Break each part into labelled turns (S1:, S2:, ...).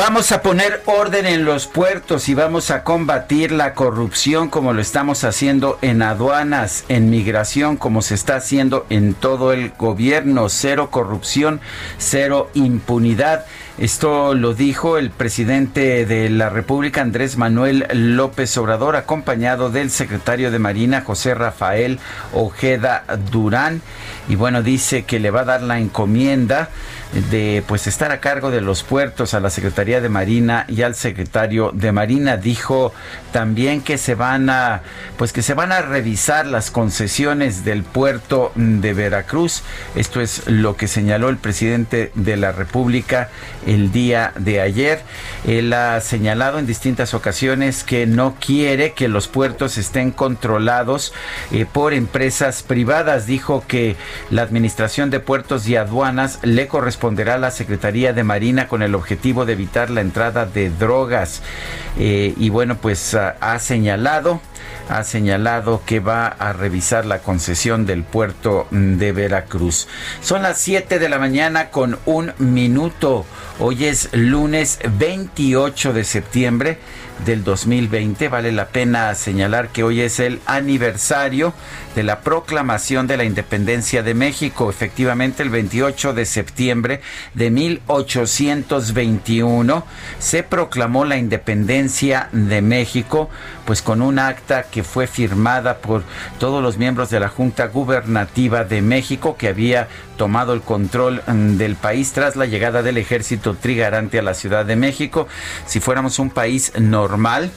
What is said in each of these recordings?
S1: Vamos a poner orden en los puertos y vamos a combatir la corrupción como lo estamos haciendo en aduanas, en migración, como se está haciendo en todo el gobierno. Cero corrupción, cero impunidad. Esto lo dijo el presidente de la República, Andrés Manuel López Obrador, acompañado del secretario de Marina, José Rafael Ojeda Durán. Y bueno, dice que le va a dar la encomienda de pues estar a cargo de los puertos a la Secretaría de Marina y al secretario de Marina dijo también que se van a pues que se van a revisar las concesiones del puerto de Veracruz. Esto es lo que señaló el presidente de la República el día de ayer. Él ha señalado en distintas ocasiones que no quiere que los puertos estén controlados eh, por empresas privadas. Dijo que la Administración de Puertos y Aduanas le corresponderá a la Secretaría de Marina con el objetivo de evitar la entrada de drogas. Eh, y bueno, pues ha, ha señalado ha señalado que va a revisar la concesión del puerto de Veracruz. Son las 7 de la mañana con un minuto. Hoy es lunes 28 de septiembre del 2020. Vale la pena señalar que hoy es el aniversario de la proclamación de la independencia de México. Efectivamente, el 28 de septiembre de 1821 se proclamó la independencia de México, pues con un acta que fue firmada por todos los miembros de la Junta Gubernativa de México que había tomado el control mm, del país tras la llegada del ejército trigarante a la Ciudad de México. Si fuéramos un país normal,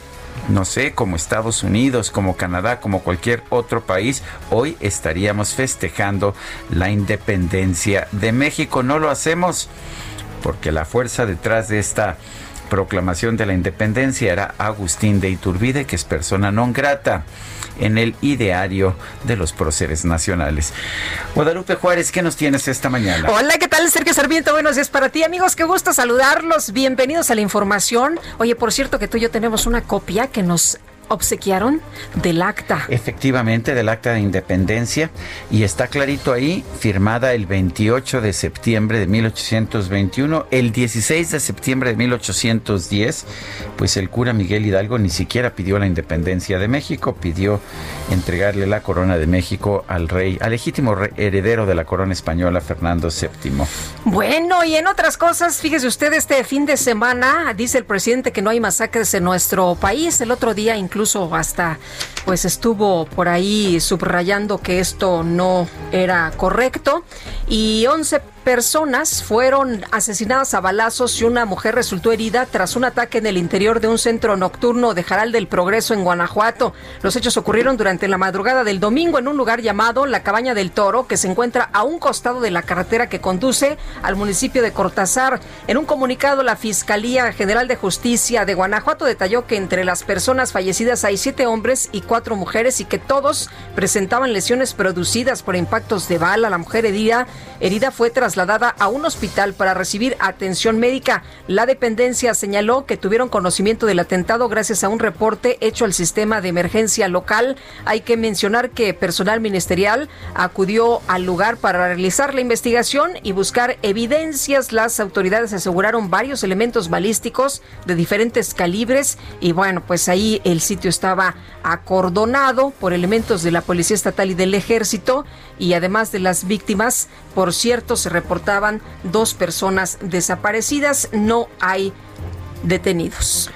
S1: no sé, como Estados Unidos, como Canadá, como cualquier otro país, hoy estaríamos festejando la independencia de México. No lo hacemos porque la fuerza detrás de esta proclamación de la independencia era Agustín de Iturbide, que es persona non grata en el ideario de los próceres nacionales. Guadalupe Juárez, ¿qué nos tienes esta mañana?
S2: Hola, ¿qué tal? Sergio Sarmiento, buenos días para ti, amigos. Qué gusto saludarlos. Bienvenidos a la información. Oye, por cierto, que tú y yo tenemos una copia que nos obsequiaron del acta.
S1: Efectivamente, del acta de independencia. Y está clarito ahí, firmada el 28 de septiembre de 1821. El 16 de septiembre de 1810, pues el cura Miguel Hidalgo ni siquiera pidió la independencia de México, pidió entregarle la corona de México al rey, al legítimo heredero de la corona española, Fernando VII.
S2: Bueno, y en otras cosas, fíjese usted, este fin de semana dice el presidente que no hay masacres en nuestro país. El otro día incluso incluso hasta pues estuvo por ahí subrayando que esto no era correcto. Y 11 personas fueron asesinadas a balazos y una mujer resultó herida tras un ataque en el interior de un centro nocturno de Jaral del Progreso en Guanajuato. Los hechos ocurrieron durante la madrugada del domingo en un lugar llamado La Cabaña del Toro, que se encuentra a un costado de la carretera que conduce al municipio de Cortázar. En un comunicado, la Fiscalía General de Justicia de Guanajuato detalló que entre las personas fallecidas hay siete hombres y cuatro mujeres y que todos presentaban lesiones producidas por impactos de bala. La mujer herida, herida fue trasladada trasladada a un hospital para recibir atención médica. La dependencia señaló que tuvieron conocimiento del atentado gracias a un reporte hecho al sistema de emergencia local. Hay que mencionar que personal ministerial acudió al lugar para realizar la investigación y buscar evidencias. Las autoridades aseguraron varios elementos balísticos de diferentes calibres y bueno, pues ahí el sitio estaba acordonado por elementos de la Policía Estatal y del Ejército y además de las víctimas, por cierto, se reportaban dos personas desaparecidas, no hay detenidos.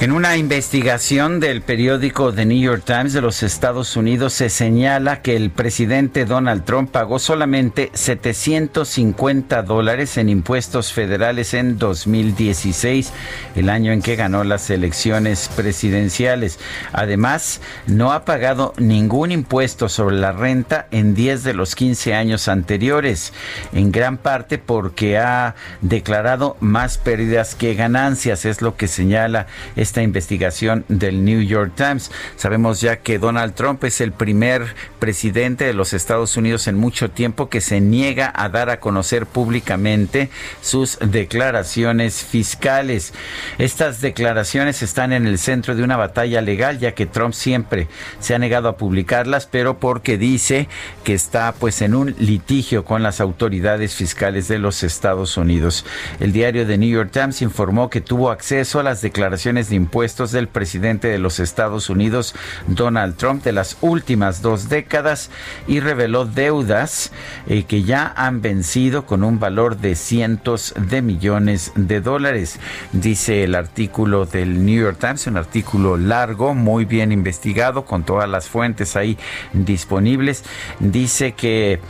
S1: En una investigación del periódico The New York Times de los Estados Unidos se señala que el presidente Donald Trump pagó solamente 750 dólares en impuestos federales en 2016, el año en que ganó las elecciones presidenciales. Además, no ha pagado ningún impuesto sobre la renta en 10 de los 15 años anteriores, en gran parte porque ha declarado más pérdidas que ganancias, es lo que señala esta investigación del New York Times. Sabemos ya que Donald Trump es el primer presidente de los Estados Unidos en mucho tiempo que se niega a dar a conocer públicamente sus declaraciones fiscales. Estas declaraciones están en el centro de una batalla legal ya que Trump siempre se ha negado a publicarlas, pero porque dice que está pues en un litigio con las autoridades fiscales de los Estados Unidos. El diario The New York Times informó que tuvo acceso a las declaraciones de impuestos del presidente de los Estados Unidos, Donald Trump, de las últimas dos décadas y reveló deudas eh, que ya han vencido con un valor de cientos de millones de dólares. Dice el artículo del New York Times, un artículo largo, muy bien investigado, con todas las fuentes ahí disponibles. Dice que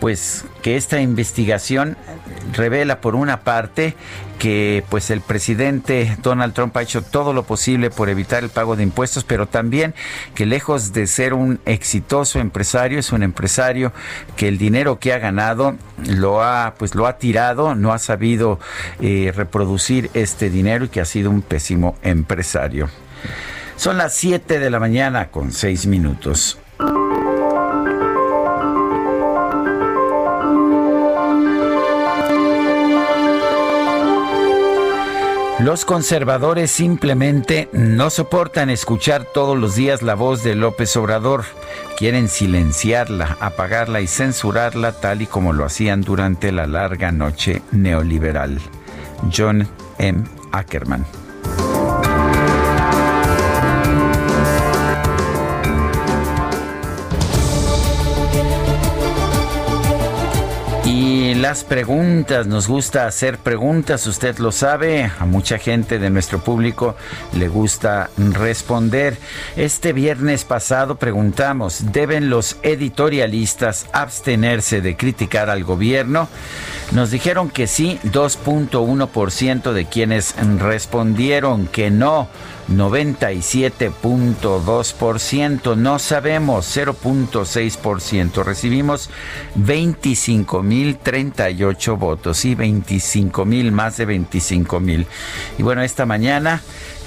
S1: pues que esta investigación revela por una parte que pues el presidente Donald Trump ha hecho todo lo posible por evitar el pago de impuestos, pero también que lejos de ser un exitoso empresario, es un empresario que el dinero que ha ganado lo ha pues lo ha tirado, no ha sabido eh, reproducir este dinero y que ha sido un pésimo empresario. Son las 7 de la mañana con 6 minutos. Los conservadores simplemente no soportan escuchar todos los días la voz de López Obrador. Quieren silenciarla, apagarla y censurarla tal y como lo hacían durante la larga noche neoliberal. John M. Ackerman. Las preguntas, nos gusta hacer preguntas, usted lo sabe, a mucha gente de nuestro público le gusta responder. Este viernes pasado preguntamos, ¿deben los editorialistas abstenerse de criticar al gobierno? Nos dijeron que sí, 2.1% de quienes respondieron que no. 97.2%, no sabemos 0.6%. Recibimos 25.038 votos y 25.000, más de 25.000. Y bueno, esta mañana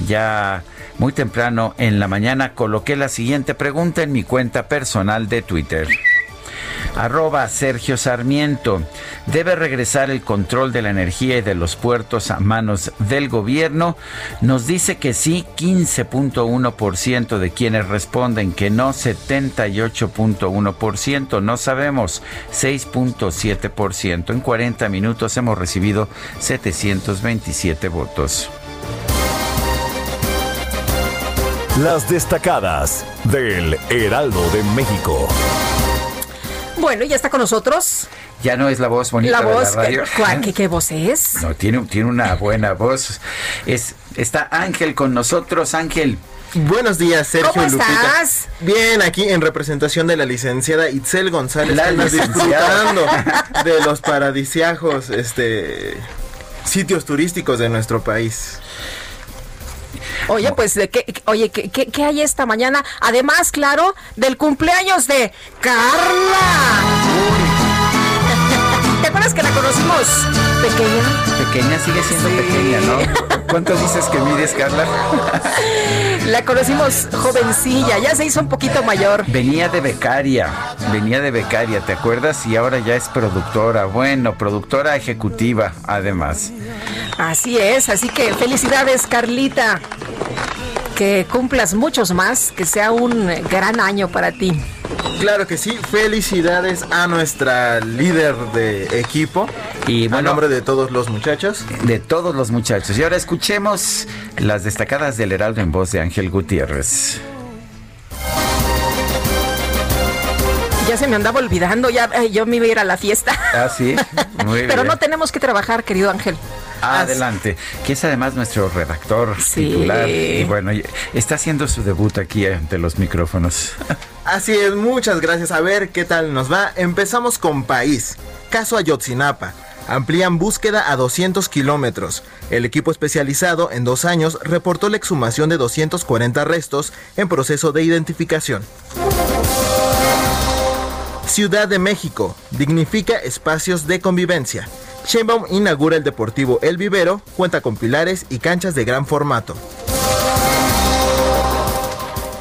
S1: ya muy temprano en la mañana coloqué la siguiente pregunta en mi cuenta personal de Twitter arroba Sergio Sarmiento. ¿Debe regresar el control de la energía y de los puertos a manos del gobierno? Nos dice que sí, 15.1% de quienes responden que no, 78.1%, no sabemos, 6.7%. En 40 minutos hemos recibido 727 votos.
S3: Las destacadas del Heraldo de México.
S2: Bueno, ya está con nosotros.
S1: Ya no es la voz bonita
S2: la voz,
S1: de la radio.
S2: ¿qué, qué, voz es?
S1: No, tiene, tiene una buena voz. Es, está Ángel con nosotros. Ángel,
S4: Buenos días, Sergio
S2: ¿Cómo
S4: Lupita.
S2: estás?
S4: Bien, aquí en representación de la licenciada Itzel González,
S1: La
S4: disfrutando de los paradisiajos este sitios turísticos de nuestro país.
S2: Oye, pues, ¿de qué, oye, ¿qué, qué, qué hay esta mañana? Además, claro, del cumpleaños de Carla. ¿Te acuerdas que la conocimos pequeña?
S1: pequeña, sigue siendo pequeña, ¿no? ¿Cuánto dices que mides, Carla?
S2: La conocimos jovencilla, ya se hizo un poquito mayor.
S1: Venía de becaria, venía de becaria, ¿te acuerdas? Y ahora ya es productora, bueno, productora ejecutiva, además.
S2: Así es, así que felicidades, Carlita. Que cumplas muchos más, que sea un gran año para ti.
S4: Claro que sí, felicidades a nuestra líder de equipo.
S1: Y bueno,
S4: a nombre de todos los muchachos.
S1: De todos los muchachos. Y ahora escuchemos las destacadas del Heraldo en voz de Ángel Gutiérrez.
S2: Ya se me andaba olvidando, ya yo me iba a ir a la fiesta.
S1: Ah, sí.
S2: Muy Pero no tenemos que trabajar, querido Ángel.
S1: Adelante, que es además nuestro redactor titular y bueno, está haciendo su debut aquí ante los micrófonos.
S4: Así es, muchas gracias. A ver qué tal nos va. Empezamos con País. Caso Ayotzinapa. Amplían búsqueda a 200 kilómetros. El equipo especializado en dos años reportó la exhumación de 240 restos en proceso de identificación. Ciudad de México. Dignifica espacios de convivencia. Sheinbaum inaugura el Deportivo El Vivero, cuenta con pilares y canchas de gran formato.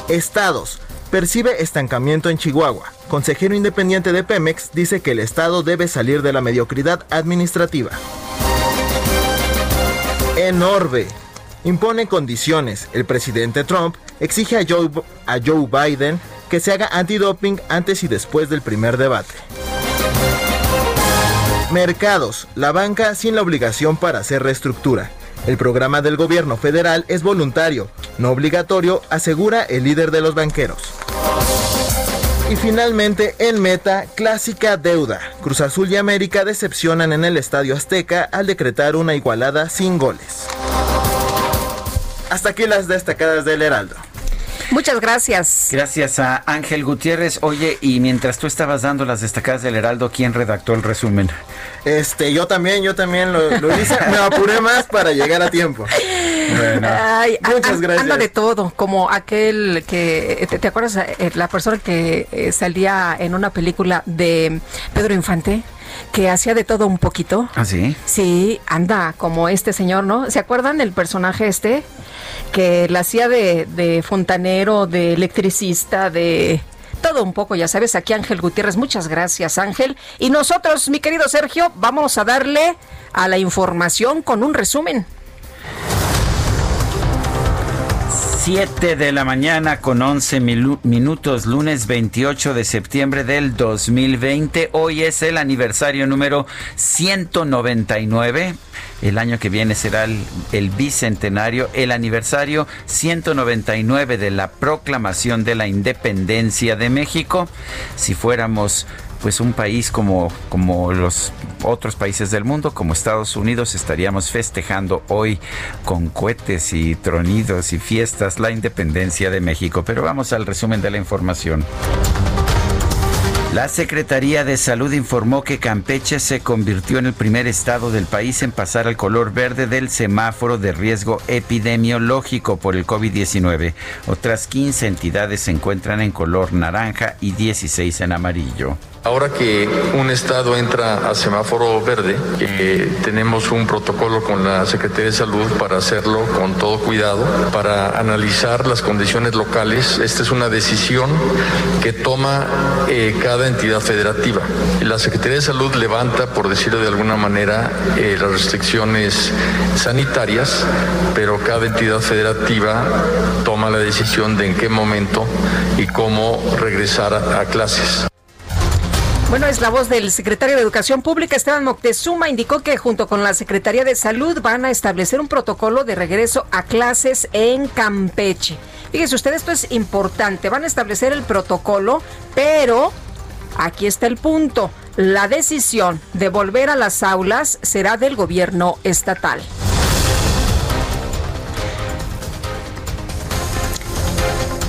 S4: Estados. Percibe estancamiento en Chihuahua. Consejero independiente de Pemex dice que el Estado debe salir de la mediocridad administrativa. En Orbe. Impone condiciones. El presidente Trump exige a Joe, a Joe Biden que se haga antidoping antes y después del primer debate. Mercados, la banca sin la obligación para hacer reestructura. El programa del gobierno federal es voluntario, no obligatorio, asegura el líder de los banqueros. Y finalmente, en meta, clásica deuda. Cruz Azul y América decepcionan en el Estadio Azteca al decretar una igualada sin goles. Hasta aquí las destacadas del Heraldo.
S2: Muchas gracias.
S1: Gracias a Ángel Gutiérrez. Oye, y mientras tú estabas dando las destacadas del Heraldo, ¿quién redactó el resumen?
S4: Este, yo también, yo también lo, hice. Me apuré más para llegar a tiempo.
S2: Bueno, muchas gracias. Anda de todo, como aquel que, ¿te, acuerdas? Eh, la persona que eh, salía en una película de Pedro Infante? Que hacía de todo un poquito.
S1: ¿Ah, sí?
S2: Sí, anda, como este señor, ¿no? ¿Se acuerdan del personaje este? Que la hacía de, de fontanero, de electricista, de todo un poco, ya sabes, aquí Ángel Gutiérrez. Muchas gracias, Ángel. Y nosotros, mi querido Sergio, vamos a darle a la información con un resumen.
S1: 7 de la mañana con 11 minutos, lunes 28 de septiembre del 2020. Hoy es el aniversario número 199. El año que viene será el, el, bicentenario, el aniversario 199 de la proclamación de la independencia de México. Si fuéramos pues un país como, como los otros países del mundo, como Estados Unidos, estaríamos festejando hoy con cohetes y tronidos y fiestas la independencia de México. Pero vamos al resumen de la información. La Secretaría de Salud informó que Campeche se convirtió en el primer estado del país en pasar al color verde del semáforo de riesgo epidemiológico por el COVID-19. Otras 15 entidades se encuentran en color naranja y 16 en amarillo.
S5: Ahora que un estado entra a semáforo verde, eh, tenemos un protocolo con la Secretaría de Salud para hacerlo con todo cuidado, para analizar las condiciones locales. Esta es una decisión que toma eh, cada entidad federativa. La Secretaría de Salud levanta, por decirlo de alguna manera, eh, las restricciones sanitarias, pero cada entidad federativa toma la decisión de en qué momento y cómo regresar a clases.
S2: Bueno, es la voz del secretario de Educación Pública, Esteban Moctezuma, indicó que junto con la Secretaría de Salud van a establecer un protocolo de regreso a clases en Campeche. Fíjese usted, esto es importante, van a establecer el protocolo, pero aquí está el punto, la decisión de volver a las aulas será del gobierno estatal.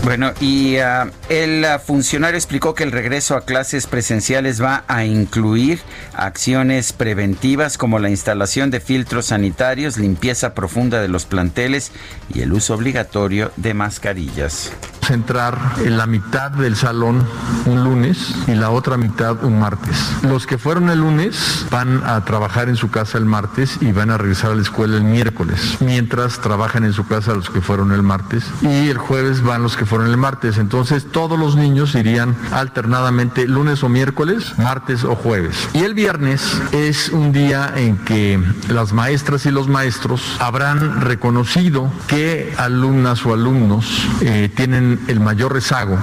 S1: Bueno, y ah, el funcionario explicó que el regreso a clases presenciales va a incluir acciones preventivas como la instalación de filtros sanitarios, limpieza profunda de los planteles y el uso obligatorio de mascarillas.
S5: Centrar en la mitad del salón un lunes y la otra mitad un martes. Los que fueron el lunes van a trabajar en su casa el martes y van a regresar a la escuela el miércoles, mientras trabajan en su casa los que fueron el martes y el jueves van los que fueron el martes. Entonces todos los niños irían alternadamente lunes o miércoles, martes o jueves. Y el viernes es un día en que las maestras y los maestros habrán reconocido qué alumnas o alumnos eh, tienen el mayor rezago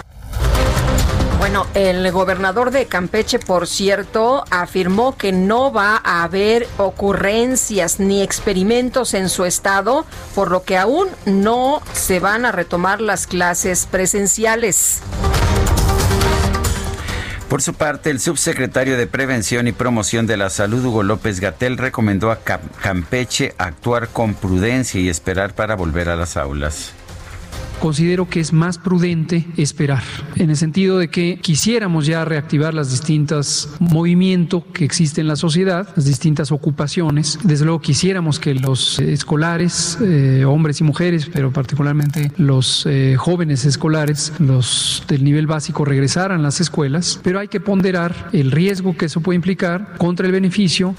S2: bueno, el gobernador de Campeche, por cierto, afirmó que no va a haber ocurrencias ni experimentos en su estado, por lo que aún no se van a retomar las clases presenciales.
S1: Por su parte, el subsecretario de Prevención y Promoción de la Salud, Hugo López Gatel, recomendó a Campeche actuar con prudencia y esperar para volver a las aulas
S6: considero que es más prudente esperar, en el sentido de que quisiéramos ya reactivar las distintas movimientos que existen en la sociedad, las distintas ocupaciones. Desde luego quisiéramos que los escolares, eh, hombres y mujeres, pero particularmente los eh, jóvenes escolares, los del nivel básico, regresaran a las escuelas, pero hay que ponderar el riesgo que eso puede implicar contra el beneficio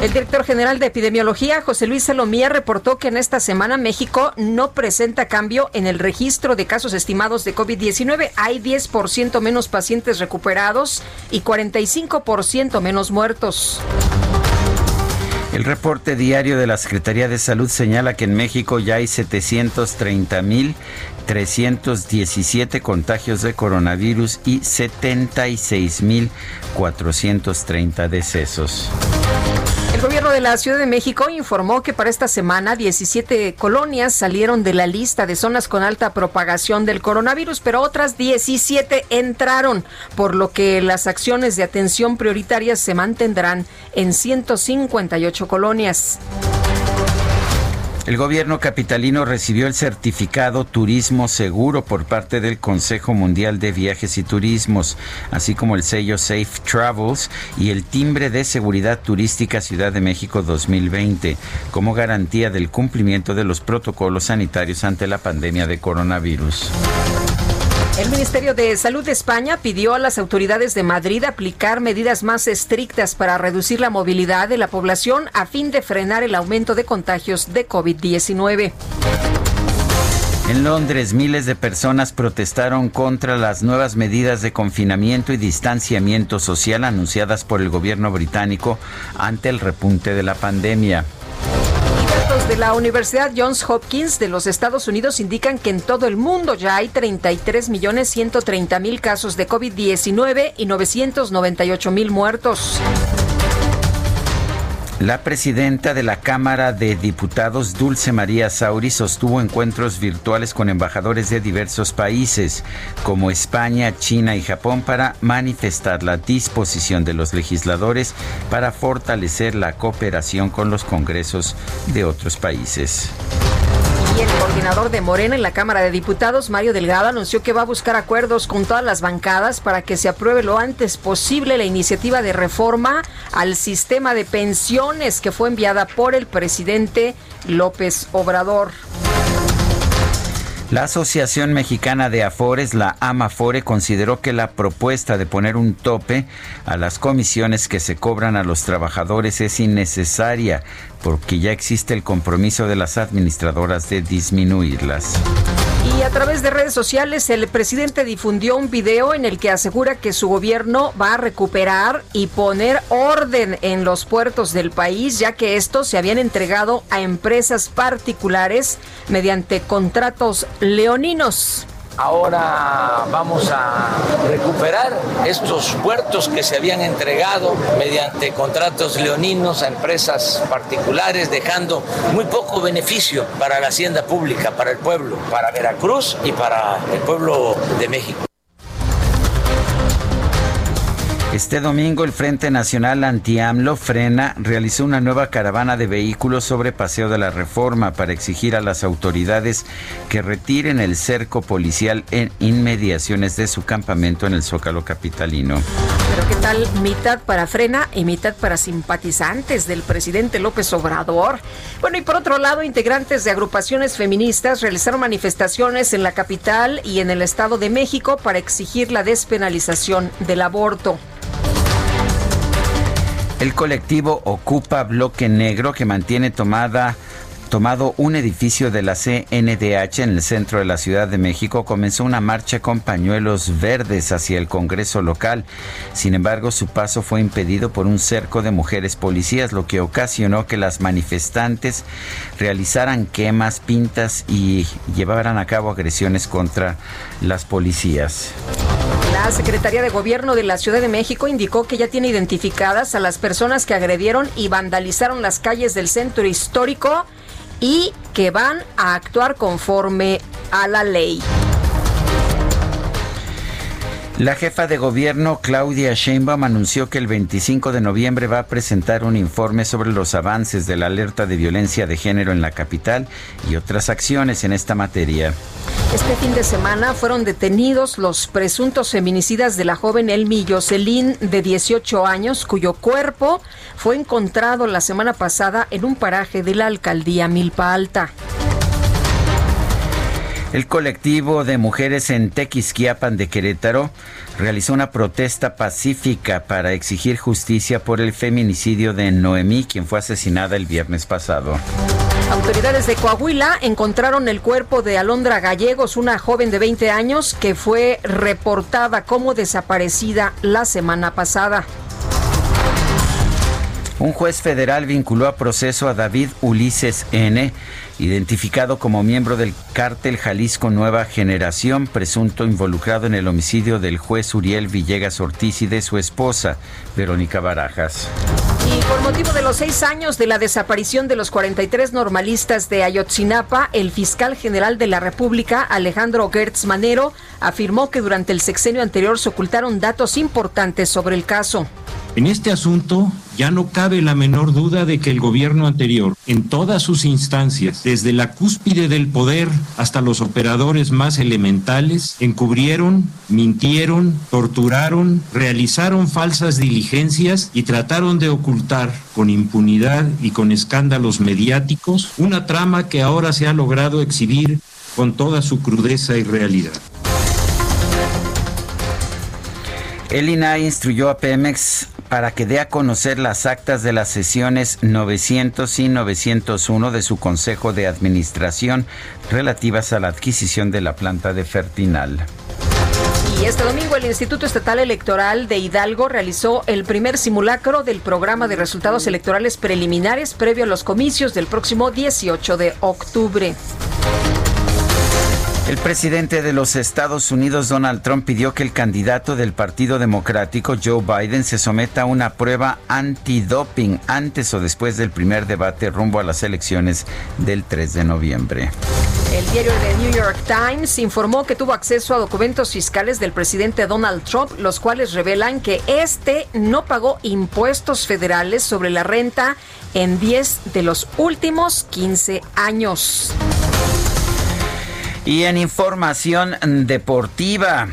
S2: el director general de epidemiología, José Luis Salomía, reportó que en esta semana México no presenta cambio en el registro de casos estimados de COVID-19. Hay 10% menos pacientes recuperados y 45% menos muertos.
S1: El reporte diario de la Secretaría de Salud señala que en México ya hay 730.317 contagios de coronavirus y 76.430 decesos.
S2: El gobierno de la Ciudad de México informó que para esta semana 17 colonias salieron de la lista de zonas con alta propagación del coronavirus, pero otras 17 entraron, por lo que las acciones de atención prioritarias se mantendrán en 158 colonias.
S1: El gobierno capitalino recibió el certificado Turismo Seguro por parte del Consejo Mundial de Viajes y Turismos, así como el sello Safe Travels y el timbre de seguridad turística Ciudad de México 2020, como garantía del cumplimiento de los protocolos sanitarios ante la pandemia de coronavirus.
S2: El Ministerio de Salud de España pidió a las autoridades de Madrid aplicar medidas más estrictas para reducir la movilidad de la población a fin de frenar el aumento de contagios de COVID-19.
S1: En Londres, miles de personas protestaron contra las nuevas medidas de confinamiento y distanciamiento social anunciadas por el gobierno británico ante el repunte de la pandemia
S2: de la Universidad Johns Hopkins de los Estados Unidos indican que en todo el mundo ya hay 33 millones 130 mil casos de COVID-19 y 998 mil muertos.
S1: La presidenta de la Cámara de Diputados, Dulce María Sauri, sostuvo encuentros virtuales con embajadores de diversos países, como España, China y Japón, para manifestar la disposición de los legisladores para fortalecer la cooperación con los congresos de otros países
S2: el coordinador de Morena en la Cámara de Diputados, Mario Delgado, anunció que va a buscar acuerdos con todas las bancadas para que se apruebe lo antes posible la iniciativa de reforma al sistema de pensiones que fue enviada por el presidente López Obrador.
S1: La Asociación Mexicana de Afores, la AMAFORE, consideró que la propuesta de poner un tope a las comisiones que se cobran a los trabajadores es innecesaria porque ya existe el compromiso de las administradoras de disminuirlas.
S2: Y a través de redes sociales el presidente difundió un video en el que asegura que su gobierno va a recuperar y poner orden en los puertos del país, ya que estos se habían entregado a empresas particulares mediante contratos leoninos.
S7: Ahora vamos a recuperar estos puertos que se habían entregado mediante contratos leoninos a empresas particulares, dejando muy poco beneficio para la hacienda pública, para el pueblo, para Veracruz y para el pueblo de México.
S1: Este domingo el Frente Nacional Anti-AMLO frena realizó una nueva caravana de vehículos sobre Paseo de la Reforma para exigir a las autoridades que retiren el cerco policial en inmediaciones de su campamento en el Zócalo capitalino.
S2: Pero qué tal mitad para frena y mitad para simpatizantes del presidente López Obrador. Bueno, y por otro lado, integrantes de agrupaciones feministas realizaron manifestaciones en la capital y en el Estado de México para exigir la despenalización del aborto.
S1: El colectivo Ocupa Bloque Negro que mantiene tomada tomado un edificio de la CNDH en el centro de la Ciudad de México, comenzó una marcha con pañuelos verdes hacia el Congreso local. Sin embargo, su paso fue impedido por un cerco de mujeres policías, lo que ocasionó que las manifestantes realizaran quemas, pintas y llevaran a cabo agresiones contra las policías.
S2: La Secretaría de Gobierno de la Ciudad de México indicó que ya tiene identificadas a las personas que agredieron y vandalizaron las calles del centro histórico y que van a actuar conforme a la ley.
S1: La jefa de gobierno Claudia Sheinbaum anunció que el 25 de noviembre va a presentar un informe sobre los avances de la alerta de violencia de género en la capital y otras acciones en esta materia.
S2: Este fin de semana fueron detenidos los presuntos feminicidas de la joven Elmi Jocelyn de 18 años, cuyo cuerpo fue encontrado la semana pasada en un paraje de la alcaldía Milpa Alta.
S1: El colectivo de mujeres en Tequisquiapan de Querétaro realizó una protesta pacífica para exigir justicia por el feminicidio de Noemí, quien fue asesinada el viernes pasado.
S2: Autoridades de Coahuila encontraron el cuerpo de Alondra Gallegos, una joven de 20 años que fue reportada como desaparecida la semana pasada.
S1: Un juez federal vinculó a proceso a David Ulises N., identificado como miembro del cártel Jalisco Nueva Generación, presunto involucrado en el homicidio del juez Uriel Villegas Ortiz y de su esposa, Verónica Barajas.
S2: Y por motivo de los seis años de la desaparición de los 43 normalistas de Ayotzinapa, el fiscal general de la República, Alejandro Gertz Manero, afirmó que durante el sexenio anterior se ocultaron datos importantes sobre el caso.
S8: En este asunto ya no cabe la menor duda de que el gobierno anterior, en todas sus instancias, desde la cúspide del poder hasta los operadores más elementales, encubrieron, mintieron, torturaron, realizaron falsas diligencias y trataron de ocultar con impunidad y con escándalos mediáticos una trama que ahora se ha logrado exhibir con toda su crudeza y realidad.
S1: El INAI instruyó a Pemex para que dé a conocer las actas de las sesiones 900 y 901 de su Consejo de Administración relativas a la adquisición de la planta de Fertinal.
S2: Y este domingo el Instituto Estatal Electoral de Hidalgo realizó el primer simulacro del programa de resultados electorales preliminares previo a los comicios del próximo 18 de octubre.
S1: El presidente de los Estados Unidos, Donald Trump, pidió que el candidato del Partido Democrático, Joe Biden, se someta a una prueba antidoping antes o después del primer debate rumbo a las elecciones del 3 de noviembre.
S2: El diario The New York Times informó que tuvo acceso a documentos fiscales del presidente Donald Trump, los cuales revelan que este no pagó impuestos federales sobre la renta en 10 de los últimos 15 años.
S1: Y en información deportiva,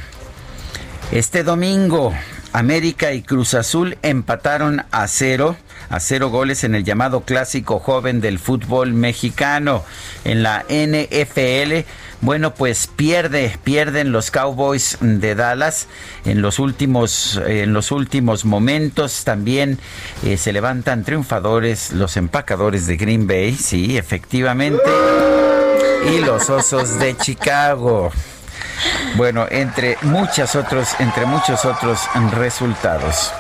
S1: este domingo América y Cruz Azul empataron a cero, a cero goles en el llamado clásico joven del fútbol mexicano en la NFL. Bueno, pues pierde, pierden los Cowboys de Dallas en los últimos, en los últimos momentos. También eh, se levantan triunfadores los empacadores de Green Bay, sí, efectivamente y los Osos de Chicago. Bueno, entre muchos otros, entre muchos otros resultados.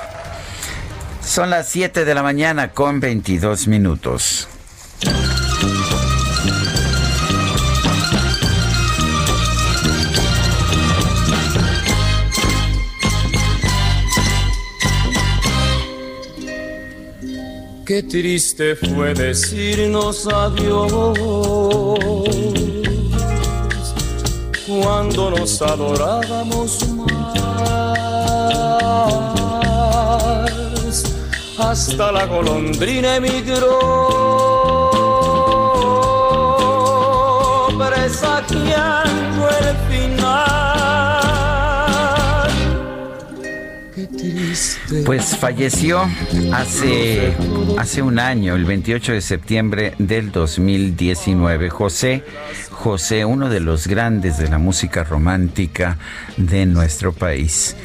S1: Son las 7 de la mañana con 22 minutos.
S9: Qué triste fue decirnos adiós cuando nos adorábamos más. Hasta la golondrina emigró, presagiando el
S1: Pues falleció hace, hace un año, el 28 de septiembre del 2019. José, José, uno de los grandes de la música romántica de nuestro país.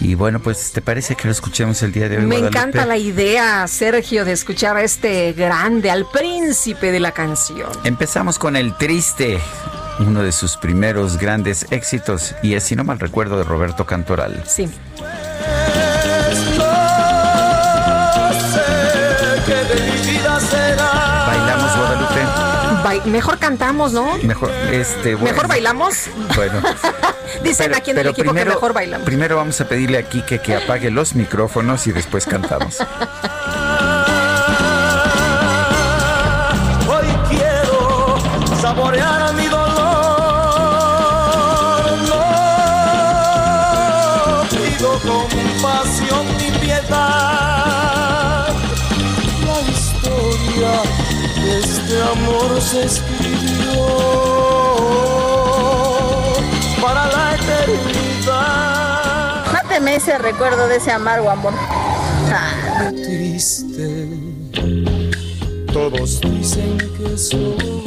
S1: Y bueno, pues ¿te parece que lo escuchemos el día de hoy?
S2: Me encanta la idea, Sergio, de escuchar a este grande, al príncipe de la canción.
S1: Empezamos con el triste, uno de sus primeros grandes éxitos, y es, si no mal recuerdo, de Roberto Cantoral.
S2: Sí. Mejor cantamos, ¿no?
S1: Mejor, este, bueno.
S2: ¿Mejor bailamos?
S1: Bueno.
S2: Dicen aquí en el equipo
S1: primero,
S2: que mejor bailamos.
S1: Primero vamos a pedirle a Kike que apague los micrófonos y después cantamos.
S9: se escribió para la eternidad.
S10: Máteme ese recuerdo de ese amargo amor.
S9: Qué triste. Todos dicen que soy.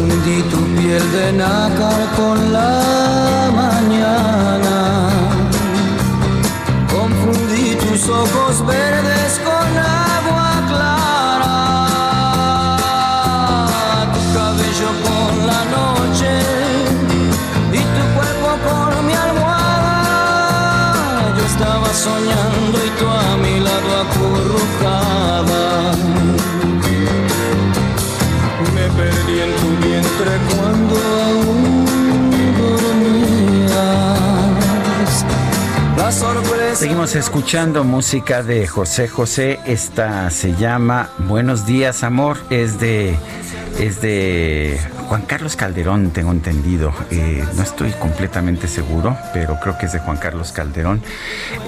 S9: Confundí tu piel de nácar con la mañana. Confundí tus ojos verdes
S1: Seguimos escuchando música de José José. Esta se llama Buenos días, amor. Es de es de Juan Carlos Calderón, tengo entendido. Eh, no estoy completamente seguro, pero creo que es de Juan Carlos Calderón.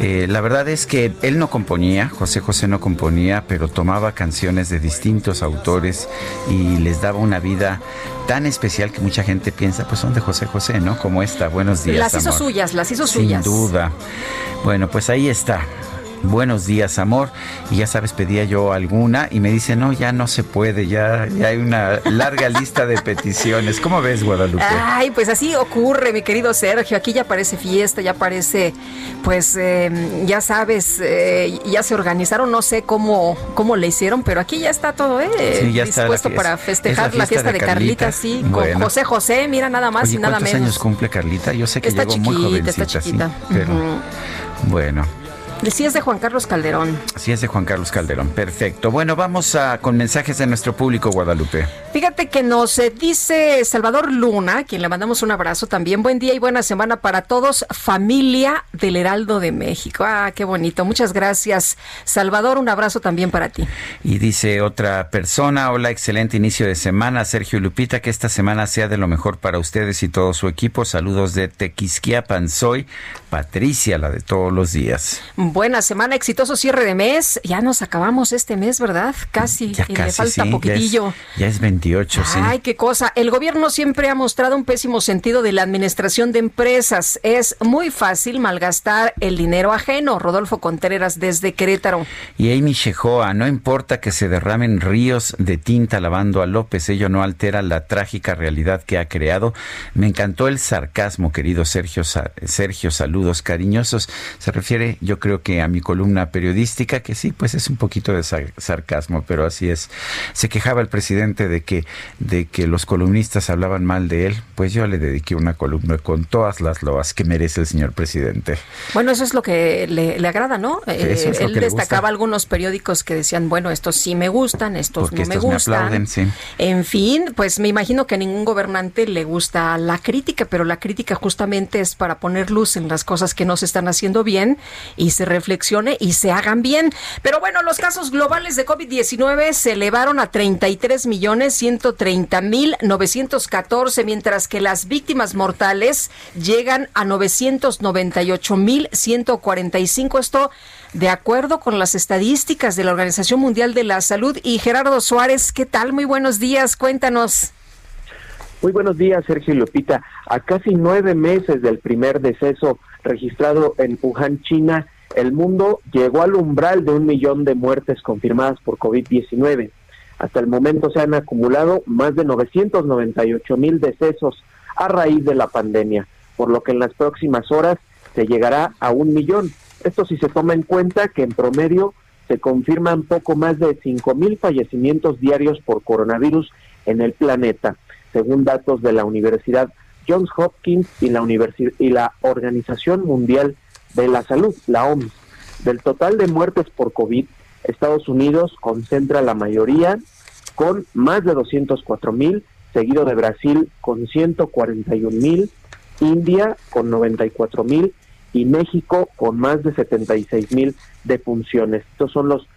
S1: Eh, la verdad es que él no componía, José José no componía, pero tomaba canciones de distintos autores y les daba una vida tan especial que mucha gente piensa, pues son de José José, ¿no? Como esta, Buenos días.
S2: Las hizo
S1: amor.
S2: suyas, las hizo
S1: Sin
S2: suyas.
S1: duda. Bueno, pues ahí está. Buenos días, amor. Y ya sabes, pedía yo alguna y me dice, no, ya no se puede, ya, ya hay una larga lista de peticiones. ¿Cómo ves, Guadalupe?
S2: Ay, pues así ocurre, mi querido Sergio. Aquí ya parece fiesta, ya parece, pues, eh, ya sabes, eh, ya se organizaron, no sé cómo, cómo le hicieron, pero aquí ya está todo, ¿eh?
S1: Sí, ya
S2: dispuesto para festejar
S1: Es la
S2: la fiesta, de
S1: de
S2: Carlita,
S1: Carlita.
S2: sí,
S1: Bueno.
S2: con José José, mira nada más
S1: Oye,
S2: y nada
S1: ¿cuántos
S2: menos.
S1: años cumple Carlita? Yo sé que
S2: Está
S1: llegó muy
S2: está
S1: jovencita, sí, pero
S2: Ujú.
S1: bueno.
S2: Sí, es de Juan Carlos Calderón.
S1: Sí, es de Juan Carlos Calderón. Perfecto. Bueno, vamos a, con mensajes de nuestro público, Guadalupe.
S2: Fíjate que nos eh, dice Salvador Luna, quien le mandamos un abrazo también. Buen día y buena semana para todos, familia del Heraldo de México. Ah, qué bonito. Muchas gracias, Salvador. Un abrazo también para ti.
S1: Y dice otra persona, hola, excelente inicio de semana, Sergio Lupita, que esta semana sea de lo mejor para ustedes y todo su equipo. Saludos de Tequisquiapan, soy Patricia, la de todos los días.
S2: Buena semana, exitoso cierre de mes. Ya nos acabamos este mes, ¿verdad? Casi.
S1: Ya
S2: y
S1: casi,
S2: le falta
S1: sí, ya es-
S2: poquitillo.
S1: Ya es, 28, sí.
S2: Ay, qué cosa. El gobierno siempre ha mostrado un pésimo sentido de la administración de empresas. Es muy fácil malgastar el dinero ajeno. Rodolfo Contreras desde Querétaro.
S1: Y Amy Shehoa, no importa que se derramen ríos de tinta lavando a López, ello no altera la trágica realidad que ha creado. Me encantó el sarcasmo, querido Sergio. Sa- Sergio, saludos cariñosos. Se refiere, yo creo que a mi columna periodística, que sí, pues es un poquito de sarcasmo, pero así es. Se quejaba el presidente de que, de que los columnistas hablaban mal de él, pues yo le dediqué una columna con todas las loas que merece el señor presidente.
S2: Bueno, eso es lo que le, agrada, ¿no? Eh, él destacaba algunos periódicos que decían, bueno, estos sí me gustan, estos no me gustan. En fin, pues me imagino que a ningún gobernante le gusta la crítica, pero la crítica justamente es para poner luz en las cosas que no se están haciendo bien y se reflexione y se hagan bien. Pero bueno, los casos globales de COVID-19 se elevaron a 33 millones 130 mil 914, mientras que las víctimas mortales llegan a 998 mil 145. Esto de acuerdo con las estadísticas de la Organización Mundial de la Salud. Y Gerardo Suárez, ¿qué tal? Muy buenos días, cuéntanos.
S11: Muy buenos días, Sergio Lupita. A casi nueve meses del primer deceso registrado en Wuhan, China, el mundo llegó al umbral de un millón de muertes confirmadas por COVID-19. Hasta el momento se han acumulado más de 998 mil decesos a raíz de la pandemia, por lo que en las próximas horas se llegará a un millón. Esto si se toma en cuenta que en promedio se confirman poco más de 5 mil fallecimientos diarios por coronavirus en el planeta, según datos de la Universidad Johns Hopkins y la, y la Organización Mundial de la Salud, la OMS. Del total de muertes por COVID, Estados Unidos concentra la mayoría con más de 204 mil, seguido de Brasil con 141 mil, India con 94 mil y México con más de 76 mil defunciones. Estos son los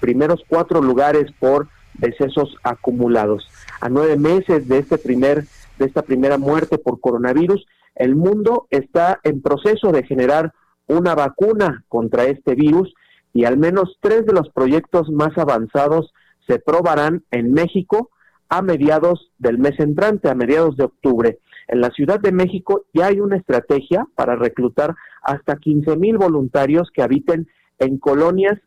S11: primeros cuatro lugares por decesos acumulados. A nueve meses de este primer de esta primera muerte por coronavirus, el mundo está en proceso de generar una vacuna contra este virus y al menos tres de los proyectos más avanzados se probarán en México a mediados del mes entrante, a mediados de octubre. En la Ciudad de México ya hay una estrategia para reclutar hasta 15 mil voluntarios que habiten en colonias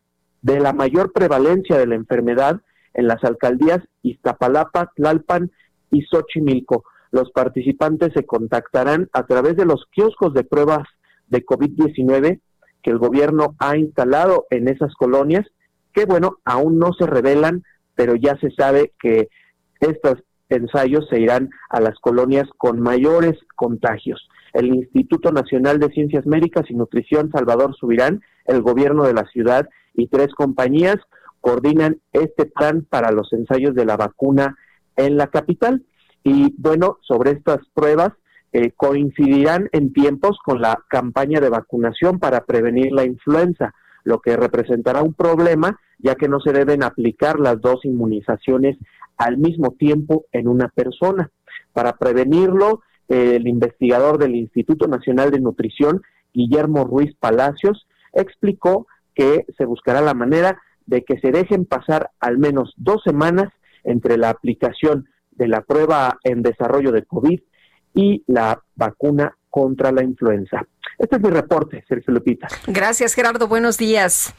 S11: de la mayor prevalencia de la enfermedad en las alcaldías Iztapalapa, Tlalpan y Xochimilco. Los participantes se contactarán a través de los kioscos de pruebas de COVID-19 que el gobierno ha instalado en esas colonias, que bueno, aún no se revelan, pero ya se sabe que estos ensayos se irán a las colonias con mayores contagios. El Instituto Nacional de Ciencias Médicas y Nutrición Salvador Subirán, el gobierno de la ciudad y tres compañías coordinan este plan para los ensayos de la vacuna en la capital. Y bueno, sobre estas pruebas eh, coincidirán en tiempos con la campaña de vacunación para prevenir la influenza, lo que representará un problema ya que no se deben aplicar las dos inmunizaciones al mismo tiempo en una persona. Para prevenirlo, el investigador del Instituto Nacional de Nutrición, Guillermo Ruiz Palacios, explicó que se buscará la manera de que se dejen pasar al menos dos semanas entre la aplicación de la prueba en desarrollo de COVID y la vacuna contra la influenza. Este es mi reporte, Sergio Lupita.
S2: Gracias, Gerardo. Buenos días.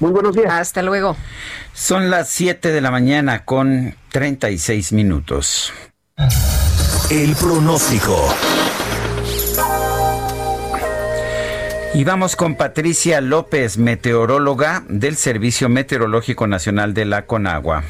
S11: Muy buenos días.
S2: Hasta luego.
S1: Son las 7 de la mañana con 36 minutos.
S3: El pronóstico.
S1: Y vamos con Patricia López, meteoróloga del Servicio Meteorológico Nacional de la Conagua.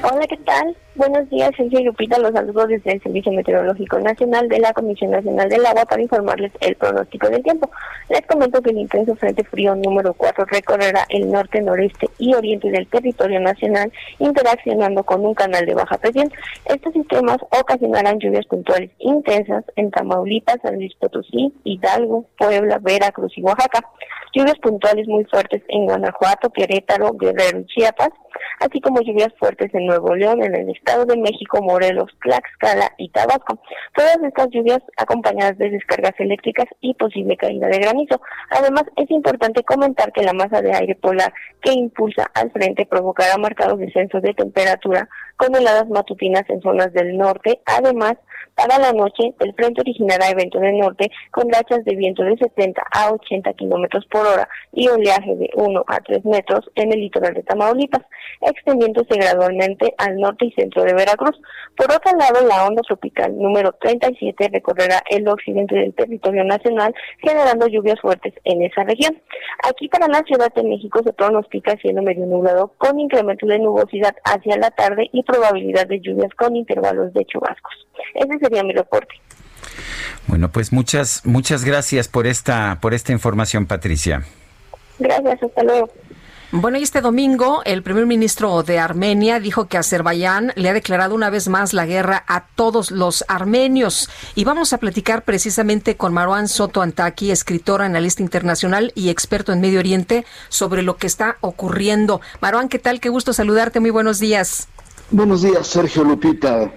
S12: Hola, ¿qué tal? Buenos días, Sergio Lupita. Los saludos desde el Servicio Meteorológico Nacional de la Comisión Nacional del Agua para informarles el pronóstico del tiempo. Les comento que el intenso Frente Frío número 4 recorrerá el norte, noreste y oriente del territorio nacional, interaccionando con un canal de baja presión. Estos sistemas ocasionarán lluvias puntuales intensas en Tamaulipas, San Luis Potosí, Hidalgo, Puebla, Veracruz y Oaxaca. Lluvias puntuales muy fuertes en Guanajuato, Querétaro, Guerrero y Chiapas, así como lluvias fuertes en Nuevo León, en el Estado de México, Morelos, Tlaxcala y Tabasco. Todas estas lluvias acompañadas de descargas eléctricas y posible caída de granizo. Además, es importante comentar que la masa de aire polar que impulsa al frente provocará marcados descensos de temperatura con heladas matutinas en zonas del norte, además Para la noche, el frente originará evento del norte con rachas de viento de 70 a 80 kilómetros por hora y oleaje de 1 a 3 metros en el litoral de Tamaulipas, extendiéndose gradualmente al norte y centro de Veracruz. Por otro lado, la onda tropical número 37 recorrerá el occidente del territorio nacional, generando lluvias fuertes en esa región. Aquí para la Ciudad de México se pronostica cielo medio nublado con incremento de nubosidad hacia la tarde y probabilidad de lluvias con intervalos de chubascos. Ese sería mi reporte.
S1: Bueno, pues muchas muchas gracias por esta por esta información, Patricia.
S12: Gracias, hasta luego.
S2: Bueno, y este domingo el primer ministro de Armenia dijo que Azerbaiyán le ha declarado una vez más la guerra a todos los armenios. Y vamos a platicar precisamente con Marwan Soto Antaki, escritor, analista internacional y experto en Medio Oriente, sobre lo que está ocurriendo. Marwan, ¿qué tal? Qué gusto saludarte. Muy buenos días.
S13: Buenos días, Sergio Lupita.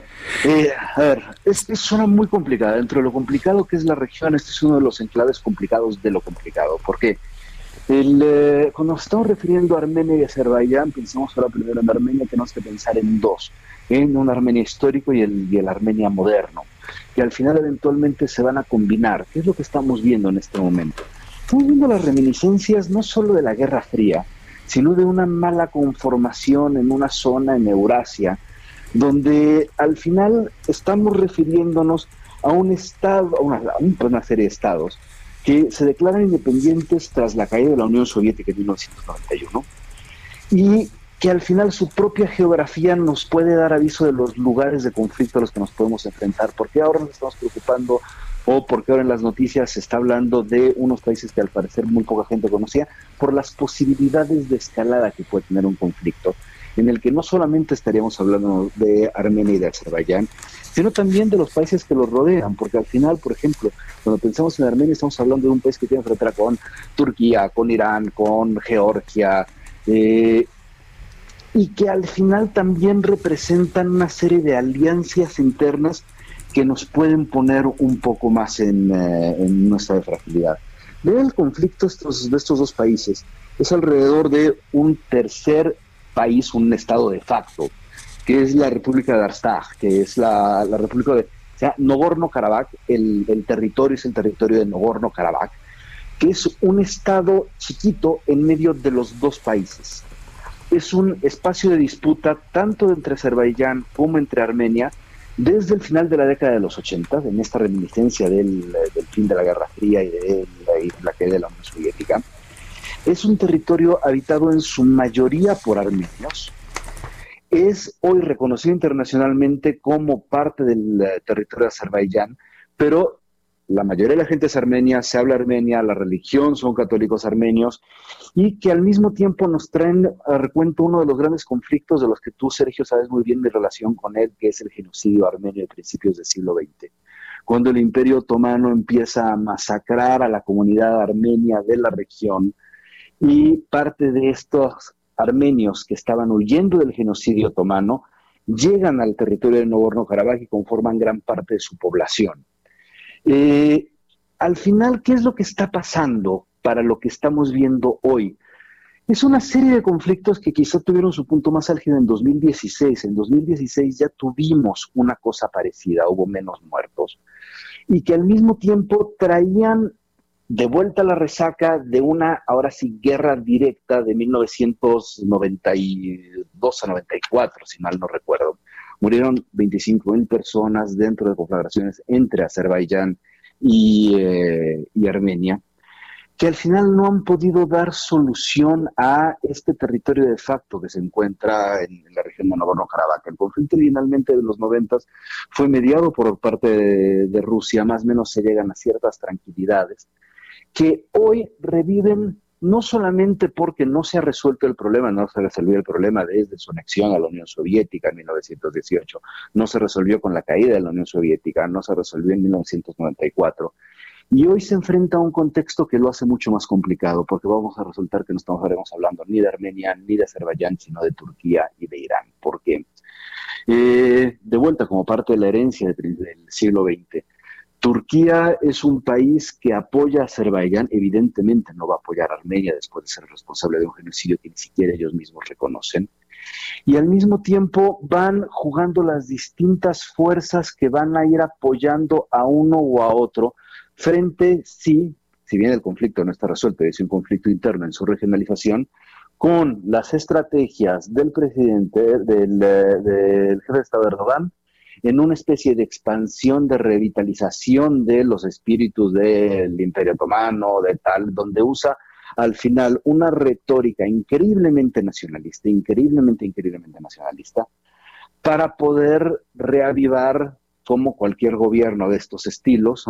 S13: Eh, a ver, es, es zona muy complicada. Dentro de lo complicado que es la región, este es uno de los enclaves complicados de lo complicado. ¿Por qué? El, eh, cuando nos estamos refiriendo a Armenia y Azerbaiyán, pensamos ahora primero en Armenia, tenemos que pensar en dos, en un Armenia histórico y el, y el Armenia moderno, que al final eventualmente se van a combinar. ¿Qué es lo que estamos viendo en este momento? Estamos viendo las reminiscencias no solo de la Guerra Fría, sino de una mala conformación en una zona en Eurasia, donde al final estamos refiriéndonos a un estado, a una, a una serie de estados, que se declaran independientes tras la caída de la Unión Soviética en 1991 y que al final su propia geografía nos puede dar aviso de los lugares de conflicto a los que nos podemos enfrentar. porque ahora nos estamos preocupando o porque ahora en las noticias se está hablando de unos países que al parecer muy poca gente conocía por las posibilidades de escalada que puede tener un conflicto? en el que no solamente estaríamos hablando de Armenia y de Azerbaiyán, sino también de los países que los rodean, porque al final, por ejemplo, cuando pensamos en Armenia estamos hablando de un país que tiene frontera con Turquía, con Irán, con Georgia, eh, y que al final también representan una serie de alianzas internas que nos pueden poner un poco más en, eh, en nuestra fragilidad. Ver el conflicto estos, de estos dos países es alrededor de un tercer país, un estado de facto, que es la República de Artsaj, que es la, la República de o sea, Nogorno-Karabaj, el, el, territorio es el territorio de Nogorno-Karabaj, que es un estado chiquito en medio de los dos países. Es un espacio de disputa tanto entre Azerbaiyán como entre Armenia desde el final de la década de los 80, en esta reminiscencia del, fin de la Guerra Fría y de la, y la caída de la Unión Soviética. Es un territorio habitado en su mayoría por armenios. Es hoy reconocido internacionalmente como parte del uh, territorio de Azerbaiyán, pero la mayoría de la gente es armenia, se habla armenia, la religión son católicos armenios, y que al mismo tiempo nos traen a recuento uno de los grandes conflictos de los que tú, Sergio, sabes muy bien mi relación con él, que es el genocidio armenio de principios del siglo XX. Cuando el Imperio Otomano empieza a masacrar a la comunidad armenia de la región, y parte de estos armenios que estaban huyendo del genocidio otomano llegan al territorio de Nagorno-Karabaj y conforman gran parte de su población. Eh, al final, ¿qué es lo que está pasando para lo que estamos viendo hoy? Es una serie de conflictos que quizá tuvieron su punto más álgido en 2016. En 2016 ya tuvimos una cosa parecida, hubo menos muertos, y que al mismo tiempo traían de vuelta la resaca de una, ahora sí, guerra directa de 1992 a 94, si mal no recuerdo. Murieron 25 mil personas dentro de conflagraciones entre Azerbaiyán y, eh, y Armenia, que al final no han podido dar solución a este territorio de facto que se encuentra en, la región de Nagorno-Karabaj. El conflicto originalmente de los 90 fue mediado por parte de, de Rusia, más o menos se llegan a ciertas tranquilidades que hoy reviven no solamente porque no se ha resuelto el problema, no se resolvió el problema desde su anexión a la Unión Soviética en 1918, no se resolvió con la caída de la Unión Soviética, no se resolvió en 1994. Y hoy se enfrenta a un contexto que lo hace mucho más complicado, porque vamos a resultar que no estamos hablando ni de Armenia, ni de Azerbaiyán, sino de Turquía y de Irán. ¿Por qué? Eh, de vuelta, como parte de la herencia del siglo XX, Turquía es un país que apoya a Azerbaiyán, evidentemente no va a apoyar a Armenia después de ser responsable de un genocidio que ni siquiera ellos mismos reconocen. y al mismo tiempo van jugando las distintas fuerzas que van a ir apoyando a uno o a otro frente, si bien el conflicto no está resuelto, es un conflicto interno en su regionalización, con las estrategias del presidente, del, eh, del jefe de Estado Erdogan, en una especie de expansión, de revitalización de los espíritus del Imperio Otomano, de tal, donde usa al final una retórica increíblemente nacionalista, increíblemente, increíblemente nacionalista, para poder reavivar, como cualquier gobierno de estos estilos,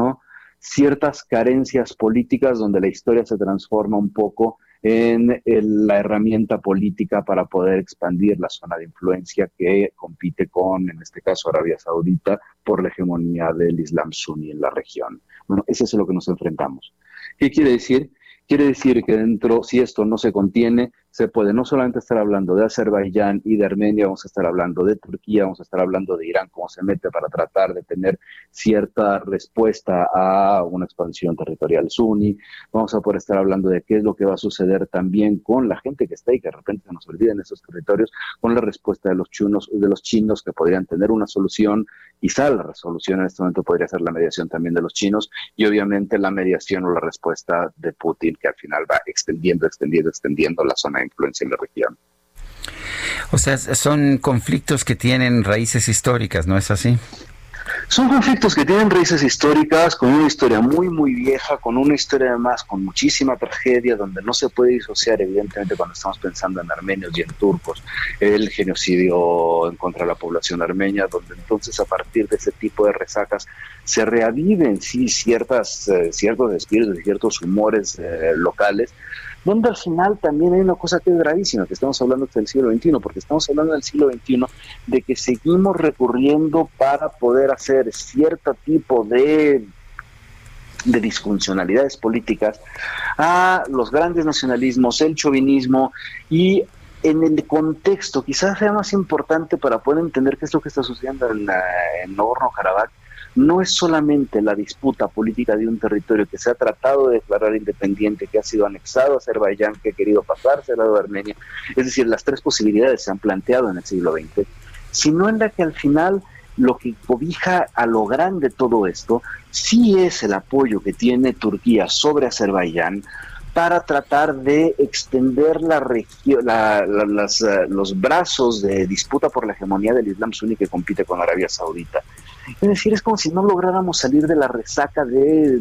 S13: ciertas carencias políticas donde la historia se transforma un poco en la herramienta política para poder expandir la zona de influencia que compite con, en este caso, Arabia Saudita por la hegemonía del Islam suní en la región. Bueno, eso es lo que nos enfrentamos. ¿Qué quiere decir? Quiere decir que dentro, si esto no se contiene, se puede no solamente estar hablando de Azerbaiyán y de Armenia, vamos a estar hablando de Turquía, vamos a estar hablando de Irán, cómo se mete para tratar de tener cierta respuesta a una expansión territorial suní, vamos a poder estar hablando de qué es lo que va a suceder también con la gente que está ahí, que de repente se nos olviden esos territorios, con la respuesta de los chinos, de los chinos que podrían tener una solución, quizá la resolución en este momento podría ser la mediación también de los chinos y obviamente la mediación o la respuesta de Putin que al final va extendiendo, extendiendo, extendiendo la zona influencia en la región.
S1: O sea, son conflictos que tienen raíces históricas, ¿no es así?
S13: Son conflictos que tienen raíces históricas, con una historia muy, muy vieja, con una historia además con muchísima tragedia, donde no se puede disociar, evidentemente, cuando estamos pensando en armenios y en turcos, el genocidio en contra de la población armenia, donde entonces a partir de ese tipo de resacas se reaviven, sí, ciertas, eh, ciertos espíritus y ciertos humores eh, locales, donde al final también hay una cosa que es gravísima, que estamos hablando del siglo XXI, porque estamos hablando del siglo XXI de que seguimos recurriendo para poder hacer cierto tipo de de disfuncionalidades políticas a los grandes nacionalismos, el chauvinismo y en el contexto quizás sea más importante para poder entender qué es lo que está sucediendo en, en Nagorno-Karabaj no es solamente la disputa política de un territorio que se ha tratado de declarar independiente, que ha sido anexado a Azerbaiyán, que ha querido pasarse al lado de Armenia, es decir, las tres posibilidades se han planteado en el siglo XX, sino en la que al final lo que cobija a lo grande todo esto sí es el apoyo que tiene Turquía sobre Azerbaiyán para tratar de extender la región, eh, los brazos de disputa por la hegemonía del Islam suní que compite con Arabia Saudita. Es decir, es como si no lográramos salir de la resaca de,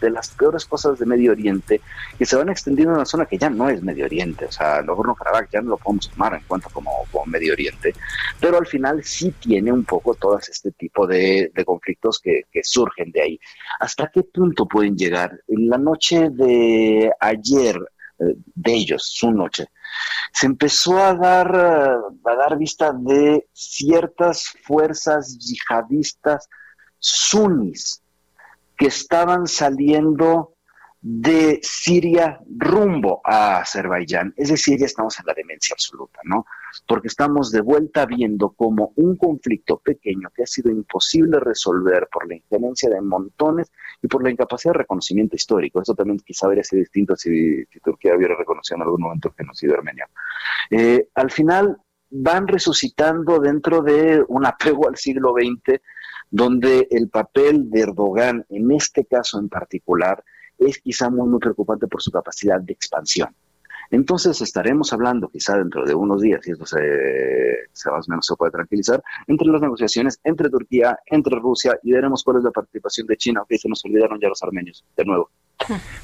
S13: las peores cosas de Medio Oriente que se van extendiendo en una zona que ya no es Medio Oriente. O sea, Nagorno-Karabaj ya no lo podemos tomar en cuenta como, Medio Oriente, pero al final sí tiene un poco todas este tipo de, conflictos que, que, surgen de ahí. ¿Hasta qué punto pueden llegar? En la noche de ayer, de ellos, su noche, se empezó a dar, eh, a dar vista de ciertas fuerzas yihadistas sunis que estaban saliendo de Siria rumbo a Azerbaiyán. Es decir, ya estamos en la demencia absoluta, ¿no? Porque estamos de vuelta viendo como un conflicto pequeño que ha sido imposible resolver por la injerencia de montones y por la incapacidad de reconocimiento histórico. Eso también quizá habría sido distinto si, Turquía hubiera reconocido en algún momento el genocidio armenio. Eh, al final van resucitando dentro de un apego al siglo XX, donde el papel de Erdogan, en este caso en particular, es quizá muy, muy preocupante por su capacidad de expansión. Entonces estaremos hablando quizá dentro de unos días, y esto se, más o menos se puede tranquilizar, entre las negociaciones entre Turquía, entre Rusia, y veremos cuál es la participación de China, que se nos olvidaron ya los armenios, de nuevo.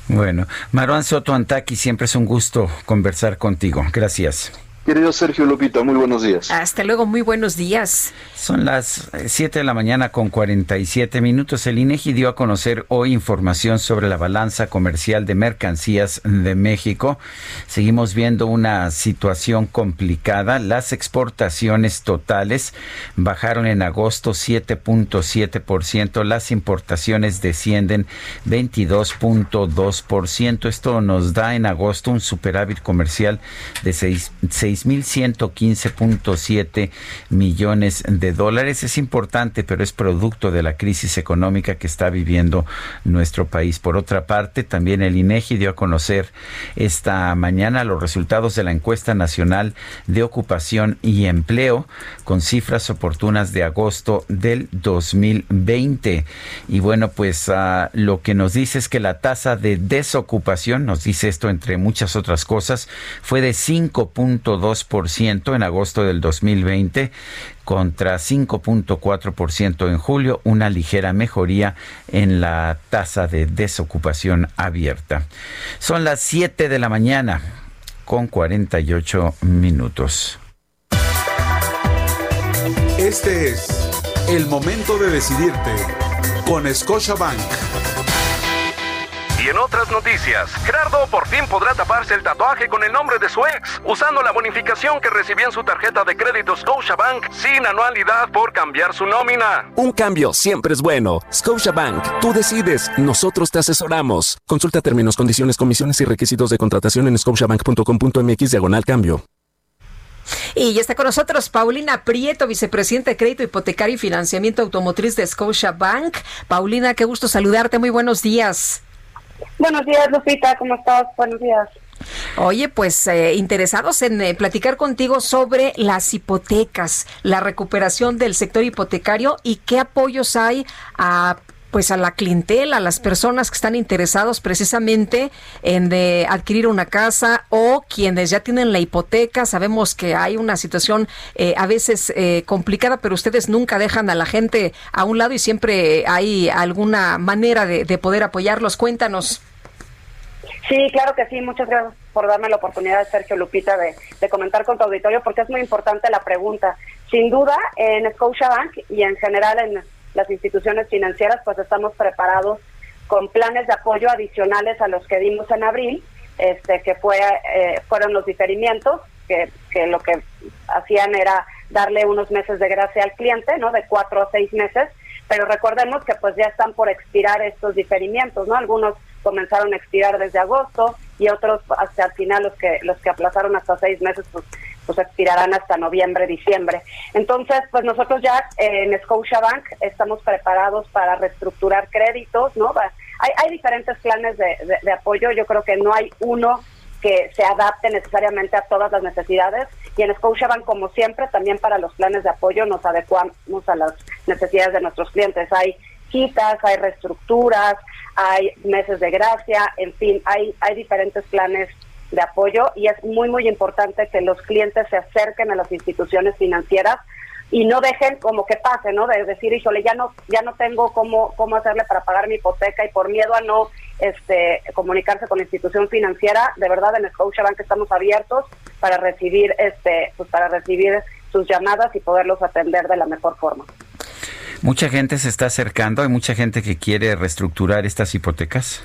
S1: Bueno, Maruán Soto Antaki, siempre es un gusto conversar contigo. Gracias.
S13: Querido Sergio Lupita, muy buenos días.
S2: Hasta luego, muy buenos días.
S1: Son las 7 de la mañana con 47 minutos. El INEGI dio a conocer hoy información sobre la balanza comercial de mercancías de México. Seguimos viendo una situación complicada. Las exportaciones totales bajaron en agosto 7.7%. Las importaciones descienden 22.2%. Esto nos da en agosto un superávit comercial de 6 6.115.7 millones de dólares. Es importante, pero es producto de la crisis económica que está viviendo nuestro país. Por otra parte, también el INEGI dio a conocer esta mañana los resultados de la encuesta nacional de ocupación y empleo con cifras oportunas de agosto del 2020. Y bueno, pues uh, lo que nos dice es que la tasa de desocupación, nos dice esto entre muchas otras cosas, fue de 5.2% en agosto del 2020 contra 5.4% en julio, una ligera mejoría en la tasa de desocupación abierta. Son las 7 de la mañana con 48 minutos.
S14: Este es el momento de decidirte con Scotiabank.
S15: Y en otras noticias, Gerardo por fin podrá taparse el tatuaje con el nombre de su ex, usando la bonificación que recibió en su tarjeta de crédito Scotiabank sin anualidad por cambiar su nómina.
S16: Un cambio siempre es bueno. Scotiabank, tú decides, nosotros te asesoramos. Consulta términos, condiciones, comisiones y requisitos de contratación en scotiabank.com.mx diagonal cambio.
S2: Y ya está con nosotros Paulina Prieto, vicepresidenta de Crédito Hipotecario y Financiamiento Automotriz de Scotiabank. Paulina, qué gusto saludarte. Muy buenos días.
S17: Buenos días, Lupita. ¿Cómo estás? Buenos días.
S2: Oye, pues eh, interesados en eh, platicar contigo sobre las hipotecas, la recuperación del sector hipotecario y qué apoyos hay a pues a la clientela, a las personas que están interesados precisamente en de adquirir una casa o quienes ya tienen la hipoteca. Sabemos que hay una situación eh, a veces eh, complicada, pero ustedes nunca dejan a la gente a un lado y siempre hay alguna manera de, de poder apoyarlos. Cuéntanos.
S17: Sí, claro que sí. Muchas gracias por darme la oportunidad, Sergio Lupita, de, de, comentar con tu auditorio, porque es muy importante la pregunta. Sin duda, en Scotiabank y en general en las instituciones financieras, pues estamos preparados con planes de apoyo adicionales a los que dimos en abril, este que fue eh, fueron los diferimientos, que, que lo que hacían era darle unos meses de gracia al cliente, ¿no? De cuatro a seis meses, pero recordemos que pues ya están por expirar estos diferimientos, ¿no? Algunos comenzaron a expirar desde agosto y otros hasta el final los que los que aplazaron hasta seis meses pues pues expirarán hasta noviembre, diciembre. Entonces, pues nosotros ya eh, en Scotiabank estamos preparados para reestructurar créditos, ¿no? Hay, hay diferentes planes de, apoyo, yo creo que no hay uno que se adapte necesariamente a todas las necesidades y en Scotiabank como siempre también para los planes de apoyo nos adecuamos a las necesidades de nuestros clientes hay quitas hay reestructuras hay meses de gracia en fin hay diferentes planes de apoyo y es muy muy importante que los clientes se acerquen a las instituciones financieras y no dejen como que pase, ¿no? De decir, híjole, ya no ya no tengo cómo cómo hacerle para pagar mi hipoteca y por miedo a no este comunicarse con la institución financiera, de verdad en Scotiabank estamos abiertos para recibir este pues para recibir sus llamadas y poderlos atender de la mejor forma.
S1: Mucha gente se está acercando, hay mucha gente que quiere reestructurar estas hipotecas.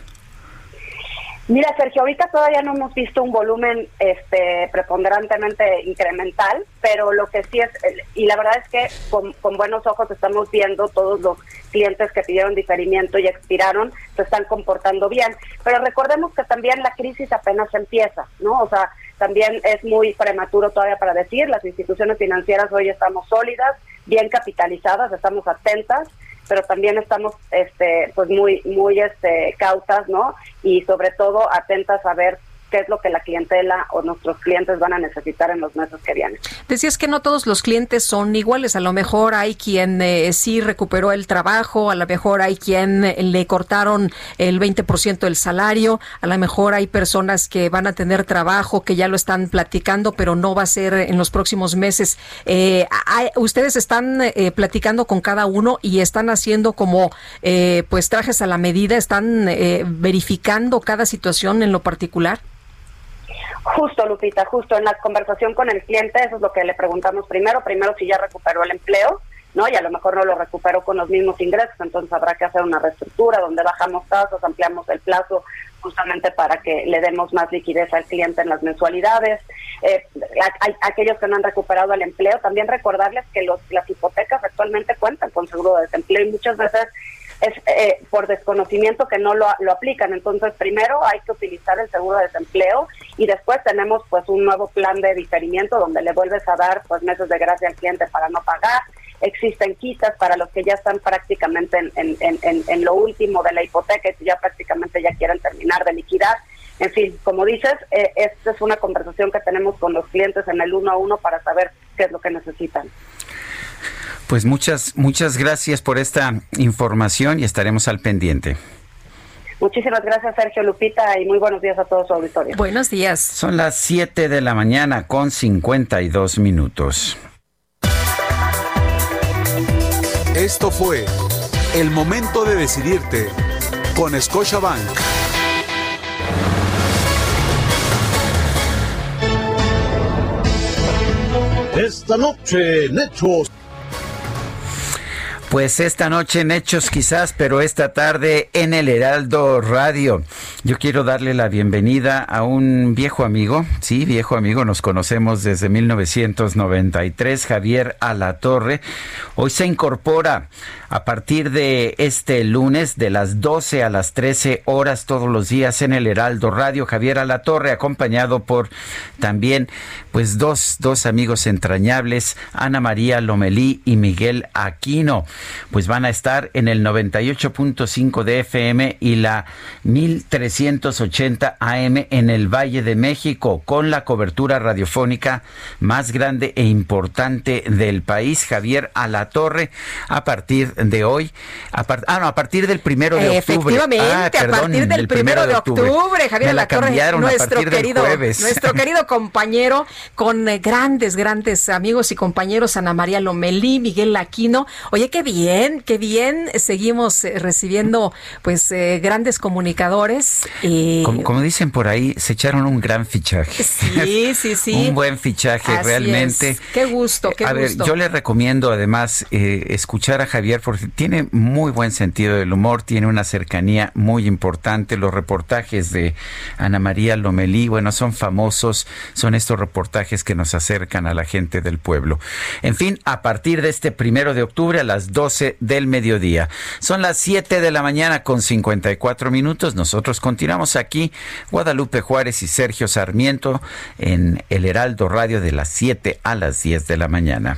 S17: Mira, Sergio, ahorita todavía no hemos visto un volumen este, preponderantemente incremental, pero lo que sí es, y la verdad es que con, con, buenos ojos estamos viendo todos los clientes que pidieron diferimiento y expiraron, se están comportando bien. Pero recordemos que también la crisis apenas empieza, ¿no? O sea, también es muy prematuro todavía para decir, las instituciones financieras hoy estamos sólidas, bien capitalizadas, estamos atentas pero también estamos este pues muy muy este cautas no y sobre todo atentas a ver qué es lo que la clientela o nuestros clientes van a necesitar en los meses que vienen.
S2: Decías que no todos los clientes son iguales, a lo mejor hay quien eh, sí recuperó el trabajo, a lo mejor hay quien eh, le cortaron el 20% del salario, a lo mejor hay personas que van a tener trabajo, que ya lo están platicando, pero no va a ser en los próximos meses. Eh, ustedes están eh, platicando con cada uno y están haciendo como pues trajes a la medida, están verificando cada situación en lo particular.
S17: Justo, Lupita, justo en la conversación con el cliente, eso es lo que le preguntamos primero. Primero, si ya recuperó el empleo, ¿no? Y a lo mejor no lo recuperó con los mismos ingresos, entonces habrá que hacer una reestructura donde bajamos tasas, ampliamos el plazo justamente para que le demos más liquidez al cliente en las mensualidades. Eh, a, aquellos que no han recuperado el empleo, también recordarles que los, las hipotecas actualmente cuentan con seguro de desempleo y muchas veces es eh, por desconocimiento que no lo, lo aplican. Entonces, primero hay que utilizar el seguro de desempleo y después tenemos pues un nuevo plan de diferimiento donde le vuelves a dar pues meses de gracia al cliente para no pagar. Existen quitas para los que ya están prácticamente en, en, lo último de la hipoteca y ya prácticamente ya quieren terminar de liquidar. En fin, como dices, eh, esta es una conversación que tenemos con los clientes en el uno a uno para saber qué es lo que necesitan.
S1: Pues muchas, muchas gracias por esta información y estaremos al pendiente.
S17: Muchísimas gracias, Sergio Lupita, y muy buenos días a todos su auditorio.
S2: Buenos días.
S1: Son las 7 de la mañana con 52 minutos.
S14: Esto fue el momento de decidirte con Scotiabank.
S18: Esta noche, Nechos.
S1: Pues esta noche en Hechos quizás, pero esta tarde en el Heraldo Radio. Yo quiero darle la bienvenida a un viejo amigo, sí, viejo amigo, nos conocemos desde 1993, Javier Alatorre. Hoy se incorpora a partir de este lunes de las 12 a las 13 horas todos los días en el Heraldo Radio. Javier Alatorre, acompañado por también pues dos, dos amigos entrañables, Ana María Lomelí y Miguel Aquino. Pues van a estar en el 98.5 de FM y la 1380 AM en el Valle de México con la cobertura radiofónica más grande e importante del país. Javier Alatorre, a partir de hoy, a, part ah, no, a partir del primero de octubre.
S2: Efectivamente,
S1: Ah,
S2: a
S1: perdón,
S2: partir del primero de octubre, Javier
S1: Me la a
S2: nuestro querido, nuestro querido compañero con eh, grandes, grandes amigos y compañeros, Ana María Lomelí, Miguel Aquino. Oye, qué bien, qué bien, seguimos eh, recibiendo pues eh, grandes comunicadores. y
S1: Como, como dicen por ahí, se echaron un gran fichaje.
S2: Sí, sí, sí.
S1: un buen fichaje,
S2: Así
S1: realmente.
S2: es. Qué gusto, qué
S1: a ver,
S2: gusto.
S1: yo le recomiendo además eh, escuchar a Javier tiene muy buen sentido del humor, tiene una cercanía muy importante. Los reportajes de Ana María Lomelí, bueno, son famosos, son estos reportajes que nos acercan a la gente del pueblo. En fin, a partir de este primero de octubre a las 12 del mediodía. Son las 7 de la mañana con 54 minutos. Nosotros continuamos aquí, Guadalupe Juárez y Sergio Sarmiento, en el Heraldo Radio de las 7 a las 10 de la mañana.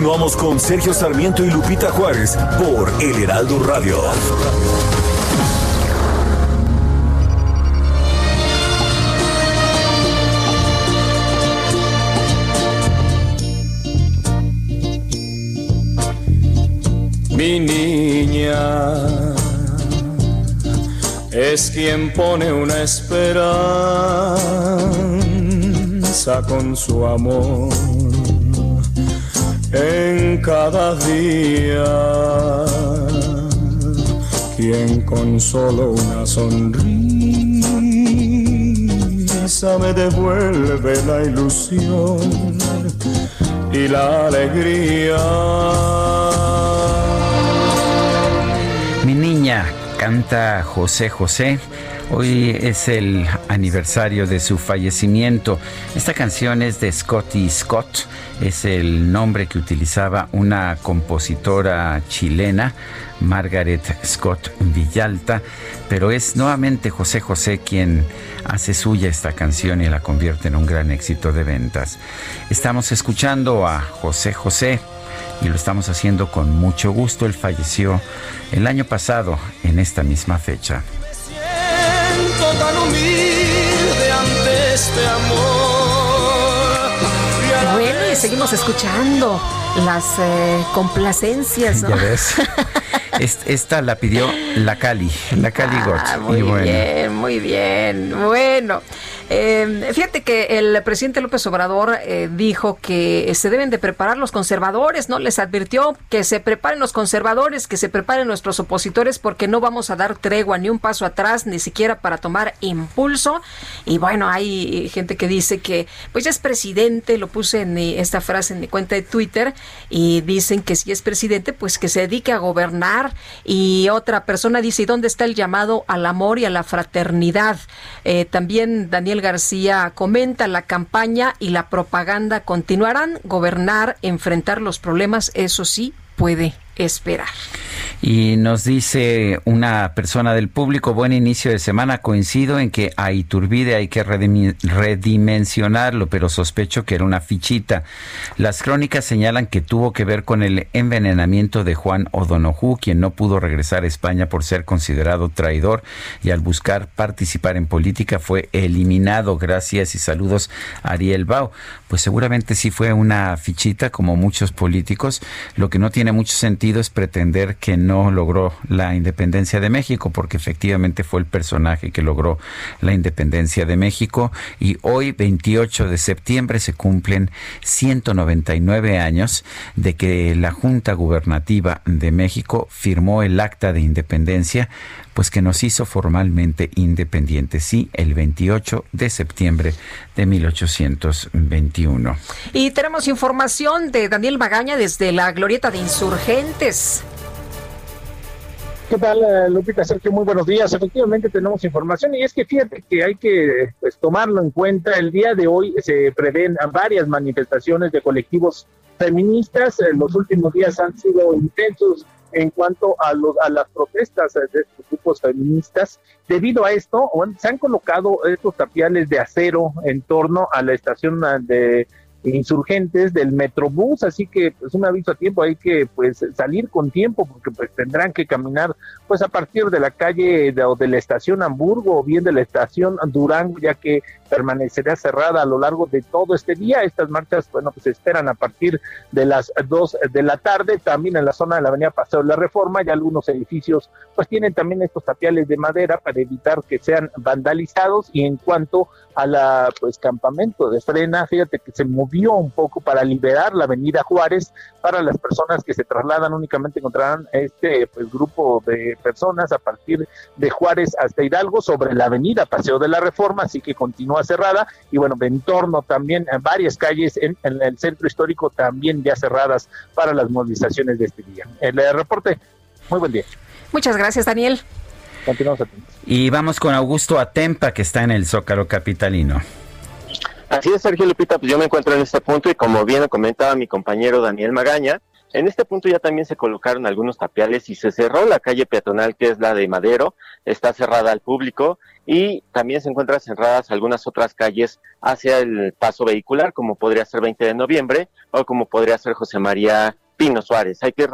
S3: Continuamos con Sergio Sarmiento y Lupita Juárez por El Heraldo Radio.
S9: Mi niña es quien pone una esperanza con su amor en cada día. Quien con solo una sonrisa me devuelve la ilusión y la alegría.
S1: Mi niña canta José José. Hoy es el aniversario de su fallecimiento. Esta canción es de Scotty Scott. Es el nombre que utilizaba una compositora chilena, Margaret Scott Villalta. Pero es nuevamente José José quien hace suya esta canción y la convierte en un gran éxito de ventas. Estamos escuchando a José José y lo estamos haciendo con mucho gusto. Él falleció el año pasado en esta misma fecha.
S9: Siento tan humilde ante este amor. Y
S2: Bueno, y seguimos escuchando las eh, complacencias, ¿no?
S1: Ya ves. Es- Esta la pidió La Cali, la Cali
S2: ah, Muy bien, muy bien. Bueno, eh, fíjate que el presidente López Obrador eh, dijo que se deben de preparar los conservadores, ¿no? Les advirtió que se preparen los conservadores, que se preparen nuestros opositores porque no vamos a dar tregua ni un paso atrás, ni siquiera para tomar impulso. Y bueno, hay gente que dice que pues ya es presidente, lo puse en esta frase en mi cuenta de Twitter y dicen que si es presidente pues que se dedique a gobernar y otra persona dice, ¿y dónde está el llamado al amor y a la fraternidad? Eh, también Daniel García comenta, la campaña y la propaganda continuarán, gobernar, enfrentar los problemas, eso sí, puede esperar.
S1: Y nos dice una persona del público, buen inicio de semana, coincido en que a Iturbide hay que redimensionarlo, pero sospecho que era una fichita. Las crónicas señalan que tuvo que ver con el envenenamiento de Juan O'Donoghue, quien no pudo regresar a España por ser considerado traidor y al buscar participar en política fue eliminado. Gracias y saludos Ariel Bau. Pues seguramente sí fue una fichita como muchos políticos, lo que no tiene mucho sentido es pretender que no logró la independencia de México, porque efectivamente fue el personaje que logró la independencia de México. Y hoy, 28 de septiembre, se cumplen 199 años de que la Junta Gubernativa de México firmó el acta de independencia pues que nos hizo formalmente independientes, sí, el 28 de septiembre de 1821.
S2: Y tenemos información de Daniel Magaña desde la Glorieta de
S19: ¿Qué tal, eh, Lupita Sergio? Muy buenos días. Efectivamente tenemos información y es que fíjate que hay que pues, tomarlo en cuenta. El día de hoy se prevén varias manifestaciones de colectivos feministas. En los últimos días han sido intensos en cuanto a, los, a las protestas de estos grupos feministas. Debido a esto, se han colocado estos tapiales de acero en torno a la estación de insurgentes del Metrobús, así que pues un aviso a tiempo, hay que pues salir con tiempo porque pues tendrán que caminar pues a partir de la calle o de la estación Hamburgo o bien de la estación Durango, ya que permanecerá cerrada a lo largo de todo este día. Estas marchas, bueno, pues esperan a partir de las dos de la tarde, también en la zona de la avenida Paseo de la Reforma, y algunos edificios pues tienen también estos tapiales de madera para evitar que sean vandalizados y en cuanto a la pues campamento de frena, fíjate que se un poco para liberar la avenida Juárez para las personas que se trasladan únicamente encontrarán este pues grupo de personas a partir de Juárez hasta Hidalgo sobre la avenida Paseo de la Reforma, así que continúa cerrada y bueno, de entorno también en varias calles en, el centro histórico también ya cerradas para las movilizaciones de este día. El, el reporte, muy buen día.
S2: Muchas gracias, Daniel.
S19: Continuamos atentos.
S1: Y vamos con Augusto Atempa, que está en el Zócalo Capitalino.
S20: Así es, Sergio Lupita, pues yo me encuentro en este punto y como bien comentaba mi compañero Daniel Magaña, en este punto ya también se colocaron algunos tapiales y se cerró la calle peatonal que es la de Madero, está cerrada al público y también se encuentran cerradas algunas otras calles hacia el paso vehicular, como podría ser 20 de noviembre o como podría ser José María Pino Suárez. Hay que,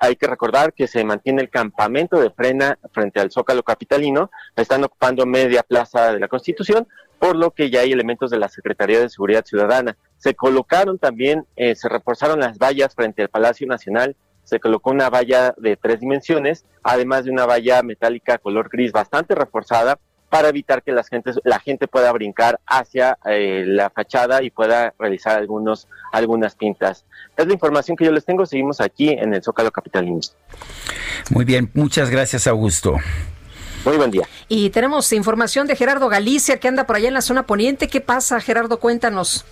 S20: hay que recordar que se mantiene el campamento de frena frente al Zócalo Capitalino, están ocupando media plaza de la Constitución, por lo que ya hay elementos de la Secretaría de Seguridad Ciudadana. Se colocaron también, eh, se reforzaron las vallas frente al Palacio Nacional, se colocó una valla de tres dimensiones, además de una valla metálica color gris bastante reforzada para evitar que la gente, la gente pueda brincar hacia eh, la fachada y pueda realizar algunos, algunas pintas. Es la información que yo les tengo. Seguimos aquí en el Zócalo Capitalino.
S1: Muy bien, muchas gracias, Augusto.
S20: Muy buen día.
S2: Y tenemos información de Gerardo Galicia que anda por allá en la zona poniente. ¿Qué pasa, Gerardo? Cuéntanos.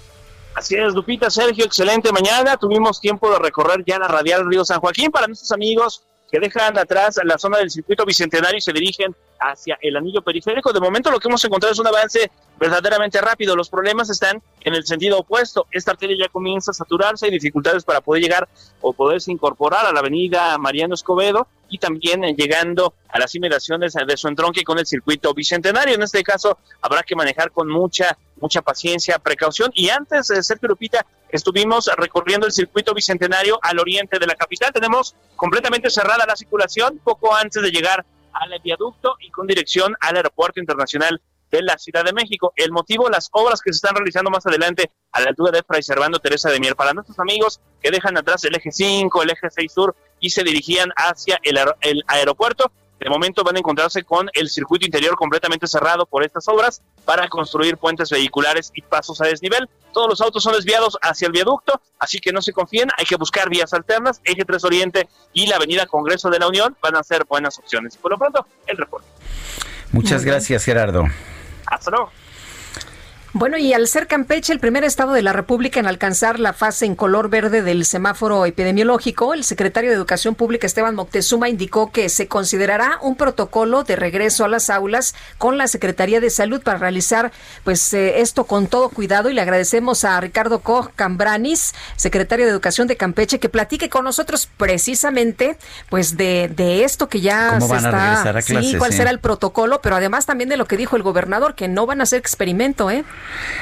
S21: Así es, Lupita, Sergio, excelente mañana. Tuvimos tiempo de recorrer ya la radial Río San Joaquín para nuestros amigos que dejan atrás la zona del circuito bicentenario y se dirigen hacia el anillo periférico. De momento lo que hemos encontrado es un avance verdaderamente rápido. Los problemas están en el sentido opuesto. Esta arteria ya comienza a saturarse, hay dificultades para poder llegar o poderse incorporar a la avenida Mariano Escobedo y también eh, llegando a las inmediaciones de su entronque con el circuito bicentenario. En este caso habrá que manejar con mucha, mucha paciencia, precaución. Y antes, de Sergio Lupita, estuvimos recorriendo el circuito bicentenario al oriente de la capital. Tenemos completamente cerrada la circulación poco antes de llegar al viaducto y con dirección al Aeropuerto Internacional de la Ciudad de México. El motivo, las obras que se están realizando más adelante a la altura de Fray Servando Teresa de Mier. Para nuestros amigos que dejan atrás el eje 5, el eje 6 sur y se dirigían hacia el, el aeropuerto, De momento van a encontrarse con el circuito interior completamente cerrado por estas obras para construir puentes vehiculares y pasos a desnivel. Todos los autos son desviados hacia el viaducto, así que no se confíen, hay que buscar vías alternas. Eje 3 Oriente y la Avenida Congreso de la Unión van a ser buenas opciones. Por lo pronto, el reporte.
S1: Muchas gracias, Gerardo.
S21: Hasta luego.
S2: Bueno, y al ser Campeche el primer estado de la República en alcanzar la fase en color verde del semáforo epidemiológico, el secretario de Educación Pública Esteban Moctezuma indicó que se considerará un protocolo de regreso a las aulas con la Secretaría de Salud para realizar pues eh, esto con todo cuidado. Y le agradecemos a Ricardo Koch Cambranis, secretario de Educación de Campeche, que platique con nosotros precisamente pues de, de esto que ya
S1: ¿Cómo
S2: se
S1: a
S2: está
S1: regresar a clases,
S2: sí, cuál será el protocolo, pero además también de lo que dijo el gobernador que no van a hacer experimento, ¿eh?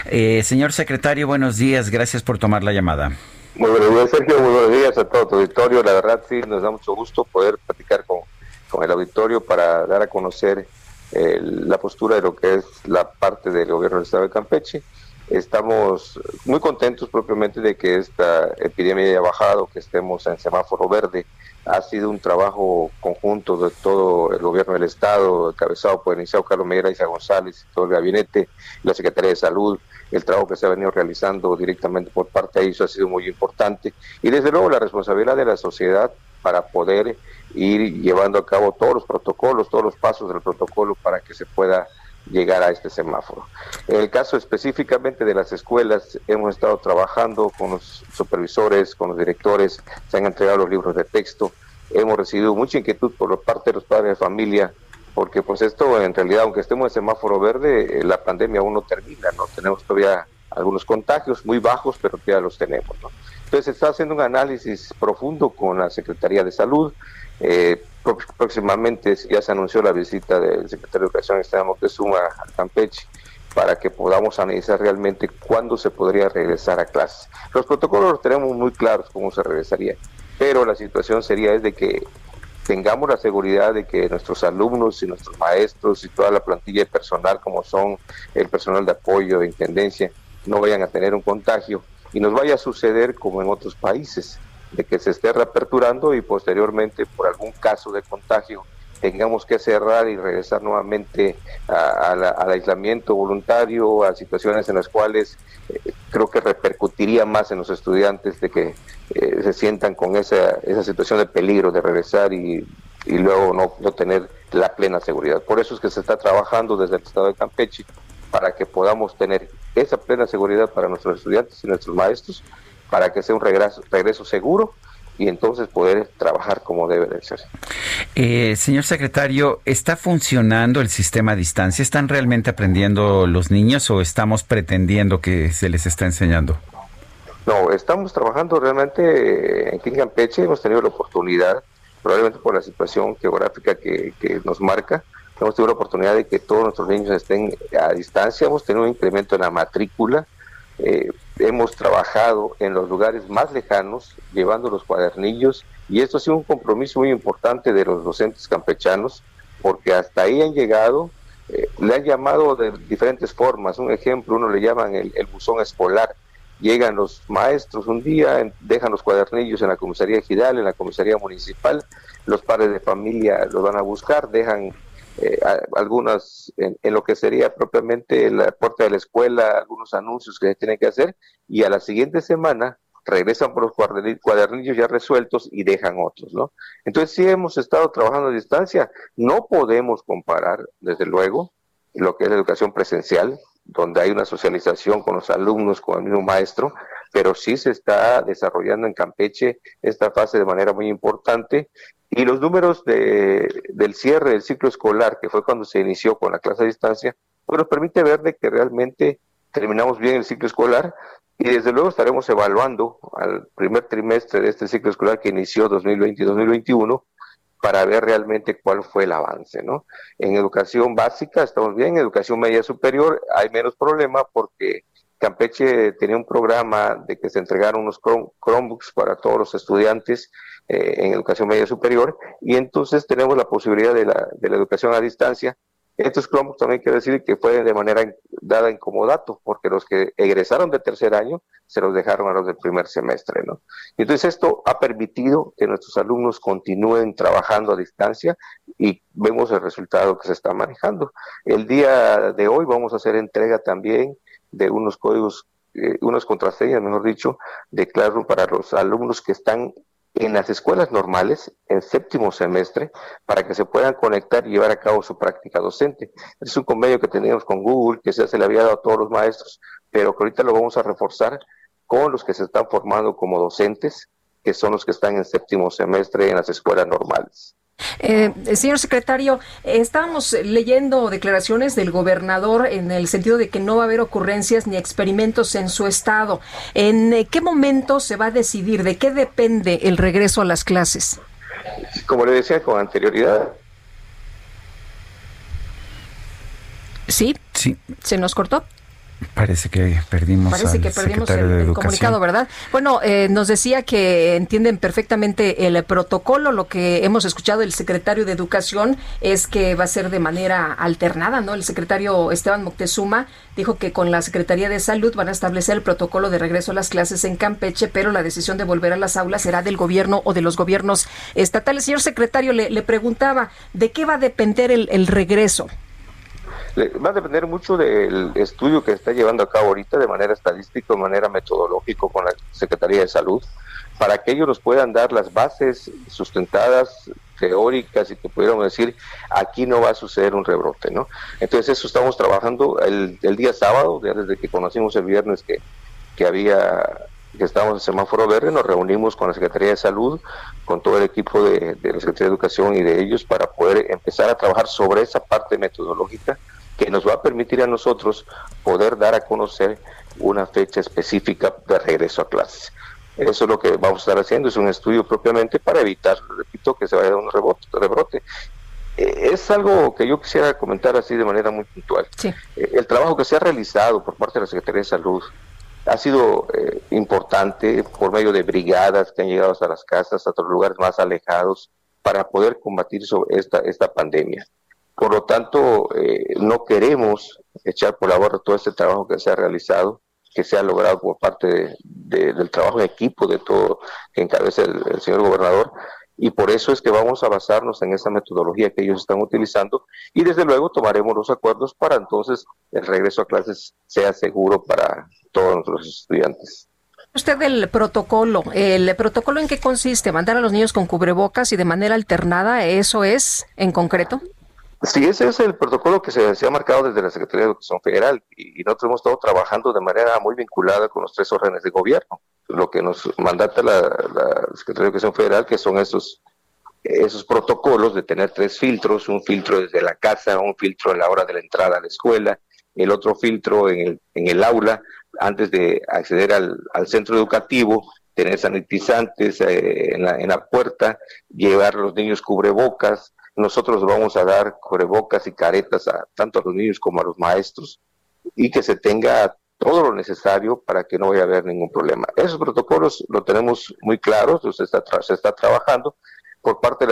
S1: Eh, señor secretario, buenos días. Gracias por tomar la llamada.
S22: Muy buenos días, Sergio. Muy buenos días a todo tu auditorio. La verdad, sí, nos da mucho gusto poder platicar con, con el auditorio para dar a conocer eh, la postura de lo que es la parte del gobierno del Estado de Campeche. Estamos muy contentos propiamente de que esta epidemia haya bajado, que estemos en semáforo verde. Ha sido un trabajo conjunto de todo el gobierno del Estado, encabezado por el licenciado Carlos Miguel Aiza González, todo el gabinete, la Secretaría de Salud, el trabajo que se ha venido realizando directamente por parte de ellos ha sido muy importante y desde luego la responsabilidad de la sociedad para poder ir llevando a cabo todos los protocolos, todos los pasos del protocolo para que se pueda llegar a este semáforo. En el caso específicamente de las escuelas, hemos estado trabajando con los supervisores, con los directores, se han entregado los libros de texto, hemos recibido mucha inquietud por parte de los padres de familia, porque pues esto en realidad, aunque estemos en semáforo verde, eh, la pandemia aún no termina, ¿no? Tenemos todavía algunos contagios muy bajos, pero ya los tenemos, ¿no? Entonces se está haciendo un análisis profundo con la Secretaría de Salud, eh, pró- próximamente ya se anunció la visita del secretario de Educación Esteban Moctezuma a Campeche para que podamos analizar realmente cuándo se podría regresar a clases. Los protocolos los tenemos muy claros cómo se regresaría, pero la situación sería es de que tengamos la seguridad de que nuestros alumnos y nuestros maestros y toda la plantilla de personal como son el personal de apoyo de intendencia no vayan a tener un contagio y nos vaya a suceder como en otros países de que se esté reaperturando y posteriormente por algún caso de contagio tengamos que cerrar y regresar nuevamente al aislamiento voluntario, a situaciones en las cuales eh, creo que repercutiría más en los estudiantes de que eh, se sientan con esa, esa situación de peligro de regresar y, y luego no, no tener la plena seguridad. Por eso es que se está trabajando desde el Estado de Campeche para que podamos tener esa plena seguridad para nuestros estudiantes y nuestros maestros, para que sea un regreso, regreso seguro y entonces poder trabajar como debe de ser.
S1: Eh, señor secretario, ¿está funcionando el sistema a distancia? ¿Están realmente aprendiendo los niños o estamos pretendiendo que se les está enseñando?
S22: No, estamos trabajando realmente en Campeche, hemos tenido la oportunidad, probablemente por la situación geográfica que, que nos marca, hemos tenido la oportunidad de que todos nuestros niños estén a distancia, hemos tenido un incremento en la matrícula, eh, hemos trabajado en los lugares más lejanos, llevando los cuadernillos, y esto ha sido un compromiso muy importante de los docentes campechanos, porque hasta ahí han llegado, eh, le han llamado de diferentes formas, un ejemplo, uno le llaman el, buzón escolar, llegan los maestros un día, dejan los cuadernillos en la comisaría ejidal, en la comisaría municipal, los padres de familia los van a buscar, dejan eh, algunas, en, lo que sería propiamente la puerta de la escuela, algunos anuncios que tienen que hacer, y a la siguiente semana regresan por los cuaderni- cuadernillos ya resueltos y dejan otros, ¿no? Entonces sí hemos estado trabajando a distancia, no podemos comparar, desde luego, lo que es la educación presencial, donde hay una socialización con los alumnos, con el mismo maestro, pero sí se está desarrollando en Campeche esta fase de manera muy importante y los números de, del cierre del ciclo escolar, que fue cuando se inició con la clase a distancia, pues nos permite ver de que realmente terminamos bien el ciclo escolar y desde luego estaremos evaluando al primer trimestre de este ciclo escolar que inició 2020 y 2021 para ver realmente cuál fue el avance, ¿no? En educación básica estamos bien, en educación media superior hay menos problema porque Campeche tenía un programa de que se entregaron unos Chrome- Chromebooks para todos los estudiantes eh, en educación media superior y entonces tenemos la posibilidad de la, educación a distancia Estos Chromebooks también quiero decir que fue de manera dada en comodato, porque los que egresaron de tercer año se los dejaron a los del primer semestre, ¿no? Entonces esto ha permitido que nuestros alumnos continúen trabajando a distancia y vemos el resultado que se está manejando. El día de hoy vamos a hacer entrega también de unos códigos, eh, unas contraseñas, mejor dicho, de Classroom para los alumnos que están en las escuelas normales en séptimo semestre para que se puedan conectar y llevar a cabo su práctica docente. Es un convenio que teníamos con Google, que se le había dado a todos los maestros, pero que ahorita lo vamos a reforzar con los que se están formando como docentes, que son los que están en séptimo semestre en las escuelas normales.
S2: Eh, señor secretario, estábamos leyendo declaraciones del gobernador en el sentido de que no va a haber ocurrencias ni experimentos en su estado. ¿En eh, qué momento se va a decidir? ¿De qué depende el regreso a las clases?
S22: Como le decía con anterioridad.
S2: Sí.
S1: Sí.
S2: ¿Se nos cortó?
S1: Parece que perdimos,
S2: Parece que perdimos el, comunicado, ¿verdad? Bueno, eh, nos decía que entienden perfectamente el protocolo. Lo que hemos escuchado del secretario de Educación es que va a ser de manera alternada, ¿no? El secretario Esteban Moctezuma dijo que con la Secretaría de Salud van a establecer el protocolo de regreso a las clases en Campeche, pero la decisión de volver a las aulas será del gobierno o de los gobiernos estatales. Señor secretario, le, preguntaba, ¿de qué va a depender el regreso?
S22: Va a depender mucho del estudio que está llevando a cabo ahorita de manera estadística, de manera metodológica con la Secretaría de Salud, para que ellos nos puedan dar las bases sustentadas, teóricas y que pudiéramos decir, aquí no va a suceder un rebrote, ¿no? Entonces eso estamos trabajando el, día sábado, desde que conocimos el viernes que, que había que estábamos en semáforo verde, nos reunimos con la Secretaría de Salud, con todo el equipo de la Secretaría de Educación y de ellos para poder empezar a trabajar sobre esa parte metodológica que nos va a permitir a nosotros poder dar a conocer una fecha específica de regreso a clases. Eso es lo que vamos a estar haciendo, es un estudio propiamente para evitar, repito, que se vaya a dar un rebote, rebrote. Eh, es algo que yo quisiera comentar así de manera muy puntual.
S2: Sí.
S22: Eh, el trabajo que se ha realizado por parte de la Secretaría de Salud ha sido eh, importante por medio de brigadas que han llegado hasta las casas, hasta los lugares más alejados, para poder combatir sobre esta, esta pandemia. Por lo tanto, eh, no queremos echar por la borda todo este trabajo que se ha realizado, que se ha logrado por parte del trabajo en equipo de todo que encabeza el, señor gobernador, y por eso es que vamos a basarnos en esa metodología que ellos están utilizando y desde luego tomaremos los acuerdos para entonces el regreso a clases sea seguro para todos nuestros estudiantes.
S2: Usted del protocolo, ¿el protocolo en qué consiste? ¿Mandar a los niños con cubrebocas y de manera alternada? ¿Eso es en concreto?
S22: Sí, ese es el protocolo que se, ha marcado desde la Secretaría de Educación Federal y, nosotros hemos estado trabajando de manera muy vinculada con los tres órdenes de gobierno. Lo que nos mandata la, Secretaría de Educación Federal, que son esos, esos protocolos de tener tres filtros, un filtro desde la casa, un filtro en la hora de la entrada a la escuela, el otro filtro en el, en el aula antes de acceder al, al centro educativo, tener sanitizantes eh, en, la, en la puerta, llevar los niños cubrebocas, nosotros vamos a dar cubrebocas y caretas a tanto a los niños como a los maestros y que se tenga todo lo necesario para que no vaya a haber ningún problema. Esos protocolos lo tenemos muy claros, se está, trabajando. Por parte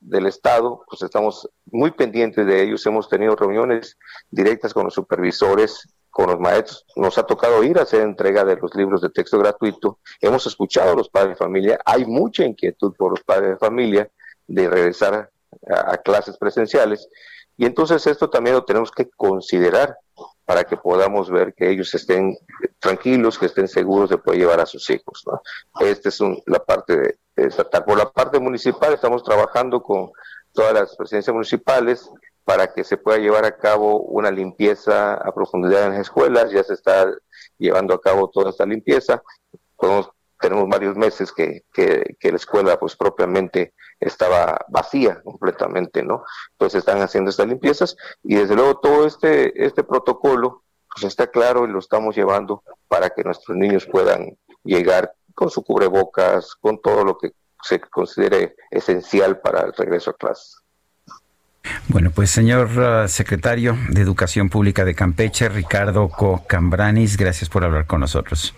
S22: del Estado, pues estamos muy pendientes de ellos, hemos tenido reuniones directas con los supervisores, con los maestros, nos ha tocado ir a hacer entrega de los libros de texto gratuito, hemos escuchado a los padres de familia, hay mucha inquietud por los padres de familia de regresar a, clases presenciales. Y entonces esto también lo tenemos que considerar para que podamos ver que ellos estén tranquilos, que estén seguros de poder llevar a sus hijos. Esta es la parte estatal. Por la parte municipal estamos trabajando con todas las presidencias municipales para que se pueda llevar a cabo una limpieza a profundidad en las escuelas. Ya se está llevando a cabo toda esta limpieza. tenemos varios meses que, que, que la escuela pues propiamente estaba vacía completamente, ¿no? Pues están haciendo estas limpiezas y desde luego todo este, este protocolo pues está claro y lo estamos llevando para que nuestros niños puedan llegar con su cubrebocas, con todo lo que se considere esencial para el regreso a clases.
S1: Bueno, pues señor uh, secretario de Educación Pública de Campeche, Ricardo Cocambranis, gracias por hablar con nosotros.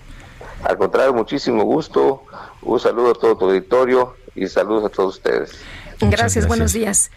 S22: Al contrario, muchísimo gusto. Un saludo a todo tu auditorio y saludos a todos ustedes.
S2: Gracias, buenos días.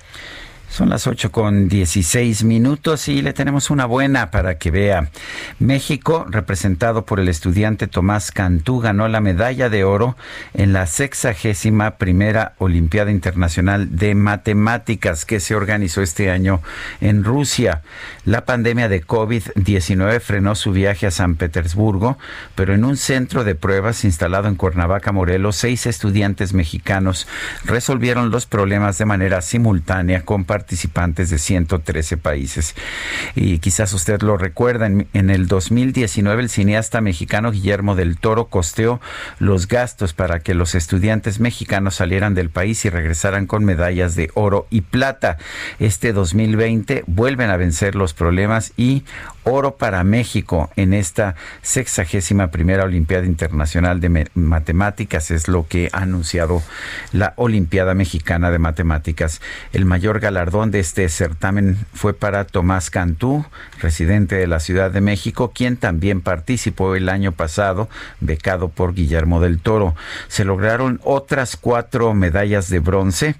S1: Son las 8 con 16 minutos y le tenemos una buena para que vea. México, representado por el estudiante Tomás Cantú, ganó la medalla de oro en la sexagésima primera Olimpiada Internacional de Matemáticas que se organizó este año en Rusia. La pandemia de COVID-19 frenó su viaje a San Petersburgo, pero en un centro de pruebas instalado en Cuernavaca, Morelos, seis estudiantes mexicanos resolvieron los problemas de manera simultánea con participantes de 113 países. Y quizás usted lo recuerda, en, en, el 2019 el cineasta mexicano Guillermo del Toro costeó los gastos para que los estudiantes mexicanos salieran del país y regresaran con medallas de oro y plata. Este 2020 vuelven a vencer los problemas y oro para México en esta sexagésima primera Olimpiada Internacional de Matemáticas, es lo que ha anunciado la Olimpiada Mexicana de Matemáticas. El mayor galardón de este certamen fue para Tomás Cantú, residente de la Ciudad de México, quien también participó el año pasado, becado por Guillermo del Toro. Se lograron otras cuatro medallas de bronce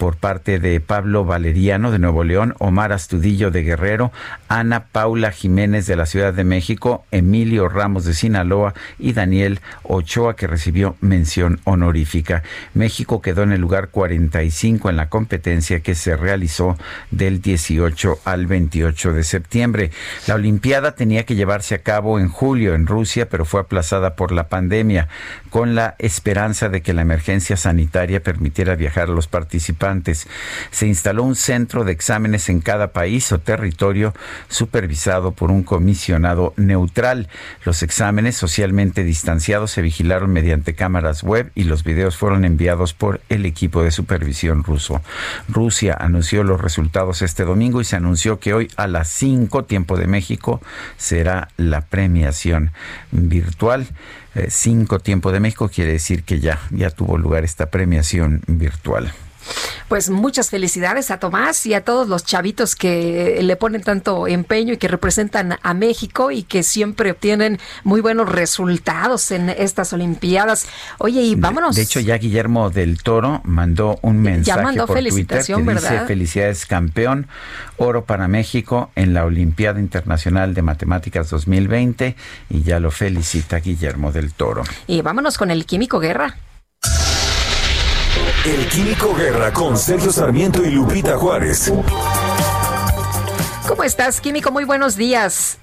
S1: por parte de Pablo Valeriano de Nuevo León, Omar Astudillo de Guerrero, Ana Paula Jiménez de la Ciudad de México, Emilio Ramos de Sinaloa y Daniel Ochoa que recibió mención honorífica. México quedó en el lugar 45 en la competencia que se realizó del 18 al 28 de septiembre. La Olimpiada tenía que llevarse a cabo en julio en Rusia, pero fue aplazada por la pandemia, con la esperanza de que la emergencia sanitaria permitiera viajar a los participantes se instaló un centro de exámenes en cada país o territorio supervisado por un comisionado neutral. Los exámenes socialmente distanciados se vigilaron mediante cámaras web y los videos fueron enviados por el equipo de supervisión ruso. Rusia anunció los resultados este domingo y se anunció que hoy a las 5 tiempo de México será la premiación virtual. 5 eh, tiempo de México quiere decir que ya, ya tuvo lugar esta premiación virtual.
S2: Pues muchas felicidades a Tomás y a todos los chavitos que le ponen tanto empeño y que representan a México y que siempre obtienen muy buenos resultados en estas Olimpiadas. Oye, y vámonos.
S1: De, hecho, ya Guillermo del Toro mandó un mensaje
S2: ya mandó
S1: por
S2: felicitación,
S1: Twitter que
S2: ¿verdad?
S1: dice felicidades campeón, oro para México en la Olimpiada Internacional de Matemáticas 2020 y ya lo felicita Guillermo del Toro.
S2: Y vámonos con el Químico Guerra.
S3: El Químico Guerra con Sergio Sarmiento y Lupita Juárez.
S2: ¿Cómo estás, Químico? Muy buenos días.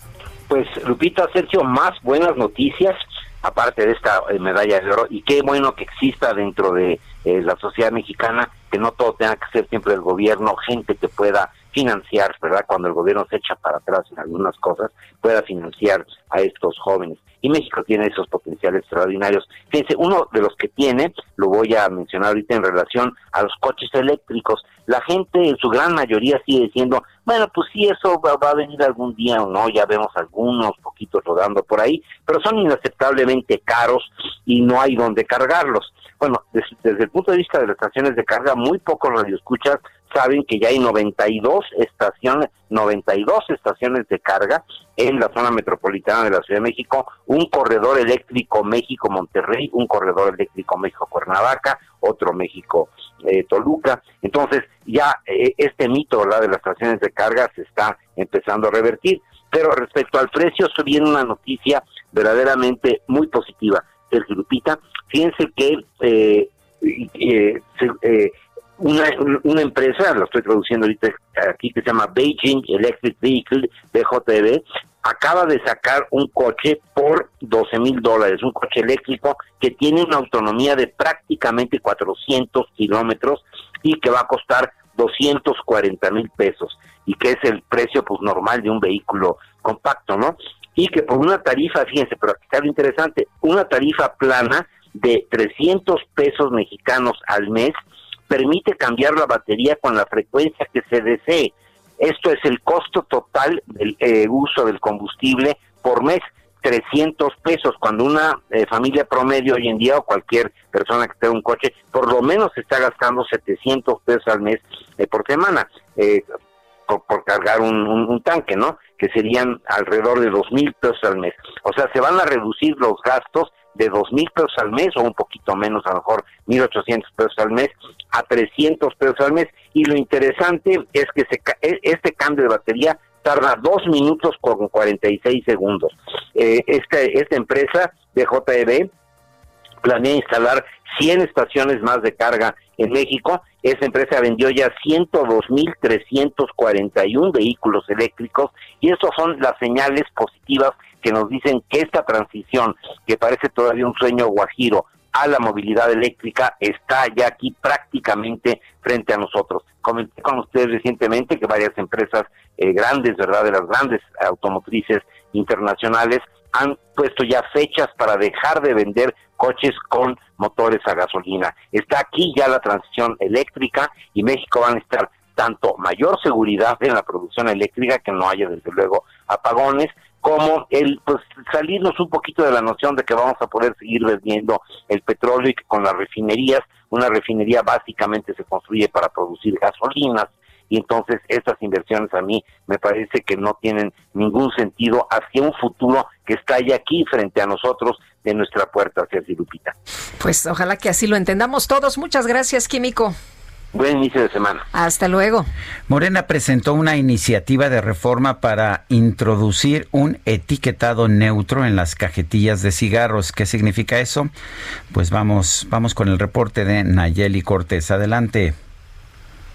S23: Pues, Lupita, Sergio, más buenas noticias, aparte de esta eh, medalla de oro, y qué bueno que exista dentro de eh, la sociedad mexicana, que no todo tenga que ser siempre el gobierno, gente que pueda financiar, ¿verdad? Cuando el gobierno se echa para atrás en algunas cosas, pueda financiar a estos jóvenes. Y México tiene esos potenciales extraordinarios. Fíjense, uno de los que tiene, lo voy a mencionar ahorita en relación a los coches eléctricos. La gente, en su gran mayoría, sigue diciendo, bueno, pues sí, eso va, a venir algún día o no, ya vemos algunos poquitos rodando por ahí, pero son inaceptablemente caros y no hay donde cargarlos. Bueno, desde, desde el punto de vista de las estaciones de carga, muy pocos radioescuchas saben que ya hay 92 estaciones, 92 estaciones de carga en la zona metropolitana de la Ciudad de México, un corredor eléctrico México-Monterrey, un corredor eléctrico México-Cuernavaca, otro México-Toluca. Entonces, ya eh, este mito ¿verdad? de las estaciones de carga se está empezando a revertir. Pero respecto al precio, se viene una noticia verdaderamente muy positiva. Sergio Lupita, fíjense que eh, eh, eh, una, una empresa, lo estoy traduciendo ahorita aquí, que se llama Beijing Electric Vehicle, BJV, acaba de sacar un coche por 12 mil dólares, un coche eléctrico que tiene una autonomía de prácticamente 400 kilómetros y que va a costar 240 mil pesos y que es el precio pues normal de un vehículo compacto, ¿no? Y que por una tarifa, fíjense, pero aquí está lo interesante, una tarifa plana de 300 pesos mexicanos al mes permite cambiar la batería con la frecuencia que se desee. Esto es el costo total del eh, uso del combustible por mes. 300 pesos, cuando una eh, familia promedio hoy en día o cualquier persona que tenga un coche, por lo menos está gastando 700 pesos al mes eh, por semana por, por, cargar un, un, un, tanque, ¿no? Que serían alrededor de 2 mil pesos al mes. O sea, se van a reducir los gastos de dos mil pesos al mes o un poquito menos, a lo mejor 1.800 pesos al mes a 300 pesos al mes. Y lo interesante es que se, e, este cambio de batería tarda dos minutos con 46 segundos. Eh, esta, esta empresa de JEB planea instalar 100 estaciones más de carga en México. Esa empresa vendió ya 102.341 vehículos eléctricos y esas son las señales positivas que nos dicen que esta transición, que parece todavía un sueño guajiro, a la movilidad eléctrica está ya aquí prácticamente frente a nosotros. Comenté con ustedes recientemente que varias empresas eh, grandes, ¿verdad?, de las grandes automotrices internacionales han puesto ya fechas para dejar de vender coches con motores a gasolina. Está aquí ya la transición eléctrica y México va a estar tanto mayor seguridad en la producción eléctrica, que no haya desde luego apagones, como el pues salirnos un poquito de la noción de que vamos a poder seguir vendiendo el petróleo y que con las refinerías, una refinería básicamente se construye para producir gasolinas, y entonces estas inversiones a mí me parece que no tienen ningún sentido hacia un futuro que está ya aquí frente a nosotros de nuestra puerta, Sergio Lupita.
S2: Pues ojalá que así lo entendamos todos. Muchas gracias, Químico.
S23: Buen inicio de semana.
S2: Hasta luego.
S1: Morena presentó una iniciativa de reforma para introducir un etiquetado neutro en las cajetillas de cigarros. ¿Qué significa eso? Pues vamos, vamos con el reporte de Nayeli Cortés. Adelante.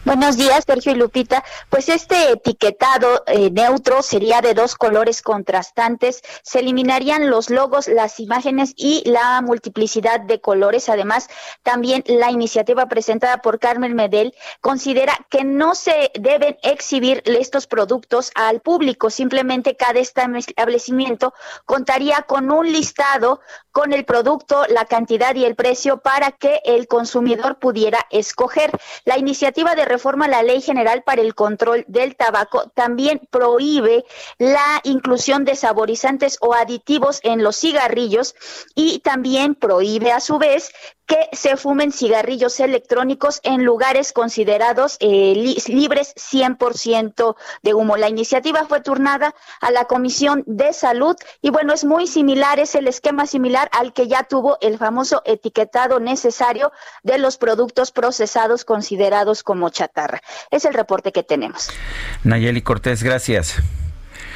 S24: Buenos días, Sergio y Lupita. Pues este etiquetado eh, neutro sería de dos colores contrastantes. Se eliminarían los logos, las imágenes y la multiplicidad de colores. Además, también la iniciativa presentada por Carmen Medel considera que no se deben exhibir estos productos al público. Simplemente cada establecimiento contaría con un listado con el producto, la cantidad y el precio para que el consumidor pudiera escoger. La iniciativa de reforma a la Ley General para el Control del Tabaco también prohíbe la inclusión de saborizantes o aditivos en los cigarrillos y también prohíbe a su vez que se fumen cigarrillos electrónicos en lugares considerados eh, libres 100% de humo. La iniciativa fue turnada a la Comisión de Salud y bueno, es muy similar, es el esquema similar al que ya tuvo el famoso etiquetado necesario de los productos procesados considerados como chatarra. Es el reporte que tenemos.
S1: Nayeli Cortés, gracias.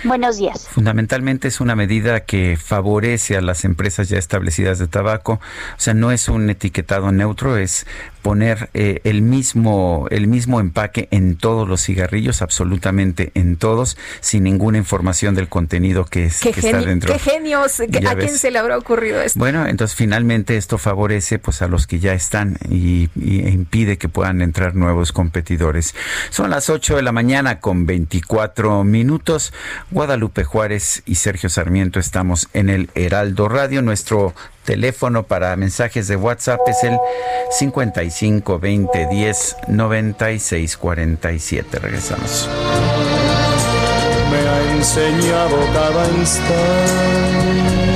S24: Buenos días.
S1: Fundamentalmente es una medida que favorece a las empresas ya establecidas de tabaco. O sea, no es un etiquetado neutro, es poner eh, el mismo el mismo empaque en todos los cigarrillos, absolutamente en todos, sin ninguna información del contenido que, está dentro.
S2: Qué genios, ¿a quién se le habrá ocurrido esto?
S1: Bueno, entonces finalmente esto favorece pues a los que ya están y, y impide que puedan entrar nuevos competidores. Son las 8 de la mañana con 24 minutos. Guadalupe Juárez y Sergio Sarmiento estamos en el Heraldo Radio. Nuestro teléfono para mensajes de WhatsApp es el 55 20 10 96 47. Regresamos.
S9: Me ha enseñado cada instante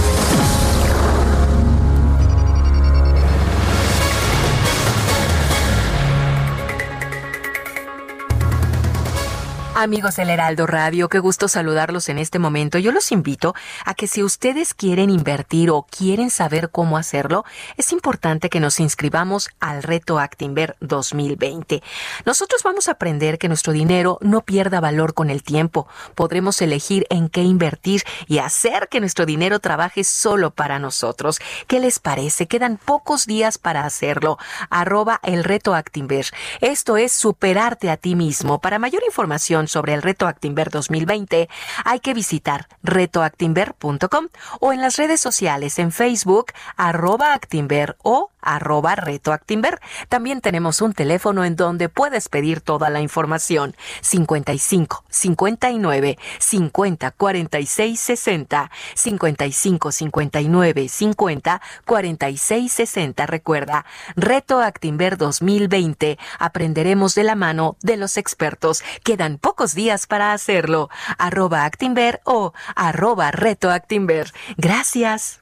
S25: Amigos del Heraldo Radio, qué gusto saludarlos en este momento. Yo los invito a que si ustedes quieren invertir o quieren saber cómo hacerlo, es importante que nos inscribamos al reto Actinver 2020. Nosotros vamos a aprender que nuestro dinero no pierda valor con el tiempo. Podremos elegir en qué invertir y hacer que nuestro dinero trabaje solo para nosotros. ¿Qué les parece? Quedan pocos días para hacerlo. Arroba el reto Actinver. Esto es superarte a ti mismo. Para mayor información sobre el Reto Actinver 2020, hay que visitar retoactinver.com o en las redes sociales en Facebook, arroba Actinver o arroba Reto Actimber. También tenemos un teléfono en donde puedes pedir toda la información. 55 59 50 46 60 55 59 50 46 60. Recuerda, Reto Actimber 2020. Aprenderemos de la mano de los expertos. Quedan pocos días para hacerlo. Arroba Actimber o arroba Reto Actimber. Gracias.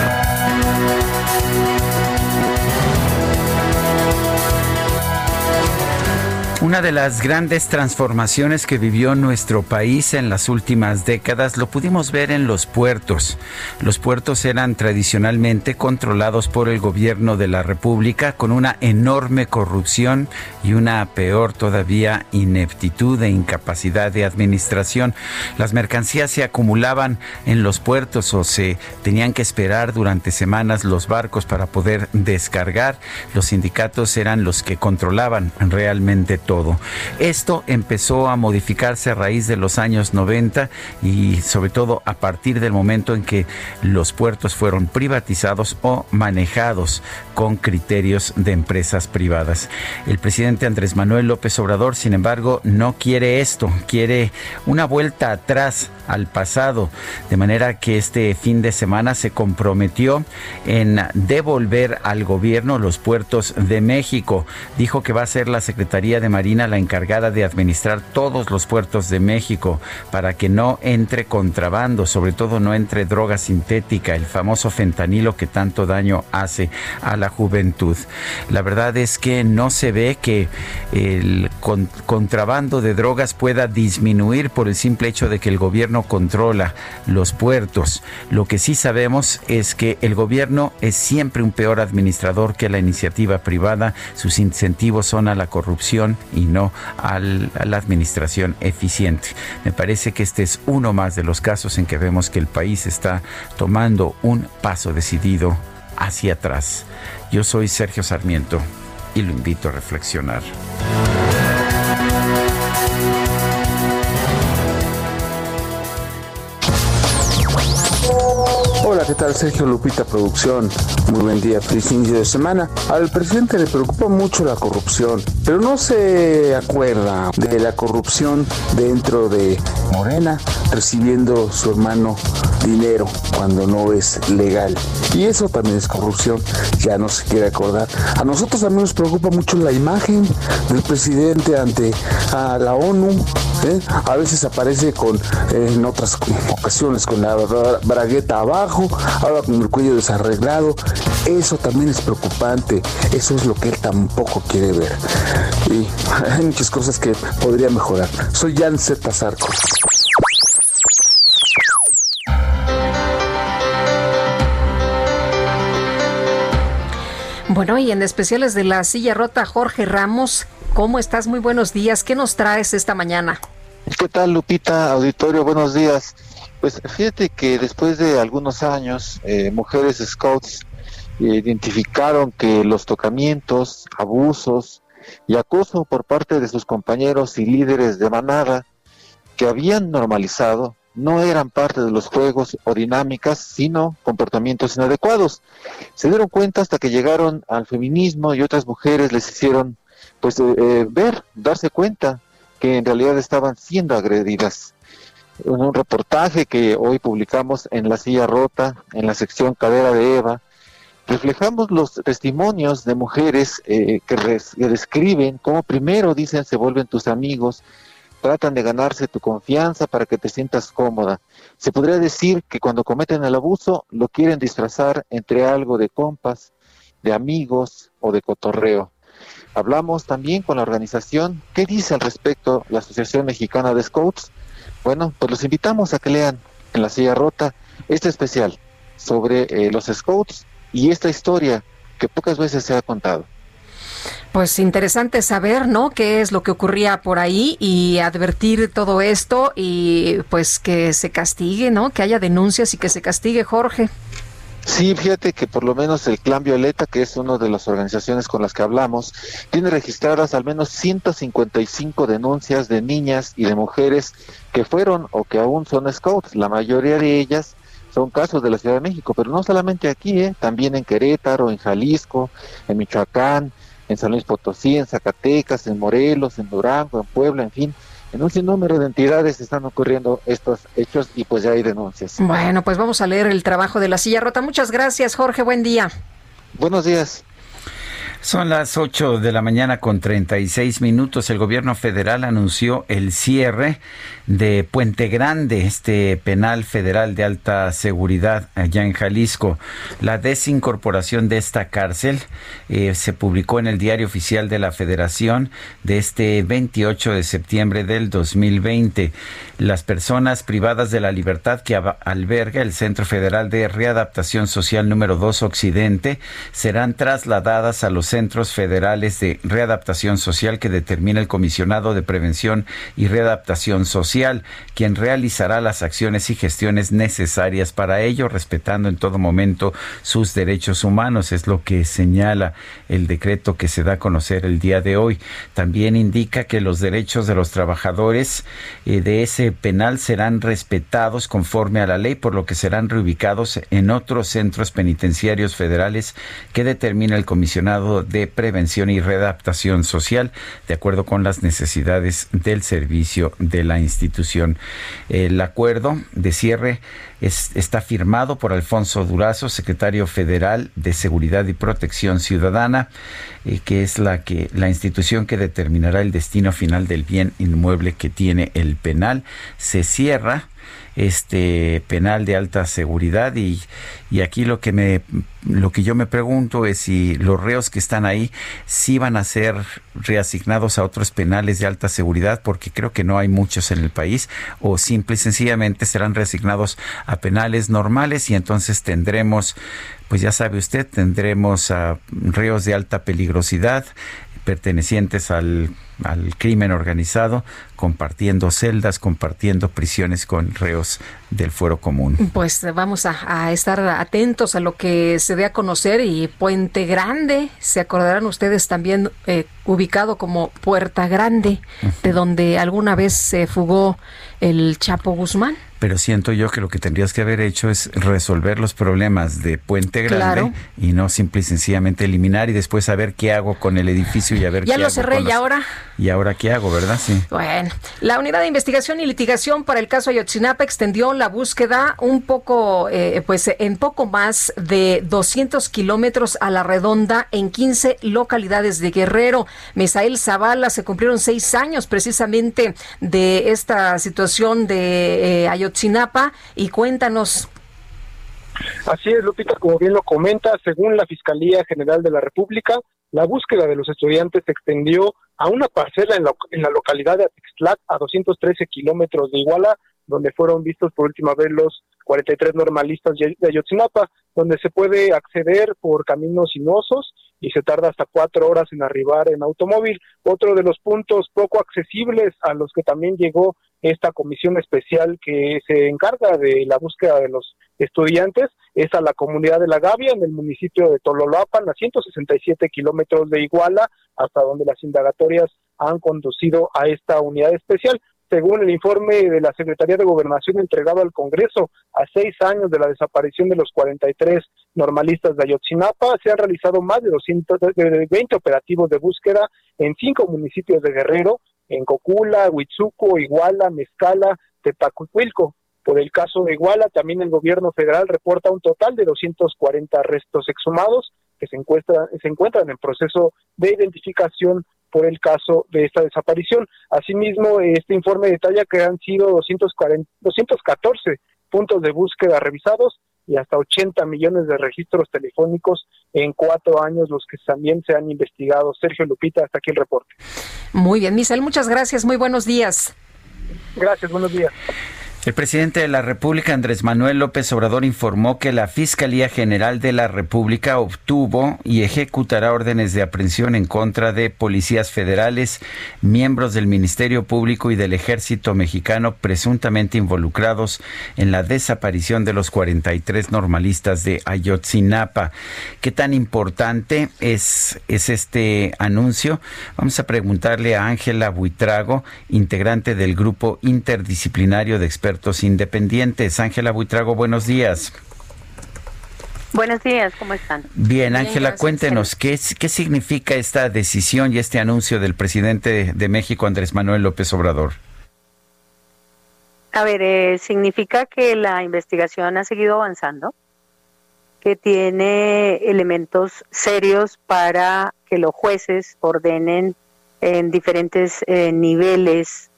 S1: Una de las grandes transformaciones que vivió nuestro país en las últimas décadas lo pudimos ver en los puertos. Los puertos eran tradicionalmente controlados por el gobierno de la República con una enorme corrupción y una peor todavía ineptitud e incapacidad de administración. Las mercancías se acumulaban en los puertos o se tenían que esperar durante semanas los barcos para poder descargar. Los sindicatos eran los que controlaban realmente todo esto empezó a modificarse a raíz de los años 90 y sobre todo a partir del momento en que los puertos fueron privatizados o manejados con criterios de empresas privadas. El presidente Andrés Manuel López Obrador, sin embargo, no quiere esto, quiere una vuelta atrás al pasado, de manera que este fin de semana se comprometió en devolver al gobierno los puertos de México. Dijo que va a ser la Secretaría de La encargada de administrar todos los puertos de México para que no entre contrabando, sobre todo no entre droga sintética, el famoso fentanilo que tanto daño hace a la juventud. La verdad es que no se ve que el contrabando de drogas pueda disminuir por el simple hecho de que el gobierno controla los puertos. Lo que sí sabemos es que el gobierno es siempre un peor administrador que la iniciativa privada. Sus incentivos son a la corrupción y no a la administración eficiente. Me parece que este es uno más de los casos en que vemos que el país está tomando un paso decidido hacia atrás. Yo soy Sergio Sarmiento y lo invito a reflexionar.
S26: ¿Qué tal? Sergio Lupita Producción. Muy buen día, feliz inicio de semana. Al presidente le preocupa mucho la corrupción, pero no se acuerda de la corrupción dentro de Morena, recibiendo su hermano dinero cuando no es legal. Y eso también es corrupción, ya no se quiere acordar. A nosotros también nos preocupa mucho la imagen del presidente ante a la ONU. ¿eh? A veces aparece con, en otras ocasiones, con la bragueta abajo, ahora con el cuello desarreglado. Eso también es preocupante. Eso es lo que él tampoco quiere ver. Y hay muchas cosas que podría mejorar. Soy Jan Z. Zarco.
S2: Bueno, y en especiales de la silla rota, Jorge Ramos, ¿cómo estás? Muy buenos días. ¿Qué nos traes esta mañana?
S27: ¿Qué tal, Lupita? Auditorio, buenos días. Pues fíjate que después de algunos años, eh, mujeres scouts identificaron que los tocamientos, abusos y acoso por parte de sus compañeros y líderes de manada que habían normalizado no eran parte de los juegos o dinámicas, sino comportamientos inadecuados. Se dieron cuenta hasta que llegaron al feminismo y otras mujeres les hicieron pues eh, eh, ver, darse cuenta que en realidad estaban siendo agredidas. En un reportaje que hoy publicamos en La Silla Rota, en la sección Cadera de Eva, reflejamos los testimonios de mujeres eh, que, que describen cómo primero dicen se vuelven tus amigos, tratan de ganarse tu confianza para que te sientas cómoda. Se podría decir que cuando cometen el abuso lo quieren disfrazar entre algo de compas, de amigos o de cotorreo. Hablamos también con la organización. ¿Qué dice al respecto la Asociación Mexicana de Scouts? Bueno, pues los invitamos a que lean en la silla rota este especial sobre eh, los Scouts y esta historia que pocas veces se ha contado.
S2: Pues interesante saber, ¿no? ¿Qué es lo que ocurría por ahí y advertir todo esto y pues que se castigue, ¿no? Que haya denuncias y que se castigue, Jorge.
S27: Sí, fíjate que por lo menos el Clan Violeta, que es una de las organizaciones con las que hablamos, tiene registradas al menos 155 denuncias de niñas y de mujeres que fueron o que aún son scouts. La mayoría de ellas son casos de la Ciudad de México, pero no solamente aquí, ¿eh? también en Querétaro, en Jalisco, en Michoacán, en San Luis Potosí, en Zacatecas, en Morelos, en Durango, en Puebla, en fin. En un sinnúmero de entidades están ocurriendo estos hechos y pues ya hay denuncias.
S2: Bueno, pues vamos a leer el trabajo de la silla rota. Muchas gracias, Jorge. Buen día.
S27: Buenos días.
S1: Son las 8 de la mañana con 36 minutos. El gobierno federal anunció el cierre de Puente Grande, este penal federal de alta seguridad allá en Jalisco. La desincorporación de esta cárcel eh, se publicó en el Diario Oficial de la Federación de este 28 de septiembre del 2020. Las personas privadas de la libertad que alberga el Centro Federal de Readaptación Social número 2 Occidente serán trasladadas a los centros federales de readaptación social que determina el Comisionado de Prevención y Readaptación Social, quien realizará las acciones y gestiones necesarias para ello, respetando en todo momento sus derechos humanos. Es lo que señala el decreto que se da a conocer el día de hoy. También indica que los derechos de los trabajadores eh, de ese penal serán respetados conforme a la ley, por lo que serán reubicados en otros centros penitenciarios federales que determina el comisionado de Prevención y Readaptación Social, de acuerdo con las necesidades del servicio de la institución. El acuerdo de cierre está firmado por Alfonso Durazo, secretario federal de Seguridad y Protección Ciudadana, eh, que es la que la institución que determinará el destino final del bien inmueble que tiene el penal. Se cierra este penal de alta seguridad y, y aquí lo que me lo que yo me pregunto es si los reos que están ahí sí van a ser reasignados a otros penales de alta seguridad porque creo que no hay muchos en el país o simple y sencillamente serán reasignados a penales normales y entonces tendremos pues ya sabe usted, tendremos reos de alta peligrosidad pertenecientes al al crimen organizado, compartiendo celdas, compartiendo prisiones con reos del fuero común.
S2: Pues vamos a, estar atentos a lo que se dé a conocer y Puente Grande, se acordarán ustedes también eh, ubicado como Puerta Grande, de donde alguna vez se fugó el Chapo Guzmán
S1: pero siento yo que lo que tendrías que haber hecho es resolver los problemas de Puente Grande y no simple y sencillamente eliminar y después saber qué hago con el edificio y a ver
S2: ya
S1: lo
S2: cerré y ahora
S1: y ahora qué hago verdad sí.
S2: Bueno la unidad de investigación y litigación para el caso Ayotzinapa extendió la búsqueda un poco eh, pues en poco más de 200 kilómetros a la redonda en 15 localidades de Guerrero. Mesael Zavala se cumplieron seis años precisamente de esta situación de eh, Ayotzinapa Y cuéntanos.
S28: Así es, Lupita, como bien lo comenta, según la Fiscalía General de la República, la búsqueda de los estudiantes se extendió a una parcela en la, en la localidad de Atixtlac, a 213 kilómetros de Iguala, donde fueron vistos por última vez los 43 normalistas de Ayotzinapa, donde se puede acceder por caminos sinuosos y se tarda hasta cuatro horas en arribar en automóvil. Otro de los puntos poco accesibles a los que también llegó esta comisión especial que se encarga de la búsqueda de los estudiantes es a la comunidad de La Gavia, en el municipio de Tololoapan, a 167 kilómetros de Iguala, hasta donde las indagatorias han conducido a esta unidad especial. Según el informe de la Secretaría de Gobernación entregado al Congreso, a seis años de la desaparición de los 43 normalistas de Ayotzinapa, se han realizado más de 220 operativos de búsqueda en cinco municipios de Guerrero, en Cocula, Huitzuco, Iguala, Mezcala, Tepacuilco. Por el caso de Iguala, también el gobierno federal reporta un total de 240 restos exhumados que se, encuentran, se encuentran en proceso de identificación por el caso de esta desaparición. Asimismo, este informe detalla que han sido 240, 214 puntos de búsqueda revisados y hasta 80 millones de registros telefónicos en cuatro años los que también se han investigado. Sergio Lupita, hasta aquí el reporte.
S2: Muy bien, Misael, muchas gracias, muy buenos días.
S28: Gracias, buenos días.
S1: El presidente de la República, Andrés Manuel López Obrador, informó que la Fiscalía General de la República obtuvo y ejecutará órdenes de aprehensión en contra de policías federales, miembros del Ministerio Público y del Ejército Mexicano presuntamente involucrados en la desaparición de los 43 normalistas de Ayotzinapa. ¿Qué tan importante es, es este anuncio? Vamos a preguntarle a Ángela Buitrago, integrante del Grupo Interdisciplinario de Expertos expertos independientes. Ángela Buitrago, buenos días.
S29: Buenos días, ¿cómo están?
S1: Bien, Ángela, cuéntenos, ¿qué, ¿qué significa esta decisión y este anuncio del presidente de México, Andrés Manuel López Obrador?
S29: A ver, eh, significa que la investigación ha seguido avanzando, que tiene elementos serios para que los jueces ordenen en diferentes eh, niveles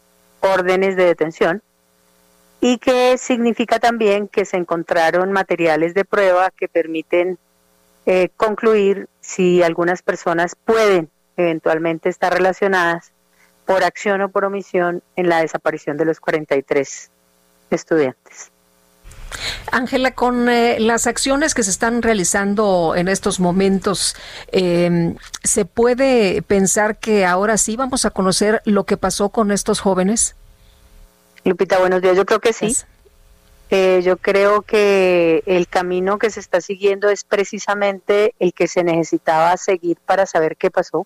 S29: órdenes de detención y que significa también que se encontraron materiales de prueba que permiten eh, concluir si algunas personas pueden eventualmente estar relacionadas por acción o por omisión en la desaparición de los 43 estudiantes.
S2: Ángela, con eh, las acciones que se están realizando en estos momentos, em, ¿se puede pensar que ahora sí vamos a conocer lo que pasó con estos jóvenes?
S29: Lupita, buenos días. Yo creo que sí. Eh, yo creo que el camino que se está siguiendo es precisamente el que se necesitaba seguir para saber qué pasó.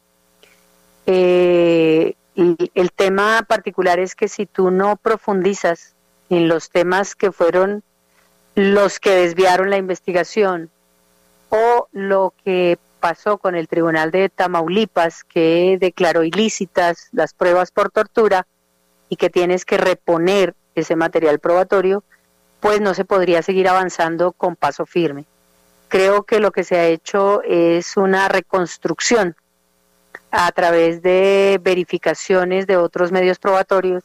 S29: Eh, el tema particular es que si tú no profundizas en los temas que fueron los que desviaron la investigación o lo que pasó con el Tribunal de Tamaulipas que declaró ilícitas las pruebas por tortura y que tienes que reponer ese material probatorio, pues no se podría seguir avanzando con paso firme. Creo que lo que se ha hecho es una reconstrucción a través de verificaciones de otros medios probatorios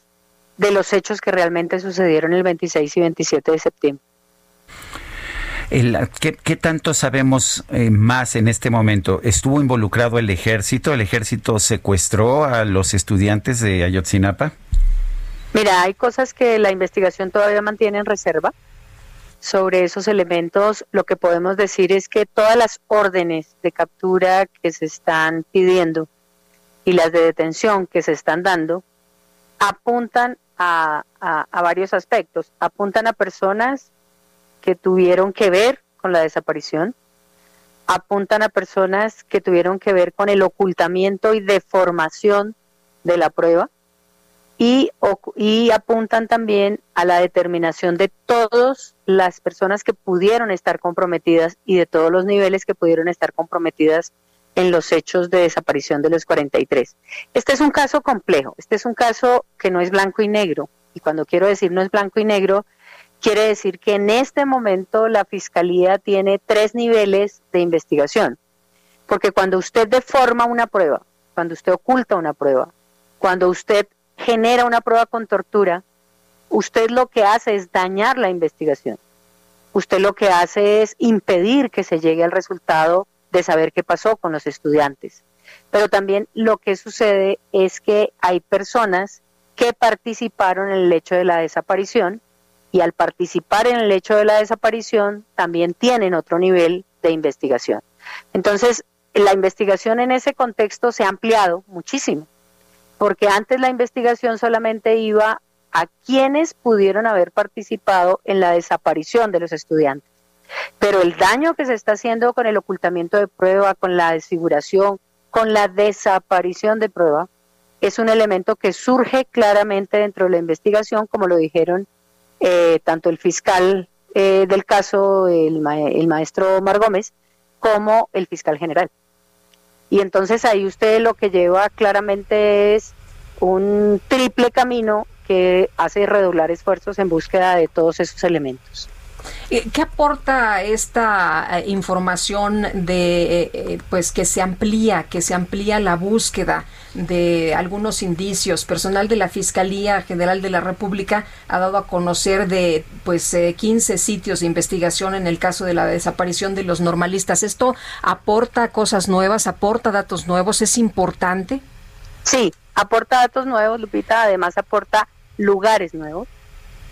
S29: de los hechos que realmente sucedieron el 26 y 27 de septiembre.
S1: ¿Qué, tanto sabemos eh, más en este momento? ¿Estuvo involucrado el ejército? ¿El ejército secuestró a los estudiantes de Ayotzinapa?
S29: Mira, hay cosas que la investigación todavía mantiene en reserva. Sobre esos elementos, lo que podemos decir es que todas las órdenes de captura que se están pidiendo y las de detención que se están dando apuntan a varios aspectos. Apuntan a personas que tuvieron que ver con la desaparición, apuntan a personas que tuvieron que ver con el ocultamiento y deformación de la prueba y, apuntan también a la determinación de todas las personas que pudieron estar comprometidas y de todos los niveles que pudieron estar comprometidas en los hechos de desaparición de los 43. Este es un caso complejo, este es un caso que no es blanco y negro, y cuando quiero decir no es blanco y negro, Quiere decir que en este momento la Fiscalía tiene tres niveles de investigación, porque cuando usted deforma una prueba, cuando usted oculta una prueba, cuando usted genera una prueba con tortura, usted lo que hace es dañar la investigación. Usted lo que hace es impedir que se llegue al resultado de saber qué pasó con los estudiantes. Pero también lo que sucede es que hay personas que participaron en el hecho de la desaparición y al participar en el hecho de la desaparición también tienen otro nivel de investigación. Entonces, la investigación en ese contexto se ha ampliado muchísimo, porque antes la investigación solamente iba a quienes pudieron haber participado en la desaparición de los estudiantes. Pero el daño que se está haciendo con el ocultamiento de prueba, con la desfiguración, con la desaparición de prueba, es un elemento que surge claramente dentro de la investigación, como lo dijeron eh, tanto el fiscal eh, del caso, el, maestro Mar Gómez, como el fiscal general. Y entonces ahí usted lo que lleva claramente es un triple camino que hace redoblar esfuerzos en búsqueda de todos esos elementos.
S2: Eh, ¿Qué aporta esta información de pues que se amplía, que se amplía la búsqueda de algunos indicios? Personal de la Fiscalía General de la República ha dado a conocer de pues 15 sitios de investigación en el caso de la desaparición de los normalistas. ¿Esto aporta cosas nuevas, aporta datos nuevos? ¿Es importante?
S29: Sí, aporta datos nuevos, Lupita, además aporta lugares nuevos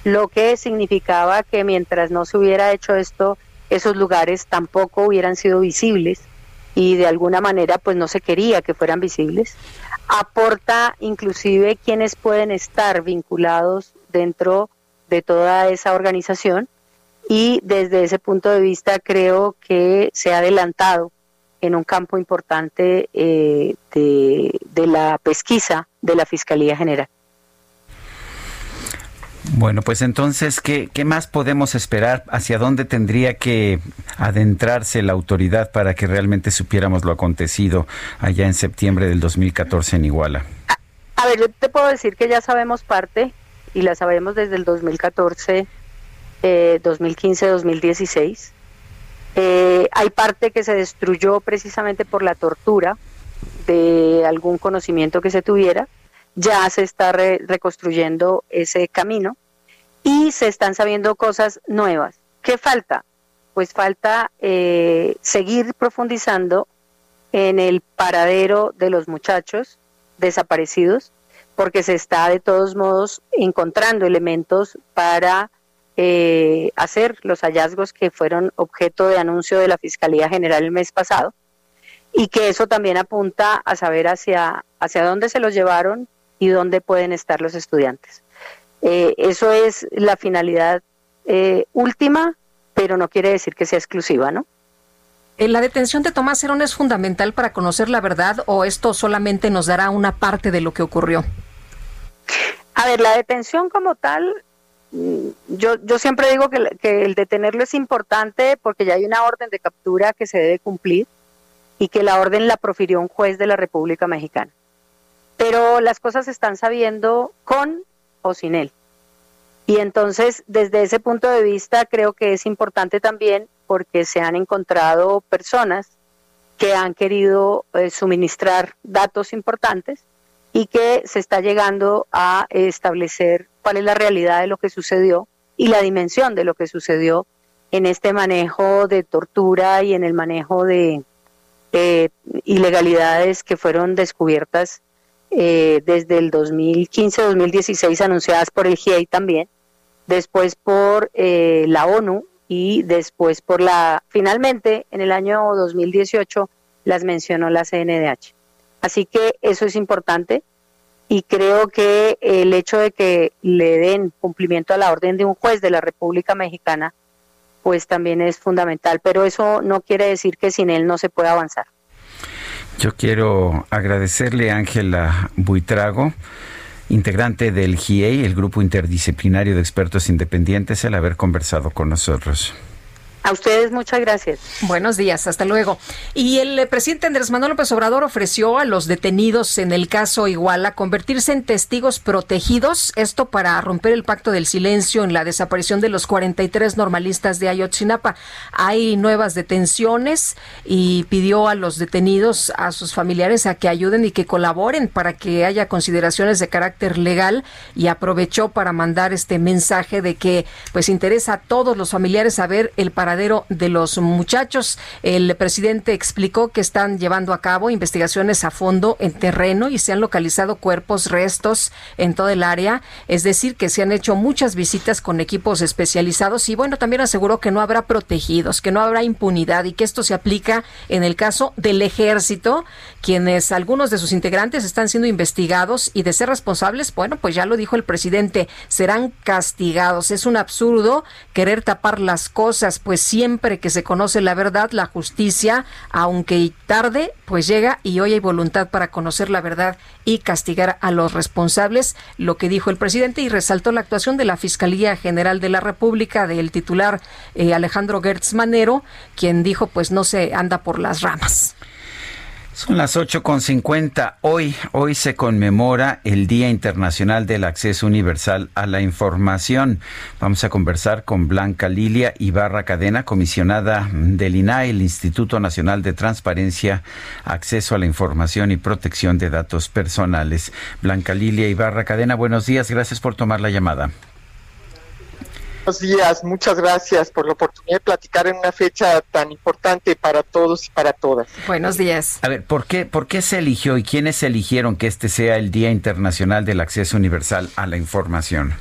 S29: lo que significaba que mientras no se hubiera hecho esto, esos lugares tampoco hubieran sido visibles y de alguna manera pues no se quería que fueran visibles. Aporta inclusive quienes pueden estar vinculados dentro de toda esa organización y desde ese punto de vista creo que se ha adelantado en un campo importante eh, de la pesquisa de la Fiscalía General.
S1: Bueno, pues entonces, ¿qué, ¿qué más podemos esperar? ¿Hacia dónde tendría que adentrarse la autoridad para que realmente supiéramos lo acontecido allá en septiembre del 2014 en Iguala?
S29: A ver, yo te puedo decir que ya sabemos parte y la sabemos desde el 2014, eh, 2015, 2016. Eh, hay parte que se destruyó precisamente por la tortura de algún conocimiento que se tuviera. Ya se está reconstruyendo ese camino y se están sabiendo cosas nuevas. ¿Qué falta? Pues falta eh, seguir profundizando en el paradero de los muchachos desaparecidos, porque se está de todos modos encontrando elementos para eh, hacer los hallazgos que fueron objeto de anuncio de la Fiscalía General el mes pasado y que eso también apunta a saber hacia, hacia dónde se los llevaron y dónde pueden estar los estudiantes. Eh, eso es la finalidad eh, última, pero no quiere decir que sea exclusiva, ¿no?
S2: Eh, ¿La detención de Tomás Herón es fundamental para conocer la verdad o esto solamente nos dará una parte de lo que ocurrió?
S29: A ver, la detención como tal, mm, yo, yo siempre digo que, que el detenerlo es importante porque ya hay una orden de captura que se debe cumplir y que la orden la profirió un juez de la República Mexicana. Pero las cosas se están sabiendo con o sin él. Y entonces, desde ese punto de vista, creo que es importante también porque se han encontrado personas que han querido eh, suministrar datos importantes y que se está llegando a establecer cuál es la realidad de lo que sucedió y la dimensión de lo que sucedió en este manejo de tortura y en el manejo de ilegalidades que fueron descubiertas eh, desde el 2015-2016 anunciadas por el GIEI también, después por eh, la ONU y después por la, finalmente en el año 2018 las mencionó la CNDH. Así que eso es importante y creo que el hecho de que le den cumplimiento a la orden de un juez de la República Mexicana, pues también es fundamental, pero eso no quiere decir que sin él no se pueda avanzar.
S1: Yo quiero agradecerle a Ángela Buitrago, integrante del GIEI, el Grupo Interdisciplinario de Expertos Independientes, el haber conversado con nosotros.
S29: A ustedes muchas gracias.
S2: Buenos días, hasta luego. Y el eh, presidente Andrés Manuel López Obrador ofreció a los detenidos en el caso Iguala convertirse en testigos protegidos, esto para romper el pacto del silencio en la desaparición de los 43 normalistas de Ayotzinapa. Hay nuevas detenciones y pidió a los detenidos, a sus familiares, a que ayuden y que colaboren para que haya consideraciones de carácter legal y aprovechó para mandar este mensaje de que pues interesa a todos los familiares saber el de los muchachos. El presidente explicó que están llevando a cabo investigaciones a fondo en terreno y se han localizado cuerpos, restos en todo el área. Es decir, que se han hecho muchas visitas con equipos especializados y bueno, también aseguró que no habrá protegidos, que no habrá impunidad y que esto se aplica en el caso del ejército, quienes algunos de sus integrantes están siendo investigados y de ser responsables, bueno, pues ya lo dijo el presidente, serán castigados. Es un absurdo querer tapar las cosas, pues siempre que se conoce la verdad, la justicia, aunque tarde, pues llega y hoy hay voluntad para conocer la verdad y castigar a los responsables, lo que dijo el presidente y resaltó la actuación de la Fiscalía General de la República, del titular eh, Alejandro Gertz Manero, quien dijo pues no se anda por las ramas.
S1: Son las ocho con cincuenta. Hoy, hoy se conmemora el Día Internacional del Acceso Universal a la Información. Vamos a conversar con Blanca Lilia Ibarra Cadena, comisionada del INAI, el Instituto Nacional de Transparencia, Acceso a la Información y Protección de Datos Personales. Blanca Lilia Ibarra Cadena, buenos días. Gracias por tomar la llamada.
S30: Buenos días, muchas gracias por la oportunidad de platicar en una fecha tan importante para todos y para todas.
S2: Buenos días.
S1: A ver, ¿por qué, ¿por qué se eligió y quiénes eligieron que este sea el Día Internacional del Acceso Universal a la Información?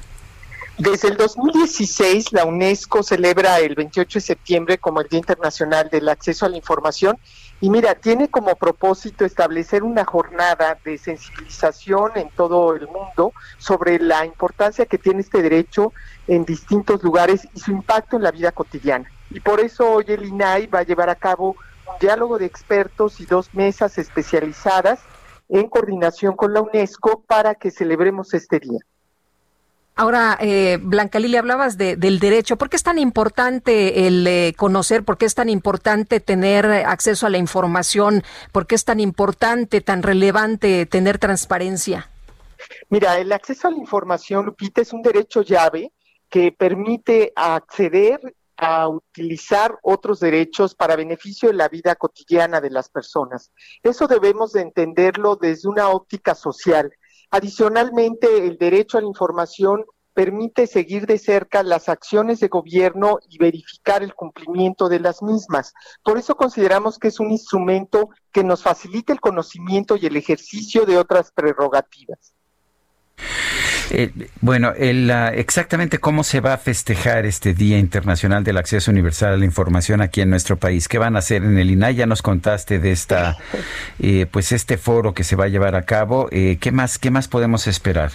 S30: Desde el 2016, la UNESCO celebra el 28 de septiembre como el Día Internacional del Acceso a la Información y mira, tiene como propósito establecer una jornada de sensibilización en todo el mundo sobre la importancia que tiene este derecho en distintos lugares y su impacto en la vida cotidiana. Y por eso hoy el INAI va a llevar a cabo un diálogo de expertos y dos mesas especializadas en coordinación con la UNESCO para que celebremos este día.
S2: Ahora, eh, Blanca Lilia, hablabas de, del derecho. ¿Por qué es tan importante el eh, conocer? ¿Por qué es tan importante tener acceso a la información? ¿Por qué es tan importante, tan relevante tener transparencia?
S30: Mira, el acceso a la información, Lupita, es un derecho llave que permite acceder a utilizar otros derechos para beneficio de la vida cotidiana de las personas. Eso debemos de entenderlo desde una óptica social Adicionalmente, el derecho a la información permite seguir de cerca las acciones de gobierno y verificar el cumplimiento de las mismas. Por eso consideramos que es un instrumento que nos facilita el conocimiento y el ejercicio de otras prerrogativas.
S1: Eh, bueno, el, exactamente cómo se va a festejar este Día Internacional del Acceso Universal a la Información aquí en nuestro país. ¿Qué van a hacer en el INAI? Ya nos contaste de esta, eh, pues este foro que se va a llevar a cabo. Eh, ¿Qué más, qué más podemos esperar?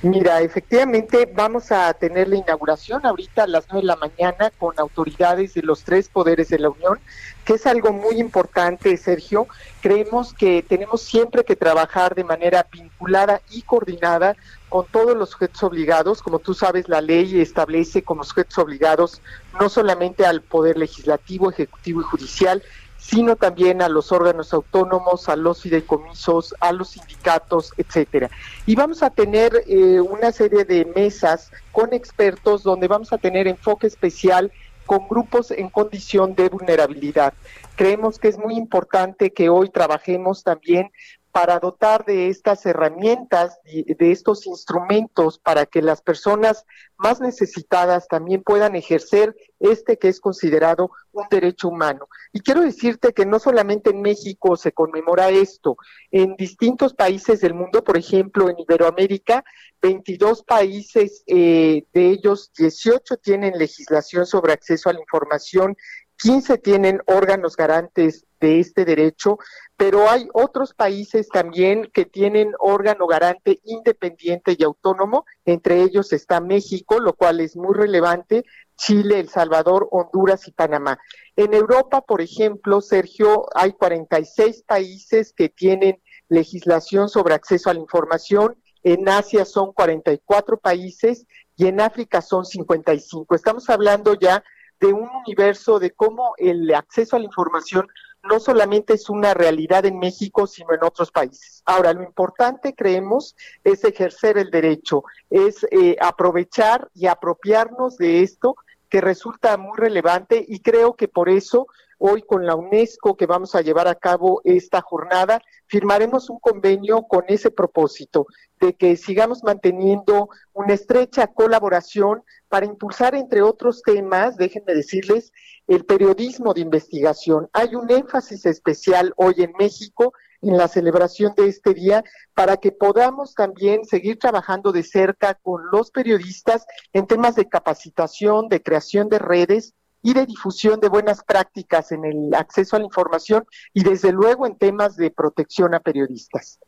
S30: Mira, efectivamente vamos a tener la inauguración ahorita a las nueve de la mañana con autoridades de los tres poderes de la Unión, que es algo muy importante, Sergio. Creemos que tenemos siempre que trabajar de manera vinculada y coordinada con todos los sujetos obligados. Como tú sabes, la ley establece como sujetos obligados no solamente al Poder Legislativo, Ejecutivo y Judicial, sino también a los órganos autónomos, a los fideicomisos, a los sindicatos, etcétera. Y vamos a tener eh, una serie de mesas con expertos donde vamos a tener enfoque especial con grupos en condición de vulnerabilidad. Creemos que es muy importante que hoy trabajemos también para dotar de estas herramientas, de estos instrumentos, para que las personas más necesitadas también puedan ejercer este que es considerado un derecho humano. Y quiero decirte que no solamente en México se conmemora esto, en distintos países del mundo, por ejemplo, en Iberoamérica, 22 países, eh, de ellos 18 tienen legislación sobre acceso a la información 15 tienen órganos garantes de este derecho, pero hay otros países también que tienen órgano garante independiente y autónomo, entre ellos está México, lo cual es muy relevante, Chile, El Salvador, Honduras y Panamá. En Europa, por ejemplo, Sergio, hay 46 países que tienen legislación sobre acceso a la información, en Asia son 44 países y en África son 55. Estamos hablando ya de un universo de cómo el acceso a la información no solamente es una realidad en México, sino en otros países. Ahora, lo importante, creemos, es ejercer el derecho, es eh, aprovechar y apropiarnos de esto que resulta muy relevante y creo que por eso hoy con la UNESCO que vamos a llevar a cabo esta jornada, firmaremos un convenio con ese propósito de que sigamos manteniendo una estrecha colaboración para impulsar, entre otros temas, déjenme decirles, el periodismo de investigación. Hay un énfasis especial hoy en México en la celebración de este día para que podamos también seguir trabajando de cerca con los periodistas en temas de capacitación, de creación de redes y de difusión de buenas prácticas en el acceso a la información y desde luego en temas de protección a periodistas.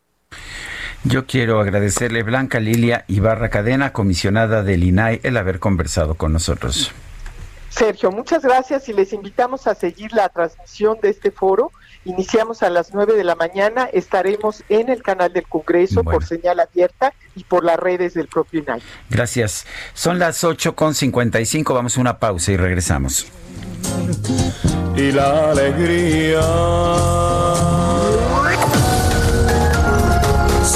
S1: Yo quiero agradecerle Blanca Lilia Ibarra Cadena, comisionada del INAI, el haber conversado con nosotros.
S30: Sergio, muchas gracias y les invitamos a seguir la transmisión de este foro. Iniciamos a las 9 de la mañana, estaremos en el canal del Congreso por señal abierta y por las redes del propio INAI.
S1: Gracias. Son las 8 con 55, vamos a una pausa y regresamos.
S9: Y la alegría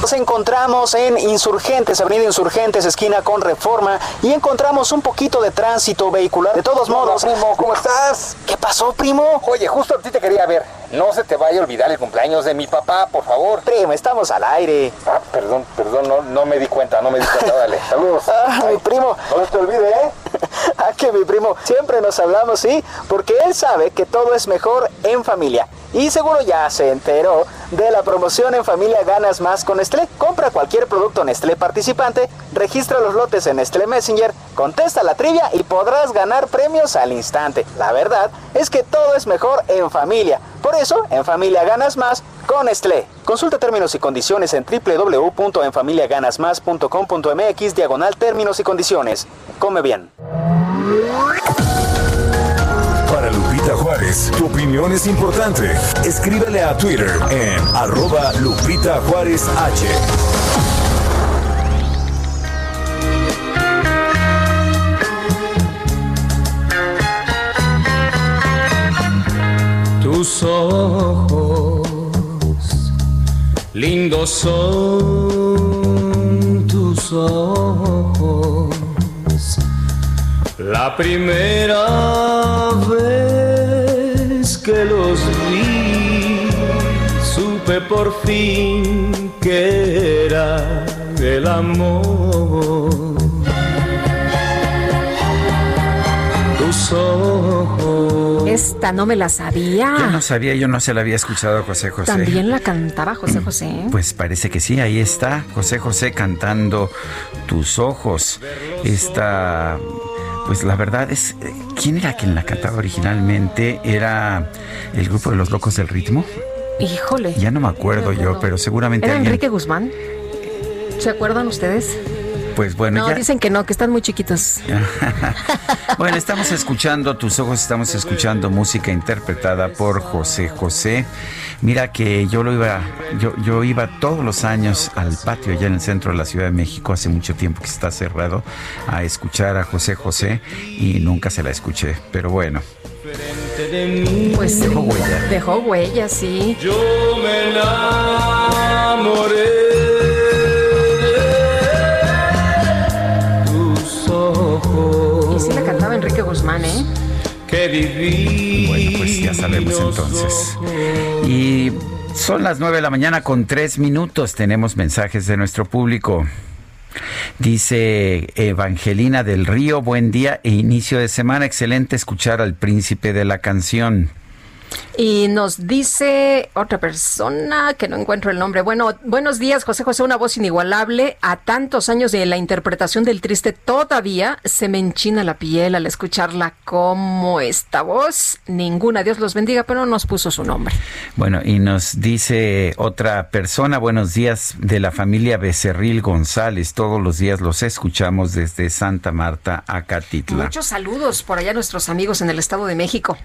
S31: Nos encontramos en Insurgentes, Avenida Insurgentes, esquina con Reforma, y encontramos un poquito de tránsito vehicular. De todos modos,
S32: primo, ¿cómo estás?
S31: ¿Qué pasó, primo?
S32: Oye, justo a ti te quería ver. No se te vaya a olvidar el cumpleaños de mi papá, por favor.
S31: Primo, estamos al aire.
S32: Ah, perdón, perdón, no, no me di cuenta, no me di cuenta. Dale, saludos.
S31: Ah, mi primo.
S32: No se te olvide, ¿eh?
S31: ah, que mi primo, siempre nos hablamos, sí, porque él sabe que todo es mejor en familia. Y seguro ya se enteró de la promoción en familia Ganas Más con Nestlé. Compra cualquier producto Nestlé participante, registra los lotes en Nestlé Messenger, contesta la trivia y podrás ganar premios al instante. La verdad es que todo es mejor en familia. Por eso, en familia ganas más con Nestlé. Consulta términos y condiciones en www.enfamiliaganasmas.com.mx diagonal términos y condiciones. Come bien.
S3: Para Lupita Juárez, tu opinión es importante. Escríbele a Twitter en arroba Lupita Juárez H.
S9: Tus ojos lindos son tus ojos. La primera vez que los vi, supe por fin que era el amor. Tus ojos.
S2: Esta no me la sabía.
S1: Yo no sabía, yo no se la había escuchado a José José.
S2: También la cantaba José José.
S1: Pues parece que sí, ahí está José José cantando Tus ojos. Esta, pues la verdad es, ¿quién era quien la cantaba originalmente? ¿Era el grupo de los locos del ritmo?
S2: Híjole.
S1: Ya no me acuerdo yo, pero seguramente
S2: ¿Era
S1: alguien...
S2: Enrique Guzmán? ¿Se acuerdan ustedes?
S1: Pues bueno,
S2: No,
S1: ya...
S2: dicen que no, que están muy chiquitos.
S1: Bueno, estamos escuchando Tus Ojos, estamos escuchando música interpretada por José José. Mira que yo lo iba, yo, yo iba todos los años al patio allá en el centro de la Ciudad de México, hace mucho tiempo que está cerrado, a escuchar a José José y nunca se la escuché. Pero bueno,
S2: Pues
S1: Dejó huella.
S2: Dejó huella, sí.
S9: Yo me enamoré de tus ojos.
S2: Y sí la cantaba Enrique Guzmán, ¿eh?
S9: Que viví.
S1: bueno, pues ya sabemos entonces. Y son las 9 de la mañana con tres minutos. Tenemos mensajes de nuestro público. Dice Evangelina del Río, buen día e inicio de semana. Excelente escuchar al príncipe de la canción.
S2: Y nos dice otra persona que no encuentro el nombre. Bueno, buenos días, José José, una voz inigualable. A tantos años de la interpretación del triste, todavía se me enchina la piel al escucharla como esta voz. Ninguna, Dios los bendiga, pero no nos puso su nombre.
S1: Bueno, y nos dice otra persona, buenos días de la familia Becerril González. Todos los días los escuchamos desde Santa Marta a Catitla.
S2: Muchos saludos por allá a nuestros amigos en el Estado de México.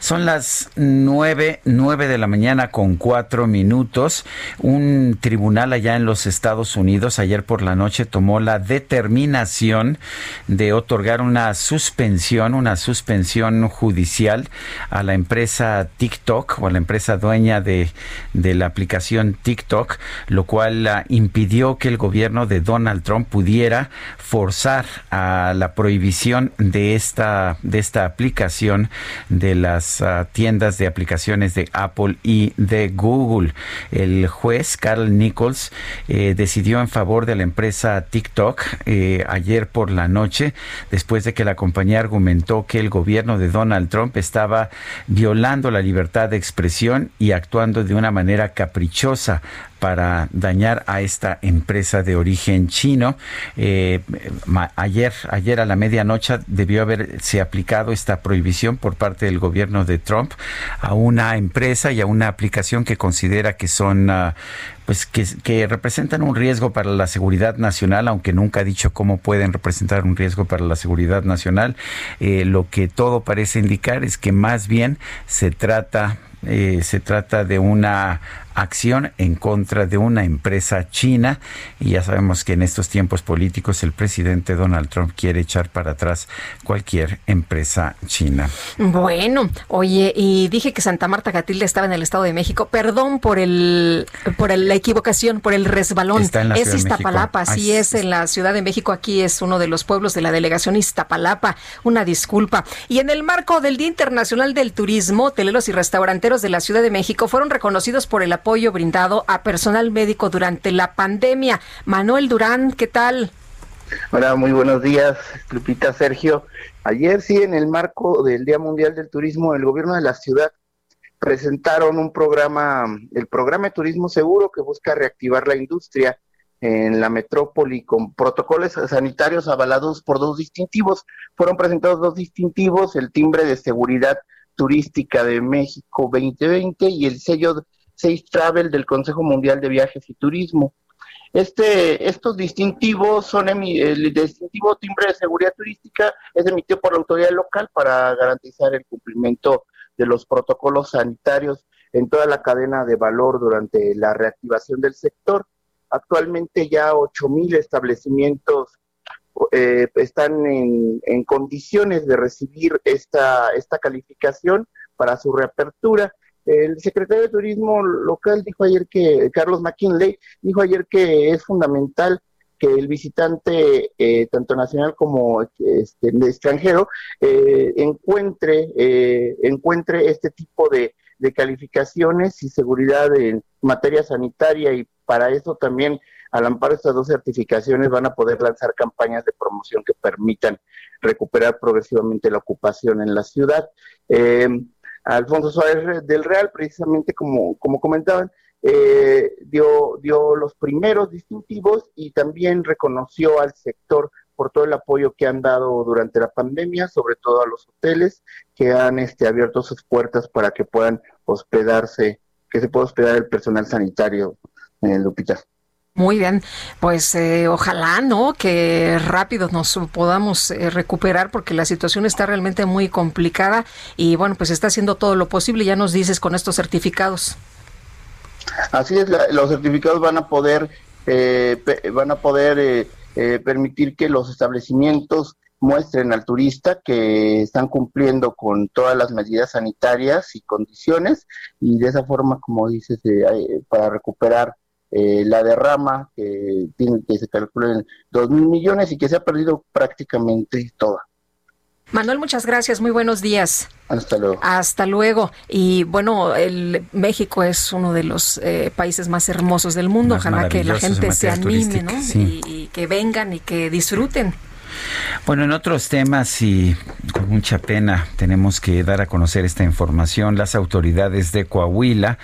S1: Son las nueve, nueve de la mañana con cuatro minutos. Un tribunal allá en los Estados Unidos ayer por la noche tomó la determinación de otorgar una suspensión, una suspensión judicial a la empresa TikTok o a la empresa dueña de, de la aplicación TikTok, lo cual ah, impidió que el gobierno de Donald Trump pudiera forzar a la prohibición de esta, de esta aplicación de las ah, tiendas de aplicaciones de Apple y de Google. El juez Carl Nichols eh, decidió en favor de la empresa TikTok eh, ayer por la noche, después de que la compañía argumentó que el gobierno de Donald Trump estaba violando la libertad de expresión y actuando de una manera caprichosa para dañar a esta empresa de origen chino. Eh, ayer, ayer a la medianoche debió haberse aplicado esta prohibición por parte del gobierno de Trump a una empresa y a una aplicación que considera que son ah, pues que, que representan un riesgo para la seguridad nacional, aunque nunca ha dicho cómo pueden representar un riesgo para la seguridad nacional. Eh, lo que todo parece indicar es que más bien se trata eh, se trata de una acción en contra de una empresa china y ya sabemos que en estos tiempos políticos el presidente Donald Trump quiere echar para atrás cualquier empresa china.
S2: Bueno, oye, y dije que Santa Marta Catilda estaba en el Estado de México. Perdón por el por el- la equivocación, por el resbalón.
S1: Está en la
S2: es
S1: Ciudad de México.
S2: Iztapalapa, sí es en la Ciudad de México. Aquí es uno de los pueblos de la delegación Iztapalapa. Una disculpa. Y en el marco del Día Internacional del Turismo, hoteleros y restauranteros de la Ciudad de México fueron reconocidos por el apoyo brindado a personal médico durante la pandemia. Manuel Durán, ¿qué tal?
S33: Hola, muy buenos días, Lupita Sergio. Ayer sí, en el marco del Día Mundial del Turismo, el gobierno de la ciudad presentaron un programa, el programa de turismo seguro que busca reactivar la industria en la metrópoli con protocolos sanitarios avalados por dos distintivos. Fueron presentados dos distintivos, el timbre de seguridad turística de México 2020 y el sello Safe Travel del Consejo Mundial de Viajes y Turismo. Este, estos distintivos son el distintivo timbre de seguridad turística es emitido por la autoridad local para garantizar el cumplimiento de los protocolos sanitarios en toda la cadena de valor durante la reactivación del sector. Actualmente ya 8.000 establecimientos eh, están en, en, condiciones de recibir esta, esta calificación para su reapertura. El secretario de Turismo local dijo ayer que, Carlos McKinley, dijo ayer que es fundamental que el visitante, eh, tanto nacional como este, extranjero, eh, encuentre, eh, encuentre este tipo de, calificaciones y seguridad en materia sanitaria y para eso también al amparo de estas dos certificaciones van a poder lanzar campañas de promoción que permitan recuperar progresivamente la ocupación en la ciudad. Eh, Alfonso Suárez del Real, precisamente como, como comentaban, eh, dio, dio los primeros distintivos y también reconoció al sector por todo el apoyo que han dado durante la pandemia, sobre todo a los hoteles que han este, abierto sus puertas para que puedan hospedarse, que se pueda hospedar el personal sanitario en el Lupita.
S2: Muy bien, pues eh, ojalá, ¿no? Que rápido nos podamos eh, recuperar porque la situación está realmente muy complicada y bueno, pues está haciendo todo lo posible, ya nos dices con estos certificados.
S33: Así es, los certificados van a poder, eh, van a poder permitir que los establecimientos muestren al turista que están cumpliendo con todas las medidas sanitarias y condiciones y de esa forma, como dices, para recuperar eh, la derrama que, tiene, que se calcula en dos mil millones y que se ha perdido prácticamente toda.
S2: Manuel, muchas gracias, muy buenos días.
S33: Hasta luego.
S2: Hasta luego. Y bueno, el México es uno de los eh, países más hermosos del mundo. Ojalá que la gente se anime, ¿no? y que vengan y que disfruten.
S1: Bueno, en otros temas y con mucha pena tenemos que dar a conocer esta información. Las autoridades de Coahuila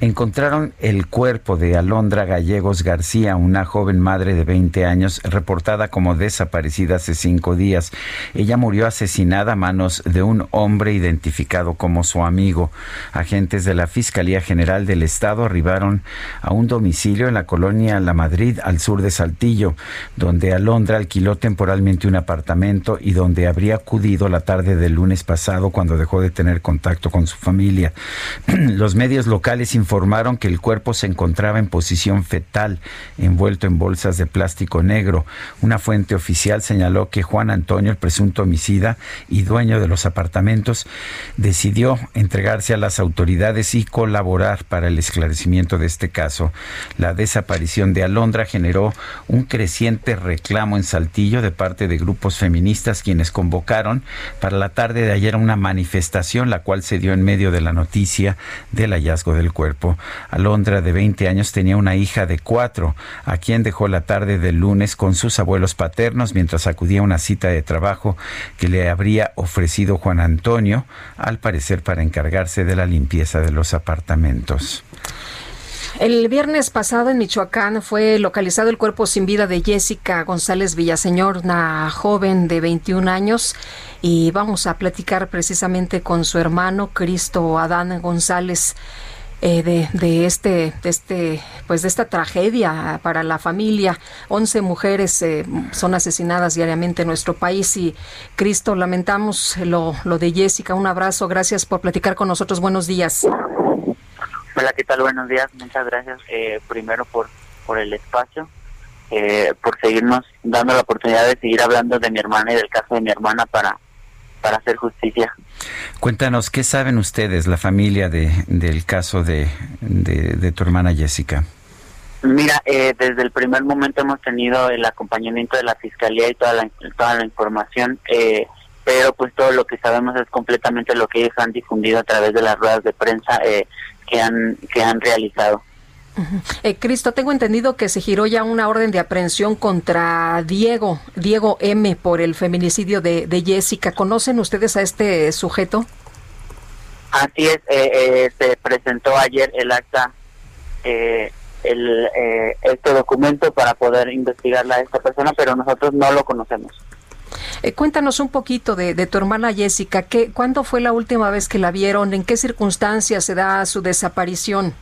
S1: encontraron el cuerpo de Alondra Gallegos García, una joven madre de 20 años reportada como desaparecida hace cinco días. Ella murió asesinada a manos de un hombre identificado como su amigo. Agentes de la Fiscalía General del Estado arribaron a un domicilio en la colonia La Madrid, al sur de Saltillo, donde Alondra alquiló temporalmente un apartamento y donde habría acudido la tarde del lunes pasado cuando dejó de tener contacto con su familia. Los medios locales informaron que el cuerpo se encontraba en posición fetal, envuelto en bolsas de plástico negro. Una fuente oficial señaló que Juan Antonio, el presunto homicida y dueño de los apartamentos, decidió entregarse a las autoridades y colaborar para el esclarecimiento de este caso. La desaparición de Alondra generó un creciente reclamo en Saltillo de parte de grupos feministas quienes convocaron para la tarde de ayer una manifestación, la cual se dio en medio de la noticia del hallazgo del cuerpo. Alondra, de 20 años, tenía una hija de cuatro, a quien dejó la tarde del lunes con sus abuelos paternos mientras acudía a una cita de trabajo que le habría ofrecido Juan Antonio, al parecer para encargarse de la limpieza de los apartamentos.
S2: El viernes pasado en Michoacán fue localizado el cuerpo sin vida de Jessica González Villaseñor, una joven de 21 años, y vamos a platicar precisamente con su hermano Cristo Adán González. Eh, de, de, este, de este, pues de esta tragedia para la familia. Once mujeres eh, son asesinadas diariamente en nuestro país y Cristo, lamentamos lo, lo de Jessica. Un abrazo, gracias por platicar con nosotros. Buenos días.
S34: Hola, ¿qué tal? Buenos días. Muchas gracias eh, primero por, por el espacio, eh, por seguirnos dando la oportunidad de seguir hablando de mi hermana y del caso de mi hermana para, para hacer justicia.
S1: Cuéntanos, ¿qué saben ustedes, la familia, de, del caso de, de, tu hermana Jessica?
S34: Mira, eh, desde el primer momento hemos tenido el acompañamiento de la fiscalía y toda la, toda la información, pero pues todo lo que sabemos es completamente lo que ellos han difundido a través de las ruedas de prensa. Eh, que han, que han realizado.
S2: Eh, Cristo, tengo entendido que se giró ya una orden de aprehensión contra Diego, Diego M, por el feminicidio de, Jessica. ¿Conocen ustedes a este sujeto?
S34: Así es, eh, eh, se presentó ayer el acta, eh, el, eh, este documento para poder investigarla a esta persona, pero nosotros no lo conocemos.
S2: Eh, cuéntanos un poquito de, de tu hermana Jessica. ¿Qué, ¿Cuándo fue la última vez que la vieron? ¿En qué circunstancias se da su desaparición?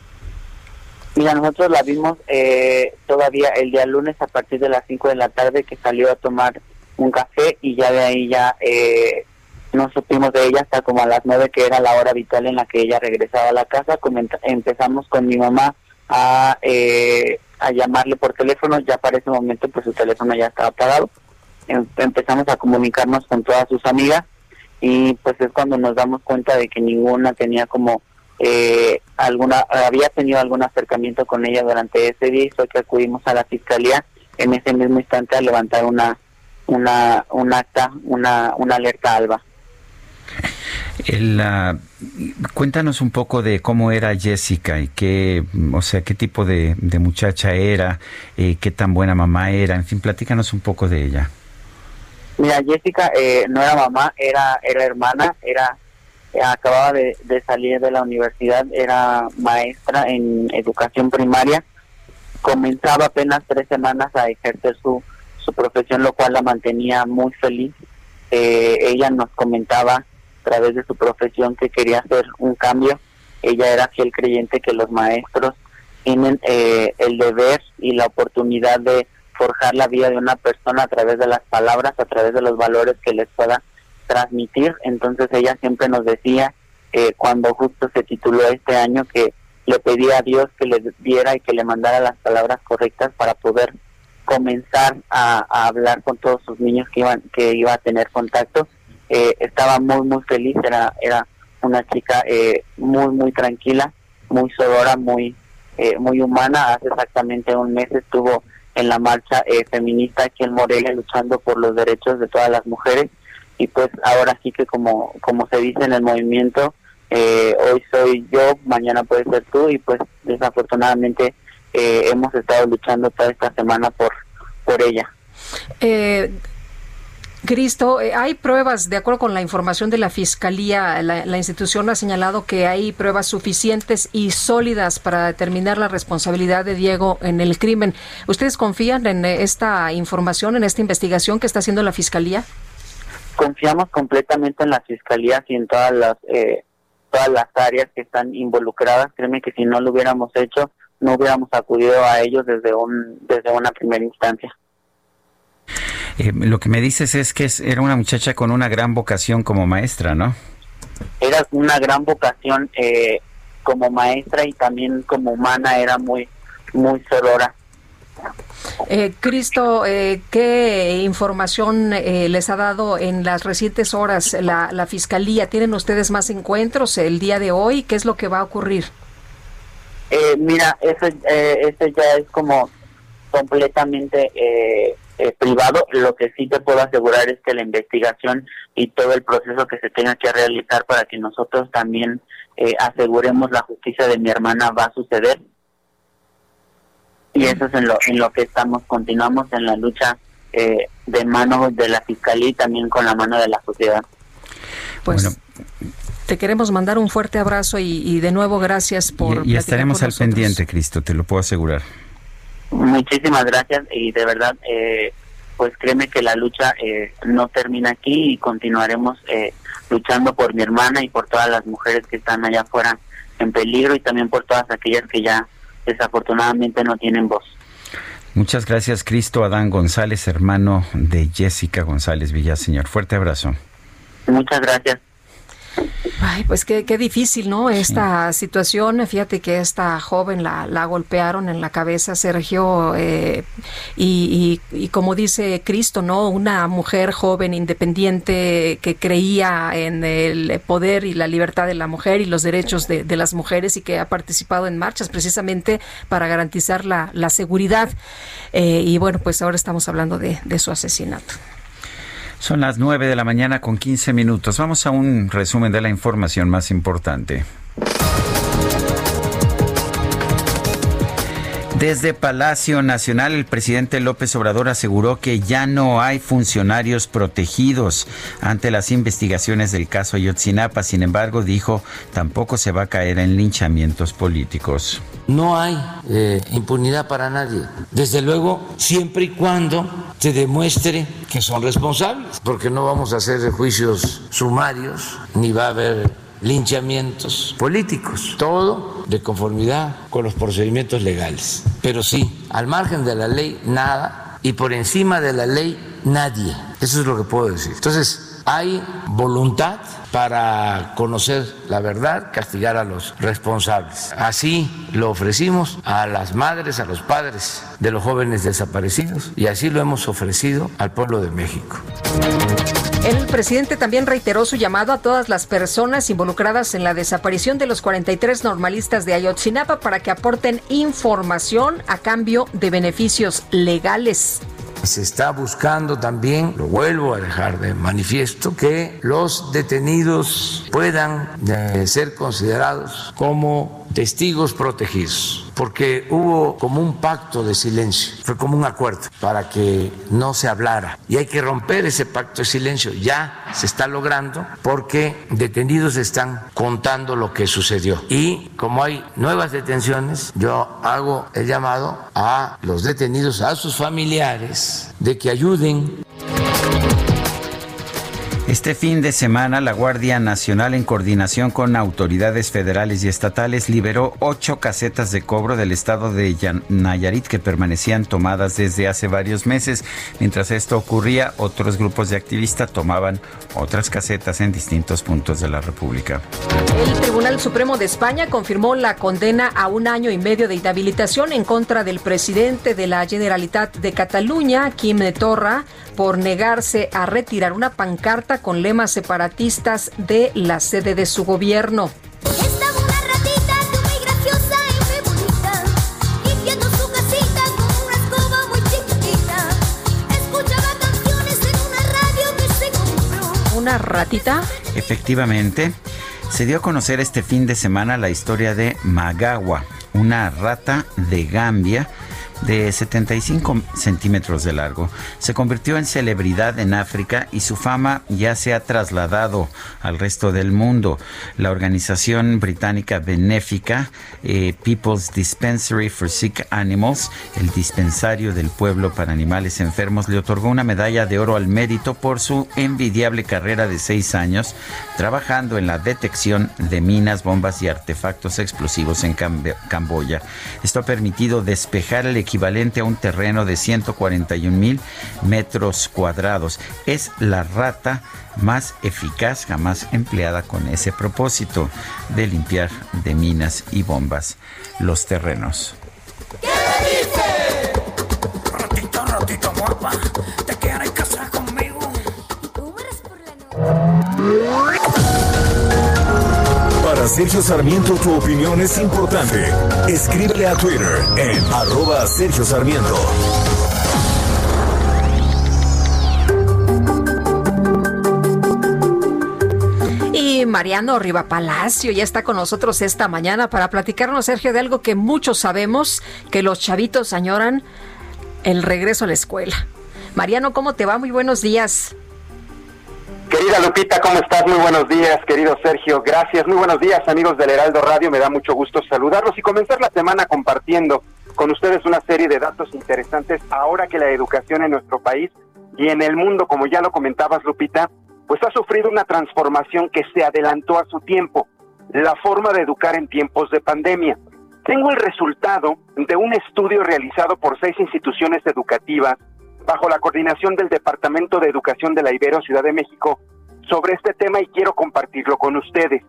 S34: Mira, nosotros la vimos eh, todavía el día lunes a partir de las 5 de la tarde que salió a tomar un café y ya de ahí ya eh, no supimos de ella hasta como a las 9 que era la hora habitual en la que ella regresaba a la casa. Empezamos con mi mamá a, eh, a llamarle por teléfono, ya para ese momento pues su teléfono ya estaba apagado. Em- empezamos a comunicarnos con todas sus amigas y pues es cuando nos damos cuenta de que ninguna tenía como eh, alguna había tenido algún acercamiento con ella durante ese día y fue que acudimos a la fiscalía en ese mismo instante a levantar una una un acta una una alerta alba
S1: El, cuéntanos un poco de cómo era Jessica y qué, o sea, qué tipo de, de muchacha era, eh, qué tan buena mamá era, en fin, platícanos un poco de ella.
S34: Mira, Jessica eh, no era mamá, era, era hermana, era eh, acababa de, salir de la universidad, era maestra en educación primaria, comenzaba apenas tres semanas a ejercer su, su profesión, lo cual la mantenía muy feliz. Eh, ella nos comentaba a través de su profesión que quería hacer un cambio. Ella era fiel creyente que los maestros tienen eh, el deber y la oportunidad de forjar la vida de una persona a través de las palabras, a través de los valores que les pueda transmitir. Entonces ella siempre nos decía, eh, cuando justo se tituló este año, que le pedía a Dios que le diera y que le mandara las palabras correctas para poder comenzar a, hablar con todos sus niños que iban que iba a tener contacto. Eh, estaba muy muy feliz, era era una chica eh, muy muy tranquila, muy sonora, muy eh, muy humana. Hace exactamente un mes estuvo en la marcha eh, feminista aquí en Morelia luchando por los derechos de todas las mujeres. Y pues ahora sí que como como se dice en el movimiento eh, hoy soy yo mañana puede ser tú. Y pues desafortunadamente eh, hemos estado luchando toda esta semana por por ella.
S2: Eh, Cristo, eh, hay pruebas, de acuerdo con la información de la Fiscalía, la, la institución ha señalado que hay pruebas suficientes y sólidas para determinar la responsabilidad de Diego en el crimen. ¿Ustedes confían en eh, esta información, en esta investigación que está haciendo la Fiscalía?
S34: confiamos completamente en las fiscalías y en todas las eh, todas las áreas que están involucradas créeme que si no lo hubiéramos hecho no hubiéramos acudido a ellos desde un desde una primera instancia
S1: Eh, lo que me dices es que es- era una muchacha con una gran vocación como maestra, ¿no?
S34: era una gran vocación eh, como maestra y también como humana era muy muy sorora
S2: Eh, Cristo, eh, ¿qué información eh, les ha dado en las recientes horas la, la Fiscalía? ¿Tienen ustedes más encuentros el día de hoy? ¿Qué es lo que va a ocurrir?
S34: Eh, mira, eso, eh, eso ya es como completamente eh, eh, privado. Lo que sí te puedo asegurar es que la investigación y todo el proceso que se tenga que realizar para que nosotros también eh, aseguremos la justicia de mi hermana va a suceder. Y eso es en lo, en lo que estamos, continuamos en la lucha eh, de mano de la fiscalía y también con la mano de la sociedad.
S2: Pues te queremos mandar un fuerte abrazo y, y de nuevo gracias por...
S1: Y, estaremos
S2: con
S1: al
S2: nosotros.
S1: pendiente, Cristo, te lo puedo asegurar.
S34: Muchísimas gracias y de verdad, eh, pues créeme que la lucha eh, no termina aquí y continuaremos eh, luchando por mi hermana y por todas las mujeres que están allá afuera en peligro y también por todas aquellas que ya desafortunadamente no tienen voz.
S1: Muchas gracias, Cristo Adán González, hermano de Jessica González Villaseñor. Fuerte abrazo.
S34: Muchas gracias.
S2: Ay, pues qué, qué difícil, ¿no? Esta situación, fíjate que esta joven la, la golpearon en la cabeza, Sergio, eh, y, y- y como dice Cristo, ¿no? Una mujer joven, independiente, que creía en el poder y la libertad de la mujer y los derechos de, de las mujeres y que ha participado en marchas precisamente para garantizar la, la seguridad. Eh, y bueno, pues ahora estamos hablando de, de su asesinato.
S1: Son las 9 de la mañana con 15 minutos. Vamos a un resumen de la información más importante. Desde Palacio Nacional, el presidente López Obrador aseguró que ya no hay funcionarios protegidos ante las investigaciones del caso Ayotzinapa. Sin embargo, dijo, tampoco se va a caer en linchamientos políticos.
S35: No hay eh, impunidad para nadie. Desde luego, siempre y cuando se demuestre que son responsables, porque no vamos a hacer juicios sumarios, ni va a haber linchamientos políticos, todo de conformidad con los procedimientos legales. Pero sí, al margen de la ley, nada, y por encima de la ley, nadie. Eso es lo que puedo decir. Entonces, hay voluntad para conocer la verdad, castigar a los responsables. Así lo ofrecimos a las madres, a los padres de los jóvenes desaparecidos y así lo hemos ofrecido al pueblo de México.
S2: El presidente también reiteró su llamado a todas las personas involucradas en la desaparición de los 43 normalistas de Ayotzinapa para que aporten información a cambio de beneficios legales.
S35: Se está buscando también, lo vuelvo a dejar de manifiesto, que los detenidos puedan eh, ser considerados como testigos protegidos, porque hubo como un pacto de silencio, fue como un acuerdo para que no se hablara. Y hay que romper ese pacto de silencio. Ya se está logrando porque detenidos están contando lo que sucedió. Y como hay nuevas detenciones, yo hago el llamado a los detenidos, a sus familiares, de que ayuden
S1: este fin de semana, la Guardia Nacional, en coordinación con autoridades federales y estatales, liberó ocho casetas de cobro del estado de Nayarit que permanecían tomadas desde hace varios meses. Mientras esto ocurría, otros grupos de activistas tomaban otras casetas en distintos puntos de la República.
S2: El Tribunal Supremo de España confirmó la condena a un año y medio de inhabilitación en contra del presidente de la Generalitat de Cataluña, Quim Torra, por negarse a retirar una pancarta con lemas separatistas de la sede de su gobierno. ¿Una ratita?
S1: Efectivamente, se dio a conocer este fin de semana la historia de Magawa, una rata de Gambia de 75 centímetros de largo. Se convirtió en celebridad en África y su fama ya se ha trasladado al resto del mundo. La organización británica benéfica eh, People's Dispensary for Sick Animals, el dispensario del pueblo para animales enfermos, le otorgó una medalla de oro al mérito por su envidiable carrera de seis años trabajando en la detección de minas, bombas y artefactos explosivos en Camboya. Esto ha permitido despejar el equivalente a un terreno de 141 mil metros cuadrados. Es la rata más eficaz jamás empleada con ese propósito de limpiar de minas y bombas los terrenos. ¿Qué dice? Ratito, ratito guapa, te quieres casar conmigo.
S3: Para Sergio Sarmiento tu opinión es importante. Escríbele a Twitter en arroba Sergio Sarmiento.
S2: Y Mariano Riva Palacio ya está con nosotros esta mañana para platicarnos, Sergio, de algo que muchos sabemos, que los chavitos añoran, el regreso a la escuela. Mariano, ¿cómo te va? Muy buenos días.
S36: Querida Lupita, ¿cómo estás? Muy buenos días, querido Sergio. Gracias. Muy buenos días, amigos del Heraldo Radio. Me da mucho gusto saludarlos y comenzar la semana compartiendo con ustedes una serie de datos interesantes ahora que la educación en nuestro país y en el mundo, como ya lo comentabas, Lupita, pues ha sufrido una transformación que se adelantó a su tiempo, la forma de educar en tiempos de pandemia. Tengo el resultado de un estudio realizado por seis instituciones educativas bajo la coordinación del Departamento de Educación de la Ibero Ciudad de México sobre este tema y quiero compartirlo con ustedes,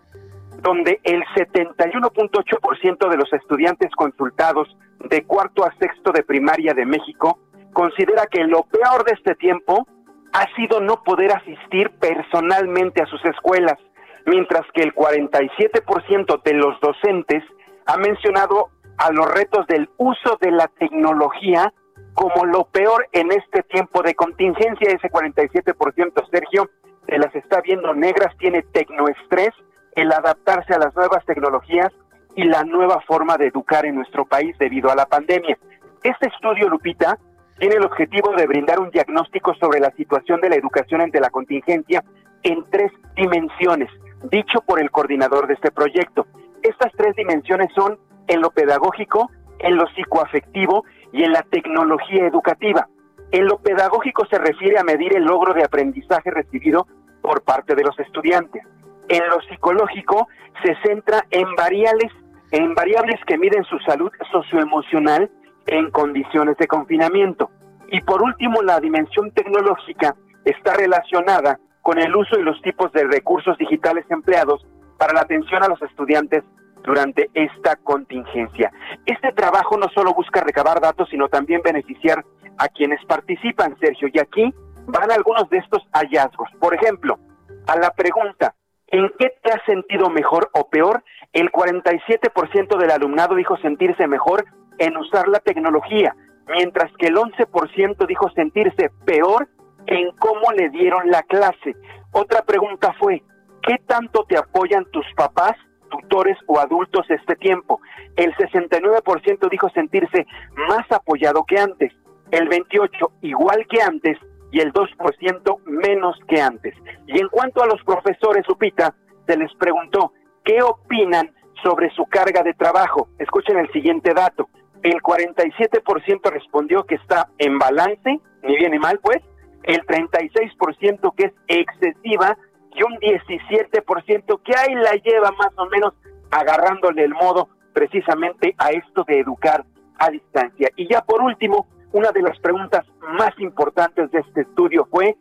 S36: donde el 71.8% de los estudiantes consultados de cuarto a sexto de primaria de México considera que lo peor de este tiempo ha sido no poder asistir personalmente a sus escuelas, mientras que el 47% de los docentes ha mencionado a los retos del uso de la tecnología como lo peor en este tiempo de contingencia. Ese 47%, Sergio, se las está viendo negras, tiene tecnoestrés, el adaptarse a las nuevas tecnologías y la nueva forma de educar en nuestro país debido a la pandemia. Este estudio, Lupita, tiene el objetivo de brindar un diagnóstico sobre la situación de la educación ante la contingencia en tres dimensiones, dicho por el coordinador de este proyecto. Estas tres dimensiones son en lo pedagógico, en lo psicoafectivo y en la tecnología educativa. En lo pedagógico se refiere a medir el logro de aprendizaje recibido por parte de los estudiantes. En lo psicológico se centra en variables, en variables que miden su salud socioemocional en condiciones de confinamiento. Y por último, la dimensión tecnológica está relacionada con el uso y los tipos de recursos digitales empleados para la atención a los estudiantes durante esta contingencia. Este trabajo no solo busca recabar datos, sino también beneficiar a quienes participan, Sergio. Y aquí van algunos de estos hallazgos. Por ejemplo, a la pregunta, ¿en qué te has sentido mejor o peor? El 47% del alumnado dijo sentirse mejor en usar la tecnología, mientras que el 11% dijo sentirse peor en cómo le dieron la clase. Otra pregunta fue, ¿qué tanto te apoyan tus papás, tutores o adultos este tiempo? El 69% dijo sentirse más apoyado que antes, el 28% igual que antes y el 2% menos que antes. Y en cuanto a los profesores, Lupita, se les preguntó, ¿qué opinan sobre su carga de trabajo? Escuchen el siguiente dato el 47% respondió que está en balance, ni bien ni mal, pues, el 36% que es excesiva y un 17% que ahí la lleva más o menos agarrándole el modo precisamente a esto de educar a distancia. Y ya por último, una de las preguntas más importantes de este estudio fue,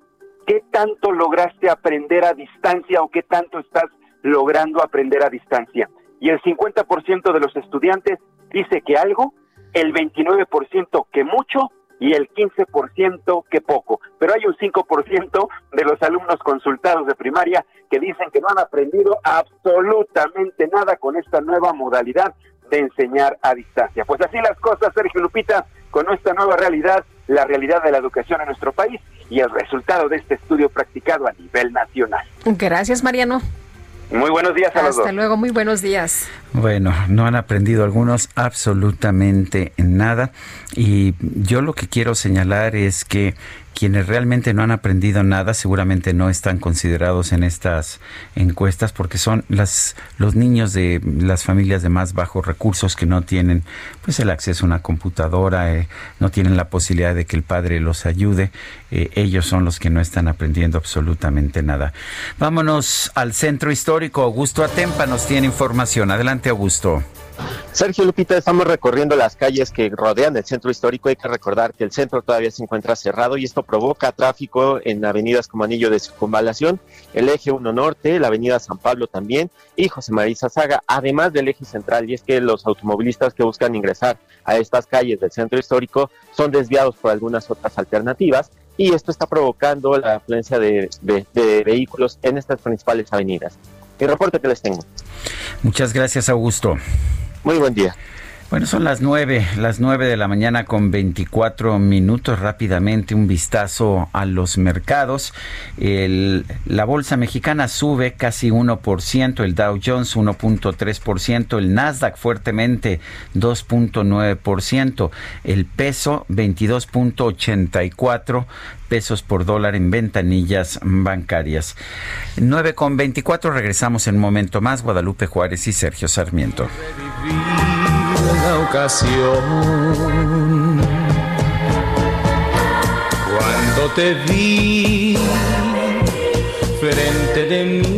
S36: ¿qué tanto lograste aprender a distancia o qué tanto estás logrando aprender a distancia? Y el 50% de los estudiantes dice que algo el 29% que mucho y el 15% que poco. Pero hay un 5% de los alumnos consultados de primaria que dicen que no han aprendido absolutamente nada con esta nueva modalidad de enseñar a distancia. Pues así las cosas, Sergio Lupita, con esta nueva realidad, la realidad de la educación en nuestro país y el resultado de este estudio practicado a nivel nacional.
S2: Gracias, Mariano.
S36: Muy buenos días a
S2: los
S36: dos.
S2: Hasta luego, muy buenos días.
S1: Bueno, no han aprendido algunos absolutamente nada y yo lo que quiero señalar es que quienes realmente no han aprendido nada seguramente no están considerados en estas encuestas porque son las los niños de las familias de más bajos recursos que no tienen pues el acceso a una computadora, eh, no tienen la posibilidad de que el padre los ayude, eh, ellos son los que no están aprendiendo absolutamente nada. Vámonos al centro histórico, Augusto Atempa nos tiene información. Adelante, Augusto.
S37: Sergio Lupita, estamos recorriendo las calles que rodean el centro histórico. Hay que recordar que el centro todavía se encuentra cerrado y esto provoca tráfico en avenidas como Anillo de Circunvalación, el eje 1 Norte, la avenida San Pablo también y José María Saga, además del eje central. Y es que los automovilistas que buscan ingresar a estas calles del centro histórico son desviados por algunas otras alternativas y esto está provocando la afluencia de, de vehículos en estas principales avenidas. El reporte que les tengo.
S1: Muchas gracias, Augusto.
S37: Muy buen día.
S1: Bueno, son las nueve, las nueve de la mañana con 24 minutos. Rápidamente un vistazo a los mercados. la bolsa mexicana sube casi 1%, el Dow Jones 1.3%, el Nasdaq fuertemente 2.9%, el peso 22.84 pesos por dólar en ventanillas bancarias. 9 con 24, regresamos en un momento más. Guadalupe Juárez y Sergio Sarmiento
S9: la ocasión. Cuando te vi frente de mí,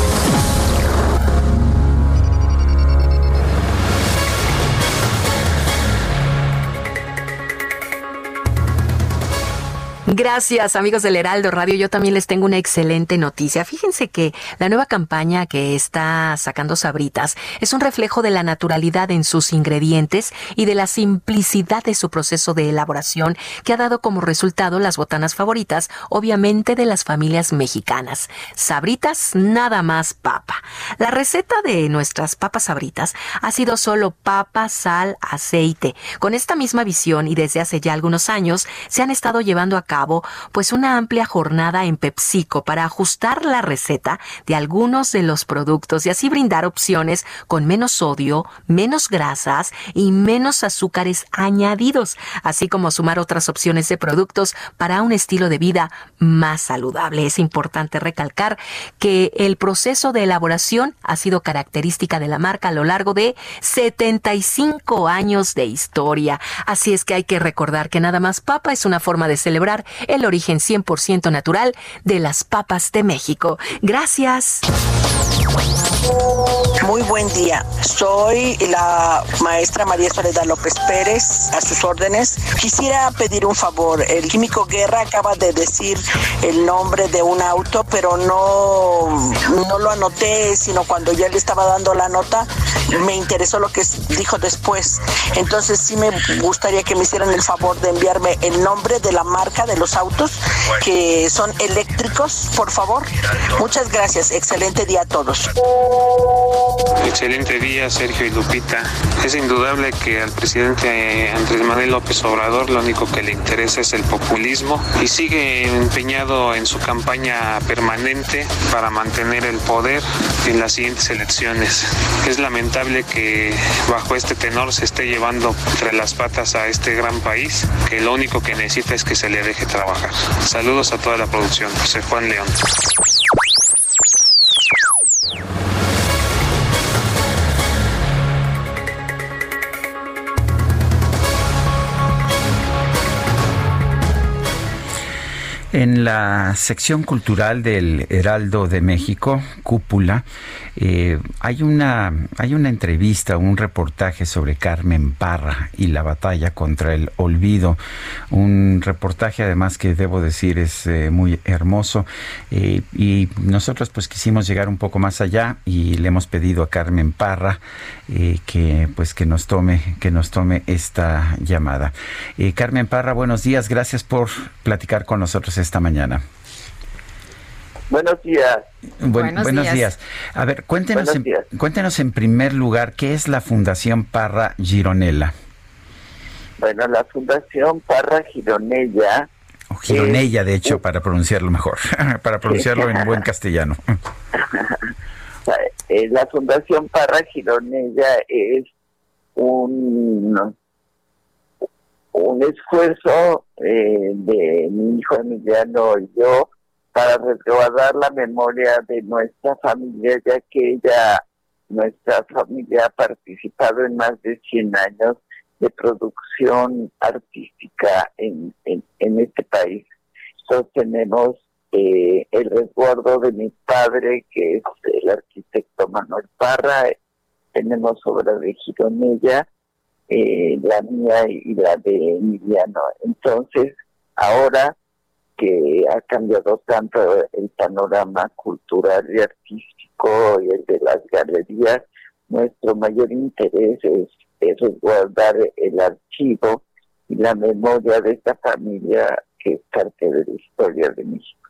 S25: Gracias, amigos del Heraldo Radio. Yo también les tengo una excelente noticia. Fíjense que la nueva campaña que está sacando Sabritas es un reflejo de la naturalidad en sus ingredientes y de la simplicidad de su proceso de elaboración que ha dado como resultado las botanas favoritas, obviamente de las familias mexicanas. Sabritas, nada más papa. La receta de nuestras papas sabritas ha sido solo papa, sal, aceite. Con esta misma visión y desde hace ya algunos años se han estado llevando a cabo pues una amplia jornada en PepsiCo para ajustar la receta de algunos de los productos y así brindar opciones con menos sodio, menos grasas y menos azúcares añadidos, así como sumar otras opciones de productos para un estilo de vida más saludable. Es importante recalcar que el proceso de elaboración ha sido característica de la marca a lo largo de 75 años de historia. Así es que hay que recordar que nada más papa es una forma de celebrar el origen 100% natural de las papas de México. Gracias.
S38: Muy buen día. Soy la maestra María Soledad López Pérez, a sus órdenes. Quisiera pedir un favor. El químico Guerra acaba de decir el nombre de un auto, pero no, no lo anoté, sino cuando ya le estaba dando la nota, me interesó lo que dijo después. Entonces sí me gustaría que me hicieran el favor de enviarme el nombre de la marca de los autos que son eléctricos, por favor. Muchas gracias. Excelente día a todos.
S39: Excelente día, Sergio y Lupita. Es indudable que al presidente Andrés Manuel López Obrador lo único que le interesa es el populismo y sigue empeñado en su campaña permanente para mantener el poder en las siguientes elecciones. Es lamentable que bajo este tenor se esté llevando entre las patas a este gran país, que lo único que necesita es que se le deje trabajar. Saludos a toda la producción. José Juan León.
S1: En la sección cultural del Heraldo de México, Cúpula, eh, hay, una, hay una entrevista, un reportaje sobre Carmen Parra y la batalla contra el olvido. Un reportaje además que debo decir es eh, muy hermoso. Eh, y nosotros pues quisimos llegar un poco más allá y le hemos pedido a Carmen Parra que pues que nos tome, que nos tome esta llamada. Carmen Parra, buenos días, gracias por platicar con nosotros esta mañana.
S40: Buenos días.
S1: buenos, días. A ver, cuéntenos en, cuéntenos en primer lugar, ¿qué es la Fundación Parra Gironella?
S40: Bueno, la Fundación Parra Gironella...
S1: O Gironella, de hecho, para pronunciarlo mejor, para pronunciarlo en buen castellano.
S40: Eh, la Fundación Parra Gironella es un un esfuerzo eh, de mi hijo Emiliano y yo para resguardar la memoria de nuestra familia, ya que ella, nuestra familia ha participado en más de 100 años de producción artística en, en, este país. Entonces tenemos eh, el resguardo de mi padre, que es el arquitecto Manuel Parra, tenemos obra de Gironella, eh, la mía y la de Emiliano. Entonces, ahora que ha cambiado tanto el panorama cultural y artístico y el de las galerías, nuestro mayor interés es, es resguardar el archivo y la memoria de esta familia que es parte de la historia de México.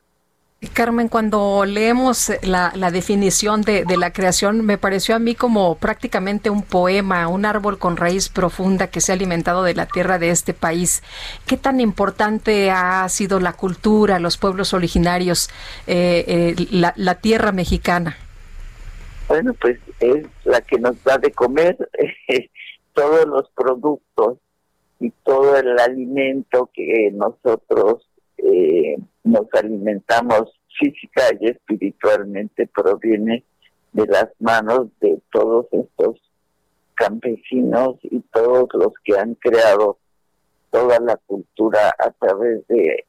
S2: Carmen, cuando leemos la, definición de, la creación, me pareció a mí como prácticamente un poema, un árbol con raíz profunda que se ha alimentado de la tierra de este país. ¿Qué tan importante ha sido la cultura, los pueblos originarios, eh, eh, la, tierra mexicana?
S40: Bueno, pues es la que nos da de comer todos los productos y todo el alimento que nosotros eh, nos alimentamos física y espiritualmente proviene de las manos de todos estos campesinos y todos los que han creado toda la cultura a través de,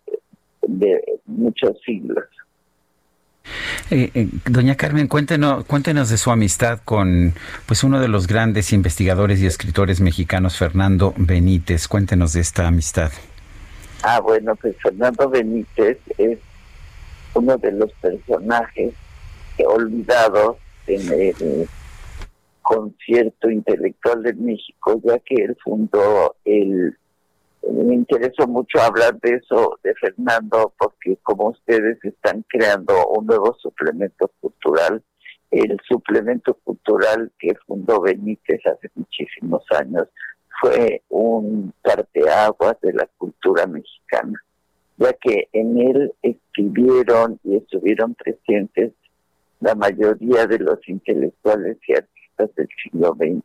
S40: muchos siglos.
S1: Eh, eh, doña Carmen, cuéntenos, cuéntenos de su amistad con pues uno de los grandes investigadores y escritores mexicanos, Fernando Benítez. Cuéntenos de esta amistad.
S40: Ah, bueno, pues Fernando Benítez es uno de los personajes olvidados en el concierto intelectual de México, ya que él fundó el... Me interesó mucho hablar de eso, de Fernando, porque como ustedes están creando un nuevo suplemento cultural, el suplemento cultural que fundó Benítez hace muchísimos años fue un parteaguas de la cultura mexicana, ya que en él escribieron y estuvieron presentes la mayoría de los intelectuales y artistas del siglo XX.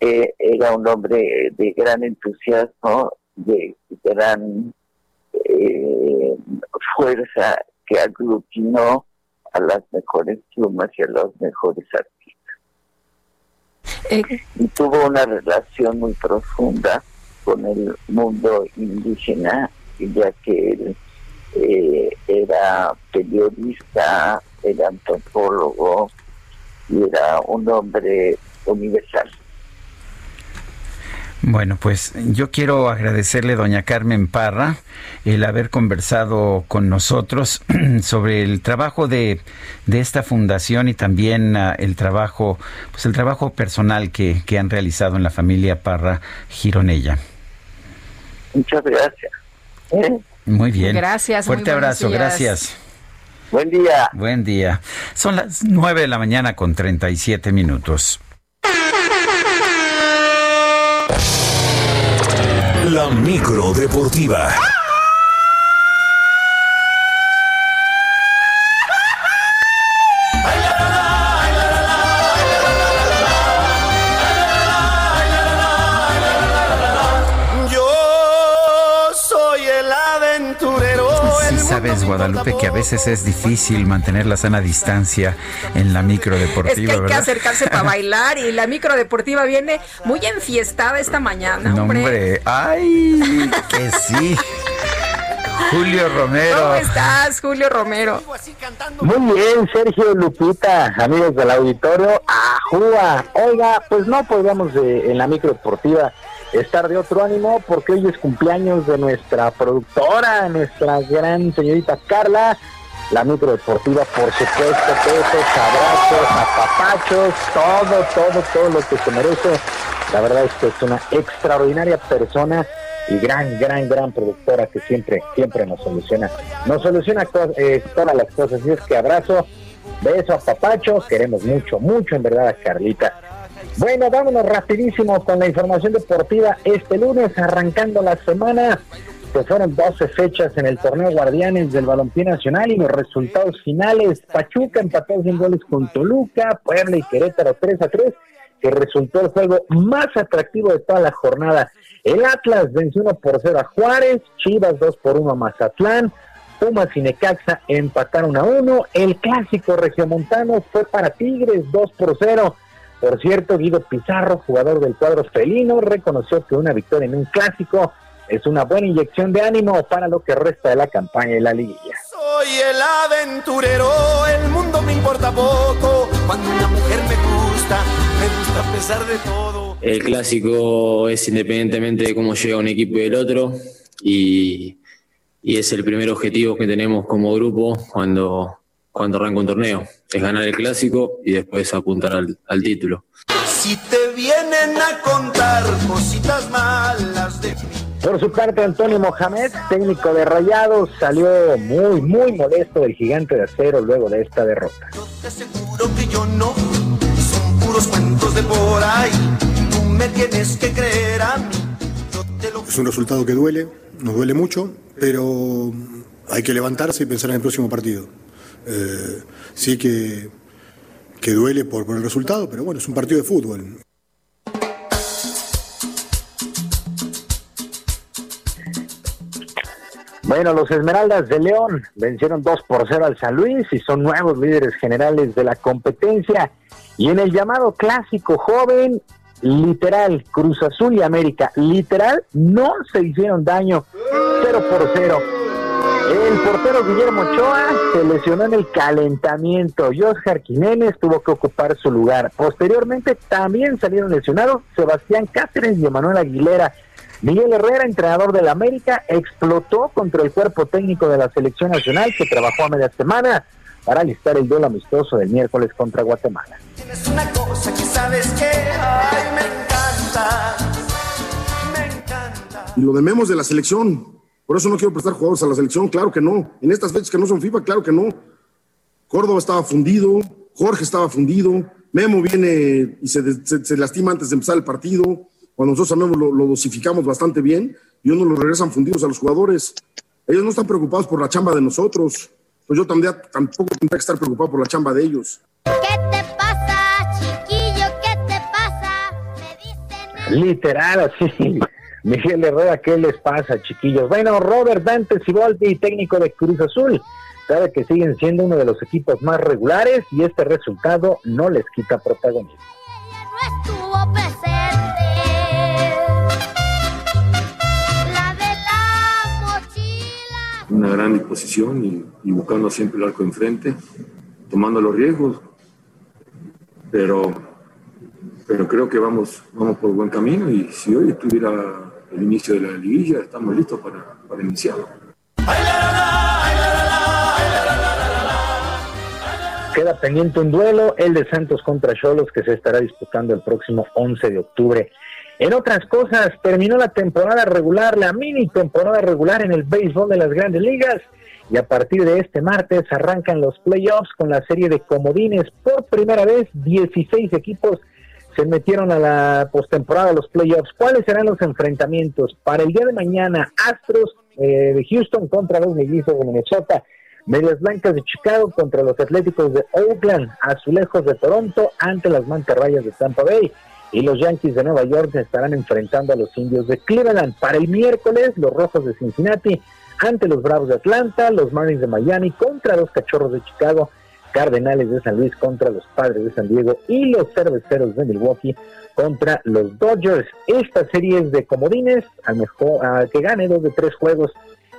S40: Eh, era un hombre de gran entusiasmo, de gran eh, fuerza que aglutinó a las mejores plumas y a los mejores artistas. Eh, y tuvo una relación muy profunda con el mundo indígena, ya que él eh, era periodista, era antropólogo y era un hombre universal.
S1: Bueno, pues yo quiero agradecerle, doña Carmen Parra, el haber conversado con nosotros sobre el trabajo de, de esta fundación y también uh, el trabajo, pues el trabajo personal que, que, han realizado en la familia Parra Gironella.
S40: Muchas gracias. ¿Eh?
S1: Muy bien.
S2: Gracias.
S1: Fuerte abrazo, días. gracias.
S40: Buen día.
S1: Buen día. Son las nueve de la mañana con 37 minutos.
S3: La micro deportiva.
S1: Sabes, Guadalupe, que a veces es difícil mantener la sana distancia en la micro deportiva. Es que
S2: hay
S1: ¿verdad?
S2: que acercarse para bailar y la micro deportiva viene muy enfiestada esta mañana.
S1: No, hombre. hombre. Ay, que sí. Julio Romero.
S2: ¿Cómo estás, Julio Romero?
S41: Muy bien, Sergio Lupita, amigos del auditorio. ¡Ajúa! Oiga, pues no podíamos eh, en la micro deportiva estar de otro ánimo porque hoy es cumpleaños de nuestra productora, nuestra gran señorita Carla. La micro deportiva, por supuesto, besos, abrazos, apapachos, todo, todo, todo lo que se merece. La verdad es que es una extraordinaria persona y gran, gran, gran productora que siempre, siempre nos soluciona, nos soluciona eh, todas las cosas. Y es que abrazo, beso a papachos, queremos mucho, mucho en verdad a Carlita. Bueno, vámonos rapidísimo con la información deportiva. Este lunes, arrancando la semana, que fueron 12 fechas en el torneo Guardianes del Balompié Nacional y los resultados finales. Pachuca empató sin goles con Toluca, Puebla y Querétaro 3 a 3, que resultó el juego más atractivo de toda la jornada. El Atlas venció 1 por 0 a Juárez, Chivas 2 por 1 a Mazatlán, Pumas y Necaxa empataron a 1, el clásico regiomontano fue para Tigres 2 por 0. Por cierto, Guido Pizarro, jugador del cuadro felino, reconoció que una victoria en un clásico es una buena inyección de ánimo para lo que resta de la campaña de la liguilla.
S9: Soy el aventurero, el mundo me importa poco, cuando una mujer me gusta, me gusta a pesar de todo.
S42: El clásico es independientemente de cómo llega un equipo y el otro y, y es el primer objetivo que tenemos como grupo cuando, cuando arranca un torneo, es ganar el clásico y después apuntar al, al título.
S9: Si te vienen a contar cositas malas de mí.
S41: Por su parte, Antonio Mohamed, técnico de Rayados, salió muy, muy molesto del gigante de acero luego de esta derrota.
S9: Yo te aseguro que yo no, son puros cuentos de por ahí. Tú me tienes que creer a mí. Yo te lo
S43: Es un resultado que duele, nos duele mucho, pero hay que levantarse y pensar en el próximo partido. Eh, sí que, que duele por, por el resultado, pero bueno, es un partido de fútbol.
S41: Bueno, los Esmeraldas de León vencieron 2 por 0 al San Luis y son nuevos líderes generales de la competencia. Y en el llamado clásico joven, literal, Cruz Azul y América, literal, no se hicieron daño 0 por 0. El portero Guillermo Ochoa se lesionó en el calentamiento. Oscar Jiménez tuvo que ocupar su lugar. Posteriormente también salieron lesionados Sebastián Cáceres y Emanuel Aguilera. Miguel Herrera, entrenador del América, explotó contra el cuerpo técnico de la selección nacional que trabajó a media semana para alistar el duelo amistoso del miércoles contra Guatemala.
S9: Tienes una cosa que sabes que ay, me encanta.
S44: Y lo dememos de la selección. Por eso no quiero prestar jugadores a la selección, claro que no. En estas fechas que no son FIFA, claro que no. Córdoba estaba fundido, Jorge estaba fundido, Memo viene y se, se, lastima antes de empezar el partido. Cuando nosotros a Memo lo, dosificamos bastante bien y uno lo regresan fundidos a los jugadores. Ellos no están preocupados por la chamba de nosotros. Pues yo también, tampoco tendría que estar preocupado por la chamba de ellos.
S45: ¿Qué te pasa, chiquillo? ¿Qué te pasa?
S41: Me dicen... Literal, así. Miguel Herrera, ¿qué les pasa, chiquillos? Bueno, Robert Dante Ciboldi, técnico de Cruz Azul, sabe que siguen siendo uno de los equipos más regulares y este resultado no les quita protagonismo.
S44: Una gran disposición y, buscando siempre el arco enfrente, tomando los riesgos, pero, pero creo que vamos, vamos por buen camino y si hoy estuviera el inicio de la liguilla, estamos listos para, para iniciar.
S41: Queda pendiente un duelo, el de Santos contra Cholos, que se estará disputando el próximo 11 de octubre. En otras cosas, terminó la temporada regular, la mini temporada regular en el béisbol de las grandes ligas. Y a partir de este martes arrancan los playoffs con la serie de comodines. Por primera vez, 16 equipos se metieron a la postemporada, los playoffs. ¿Cuáles serán los enfrentamientos? Para el día de mañana, Astros eh, de Houston contra los Mellizos de Minnesota, Medias Blancas de Chicago contra los Atléticos de Oakland, Azulejos de Toronto ante las Mantarrayas de Tampa Bay. Y los Yankees de Nueva York se estarán enfrentando a los Indios de Cleveland. Para el miércoles, los Rojos de Cincinnati ante los Bravos de Atlanta, los Marlins de Miami contra los Cachorros de Chicago Cardenales de San Luis contra los Padres de San Diego y los Cerveceros de Milwaukee contra los Dodgers. Esta serie es de comodines, al mejor que gane dos de tres juegos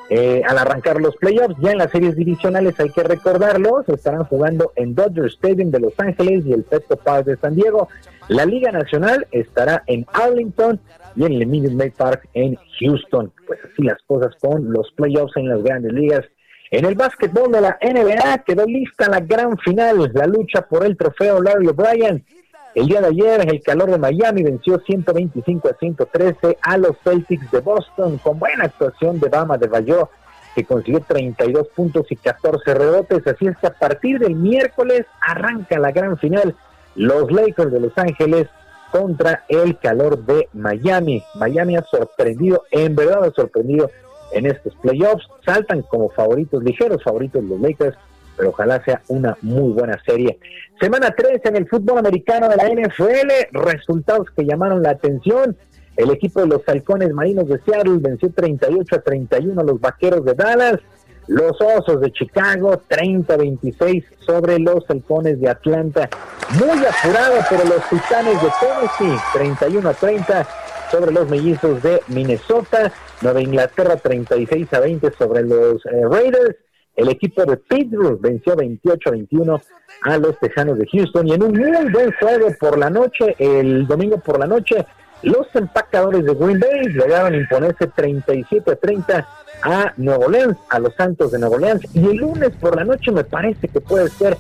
S41: eh, al arrancar los playoffs. Ya en las series divisionales hay que recordarlo, se estarán jugando en Dodger Stadium de Los Ángeles y el Petco Park de San Diego. La Liga Nacional estará en Arlington y en el Minute Maid Park en Houston. Pues así las cosas con los playoffs en las grandes ligas. En el básquetbol de la NBA quedó lista la gran final, la lucha por el trofeo Larry O'Brien. El día de ayer, el calor de Miami venció 125 a 113 a los Celtics de Boston con buena actuación de Bama de Bayo, que consiguió 32 puntos y 14 rebotes. Así es que a partir del miércoles arranca la gran final. Los Lakers de Los Ángeles contra el calor de Miami. Miami ha sorprendido, en verdad ha sorprendido en estos playoffs. Saltan como favoritos, ligeros favoritos los Lakers, pero ojalá sea una muy buena serie. Semana 3 en el fútbol americano de la NFL, resultados que llamaron la atención. El equipo de los Halcones Marinos de Seattle venció 38 a 31 a los Vaqueros de Dallas. Los Osos de Chicago 30-26 sobre los Halcones de Atlanta. Muy apurado, pero los Titanes de Tennessee 31 a 30 sobre los Mellizos de Minnesota. Nueva Inglaterra 36 a 20 sobre los eh, Raiders. El equipo de Pittsburgh venció 28 a 21 a los Tejanos de Houston y en un muy buen juego por la noche, el domingo por la noche, los empacadores de Green Bay llegaron a imponerse 37 a 30 a Nuevo Orleans, a los Santos de Nuevo Orleans y el lunes por la noche me parece que puede ser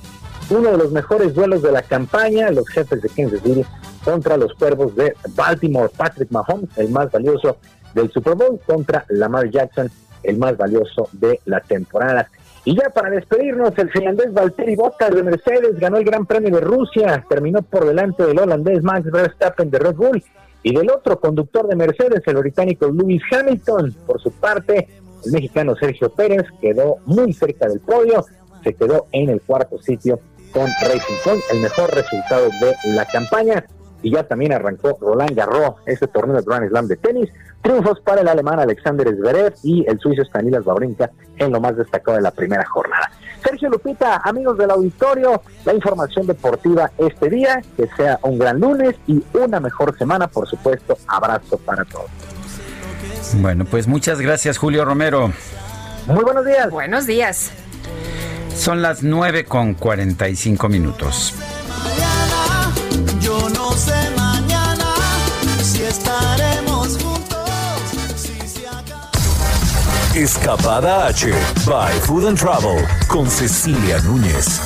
S41: uno de los mejores duelos de la campaña, los jefes de Kansas City contra los cuervos de Baltimore, Patrick Mahomes, el más valioso del Super Bowl contra Lamar Jackson, el más valioso de la temporada. Y ya para despedirnos, el finlandés Valtteri Bottas de Mercedes ganó el Gran Premio de Rusia, terminó por delante del holandés Max Verstappen de Red Bull y del otro conductor de Mercedes, el británico Lewis Hamilton. Por su parte, el mexicano Sergio Pérez quedó muy cerca del podio, se quedó en el cuarto sitio con Racing Point, el mejor resultado de la campaña y ya también arrancó Roland Garros, ese torneo de Grand Slam de tenis. Triunfos para el alemán Alexander Zverev y el suizo Stanilas Wawrinka en lo más destacado de la primera jornada. Sergio Lupita, amigos del auditorio, la información deportiva este día, que sea un gran lunes y una mejor semana, por supuesto, abrazo para todos.
S1: Bueno, pues muchas gracias Julio Romero.
S41: Muy buenos días.
S2: Buenos días.
S1: Son las 9 con 45 minutos.
S3: Escapada H by Food and Travel con Cecilia Núñez.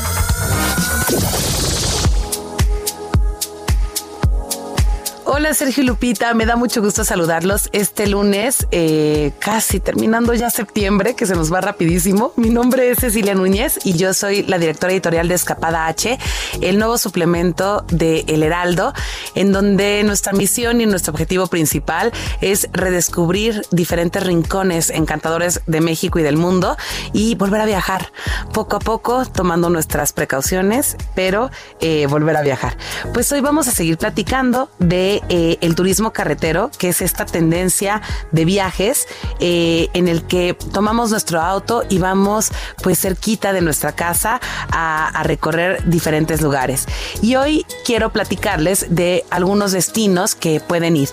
S46: Hola Sergio Lupita, me da mucho gusto saludarlos este lunes, eh, casi terminando ya septiembre, que se nos va rapidísimo. Mi nombre es Cecilia Núñez y yo soy la directora editorial de Escapada H, el nuevo suplemento de El Heraldo, en donde nuestra misión y nuestro objetivo principal es redescubrir diferentes rincones encantadores de México y del mundo y volver a viajar poco a poco, tomando nuestras precauciones, pero eh, volver a viajar. Pues hoy vamos a seguir platicando de eh, el turismo carretero, que es esta tendencia de viajes eh, en el que tomamos nuestro auto y vamos pues cerquita de nuestra casa a, recorrer diferentes lugares. Y hoy quiero platicarles de algunos destinos que pueden ir.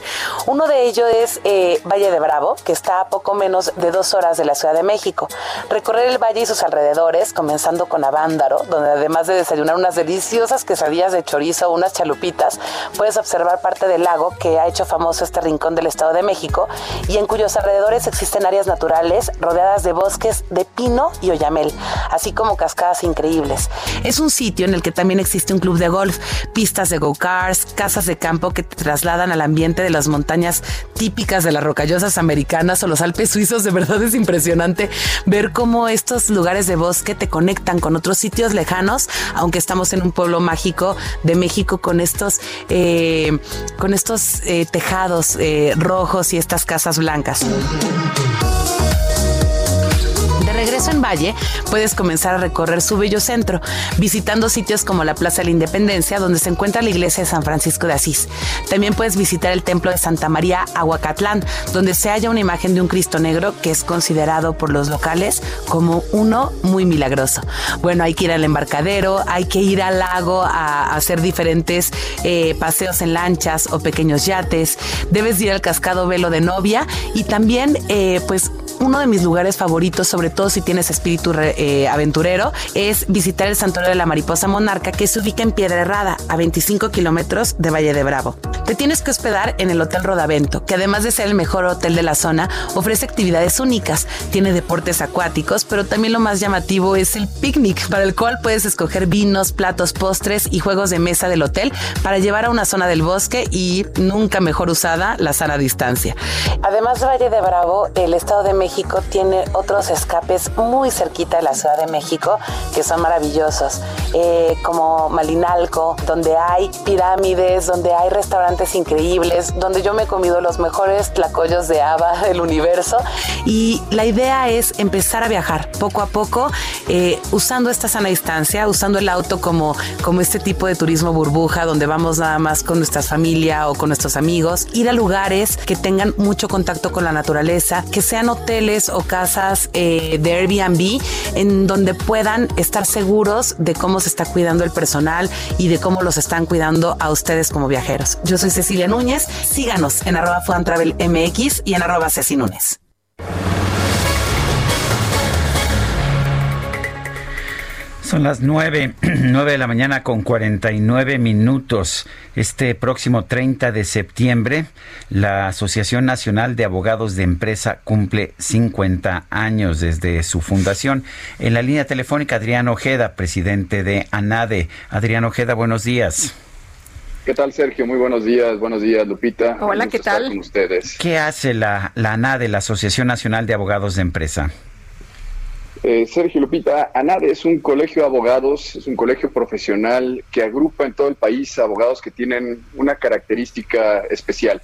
S46: Uno de ellos es eh, Valle de Bravo, que está a poco menos de dos horas de la Ciudad de México. Recorrer el valle y sus alrededores, comenzando con Avándaro, donde además de desayunar unas deliciosas quesadillas de chorizo o unas chalupitas, puedes observar parte de lago que ha hecho famoso este rincón del Estado de México y en cuyos alrededores existen áreas naturales rodeadas de bosques de pino y oyamel, así como cascadas increíbles. Es un sitio en el que también existe un club de golf, pistas de go-karts, casas de campo que te trasladan al ambiente de las montañas típicas de las rocallosas americanas o los Alpes suizos. De verdad es impresionante ver cómo estos lugares de bosque te conectan con otros sitios lejanos, aunque estamos en un pueblo mágico de México con estos eh, con estos eh, tejados eh, rojos y estas casas blancas regreso en Valle, puedes comenzar a recorrer su bello centro, visitando sitios como la Plaza de la Independencia, donde se encuentra la iglesia de San Francisco de Asís. También puedes visitar el templo de Santa María Aguacatlán, donde se halla una imagen de un Cristo negro que es considerado por los locales como uno muy milagroso. Bueno, hay que ir al embarcadero, hay que ir al lago a, hacer diferentes eh, paseos en lanchas o pequeños yates. Debes ir al cascado Velo de Novia y también, eh, pues, uno de mis lugares favoritos, sobre todo si tienes espíritu eh, aventurero, es visitar el Santuario de la Mariposa Monarca, que se ubica en Piedra Herrada, a 25 kilómetros de Valle de Bravo. Te tienes que hospedar en el Hotel Rodavento, que además de ser el mejor hotel de la zona, ofrece actividades únicas. Tiene deportes acuáticos, pero también lo más llamativo es el picnic, para el cual puedes escoger vinos, platos, postres y juegos de mesa del hotel para llevar a una zona del bosque y, nunca mejor usada, la sana distancia. Además de Valle de Bravo, el Estado de México tiene otros escapes muy cerquita de la Ciudad de México que son maravillosos, eh, como Malinalco, donde hay pirámides, donde hay restaurantes increíbles, donde yo me he comido los mejores tlacoyos de haba del universo. Y la idea es empezar a viajar poco a poco, eh, usando esta sana distancia, usando el auto como, como este tipo de turismo burbuja, donde vamos nada más con nuestra familia o con nuestros amigos, ir a lugares que tengan mucho contacto con la naturaleza, que sean hoteles o casas eh, de Airbnb, en donde puedan estar seguros de cómo se está cuidando el personal y de cómo los están cuidando a ustedes como viajeros. Yo soy Cecilia Núñez, síganos en arroba Travel MX y en arroba Ceci Núñez.
S1: Son las nueve, nueve de la mañana con 49 minutos. Este próximo 30 de septiembre, la Asociación Nacional de Abogados de Empresa cumple 50 años desde su fundación. En la línea telefónica, Adrián Ojeda, presidente de ANADE. Adrián Ojeda, buenos días.
S47: ¿Qué tal, Sergio? Muy buenos días. Buenos días, Lupita.
S2: Hola, ¿qué tal?
S47: Con ustedes.
S1: ¿Qué hace la, la ANADE, la Asociación Nacional de Abogados de Empresa?
S47: Eh, Sergio Lupita, ANADE es un colegio de abogados, es un colegio profesional que agrupa en todo el país abogados que tienen una característica especial.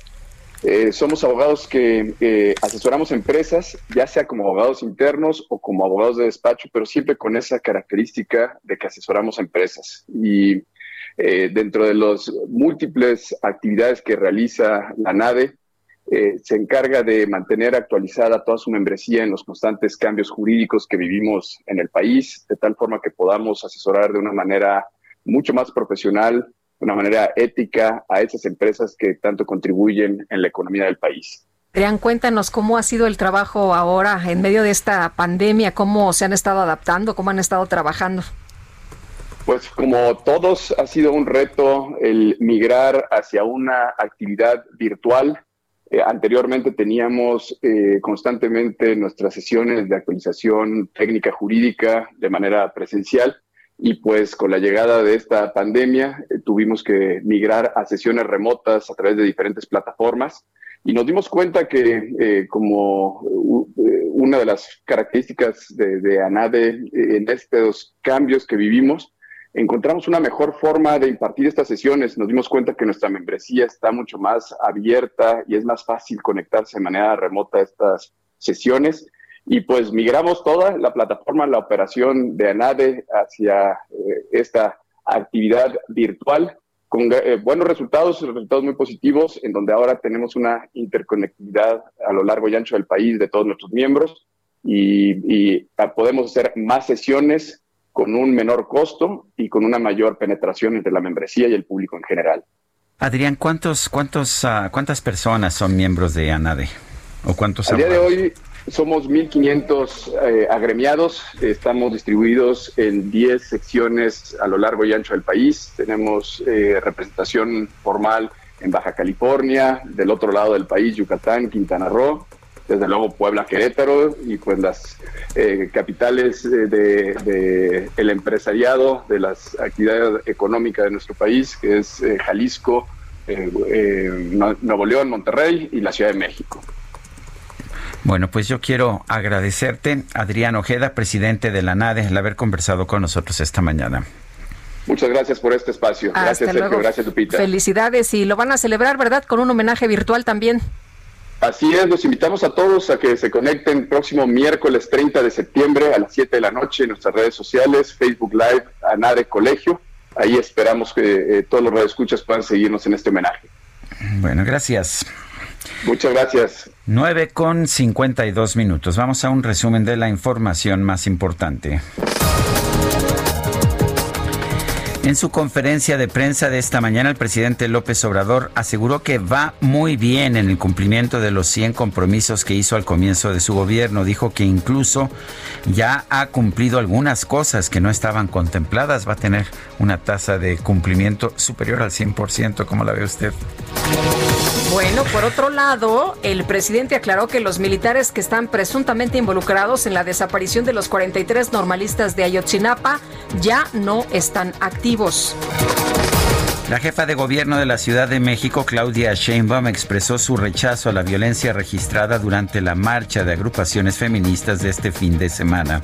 S47: Eh, somos abogados que eh, asesoramos empresas, ya sea como abogados internos o como abogados de despacho, pero siempre con esa característica de que asesoramos empresas. Y dentro de las múltiples actividades que realiza la ANADE, eh, se encarga de mantener actualizada toda su membresía en los constantes cambios jurídicos que vivimos en el país, de tal forma que podamos asesorar de una manera mucho más profesional, de una manera ética a esas empresas que tanto contribuyen en la economía del país.
S2: Adrián, cuéntanos cómo ha sido el trabajo ahora en medio de esta pandemia, cómo se han estado adaptando, cómo han estado trabajando.
S47: Pues como todos ha sido un reto el migrar hacia una actividad virtual Eh, anteriormente teníamos eh, constantemente nuestras sesiones de actualización técnica jurídica de manera presencial y pues con la llegada de esta pandemia eh, tuvimos que migrar a sesiones remotas a través de diferentes plataformas y nos dimos cuenta que como una de las características de, de ANADE en estos cambios que vivimos encontramos una mejor forma de impartir estas sesiones. Nos dimos cuenta que nuestra membresía está mucho más abierta y es más fácil conectarse de manera remota a estas sesiones. Y pues migramos toda la plataforma, la operación de ANADE hacia eh, esta actividad virtual con eh, buenos resultados, resultados muy positivos, en donde ahora tenemos una interconectividad a lo largo y ancho del país de todos nuestros miembros y, y podemos hacer más sesiones con un menor costo y con una mayor penetración entre la membresía y el público en general.
S1: Adrián, ¿cuántos, cuántos, uh, ¿cuántas personas son miembros de ANADE? ¿O cuántos
S47: A día de hoy somos 1.500 eh, agremiados, estamos distribuidos en 10 secciones a lo largo y ancho del país, tenemos eh, representación formal en Baja California, del otro lado del país, Yucatán, Quintana Roo, desde luego Puebla, Querétaro y pues las eh, capitales de, el empresariado, de las actividades económicas de nuestro país, que es eh, Jalisco, eh, Nuevo León, Monterrey y la Ciudad de México.
S1: Bueno, pues yo quiero agradecerte, Adrián Ojeda, presidente de la NADE, el haber conversado con nosotros esta mañana.
S47: Muchas gracias por este espacio. gracias, Sergio. Gracias, Lupita.
S2: Felicidades y lo van a celebrar, ¿verdad? Con un homenaje virtual también.
S47: Así es, los invitamos a todos a que se conecten próximo miércoles 30 de septiembre a las 7 de la noche en nuestras redes sociales, Facebook Live, ANADE Colegio. Ahí esperamos que eh, todos los radioescuchas puedan seguirnos en este homenaje.
S1: Bueno, gracias.
S47: Muchas gracias.
S1: 9 con 52 minutos. Vamos a un resumen de la información más importante. En su conferencia de prensa de esta mañana, el presidente López Obrador aseguró que va muy bien en el cumplimiento de los 100 compromisos que hizo al comienzo de su gobierno. Dijo que incluso ya ha cumplido algunas cosas que no estaban contempladas. Va a tener una tasa de cumplimiento superior al 100%. ¿Cómo la ve usted?
S2: Bueno, por otro lado, el presidente aclaró que los militares que están presuntamente involucrados en la desaparición de los 43 normalistas de Ayotzinapa ya no están activos.
S1: La jefa de gobierno de la Ciudad de México, Claudia Sheinbaum, expresó su rechazo a la violencia registrada durante la marcha de agrupaciones feministas de este fin de semana.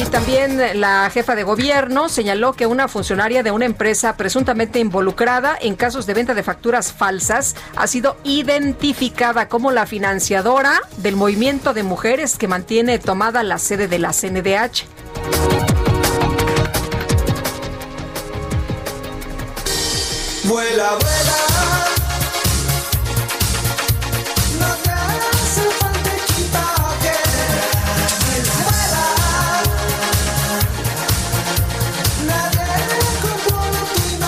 S2: Y también la jefa de gobierno señaló que una funcionaria de una empresa presuntamente involucrada en casos de venta de facturas falsas ha sido identificada como la financiadora del movimiento de mujeres que mantiene tomada la sede de la CNDH.
S9: Vuela, vuela.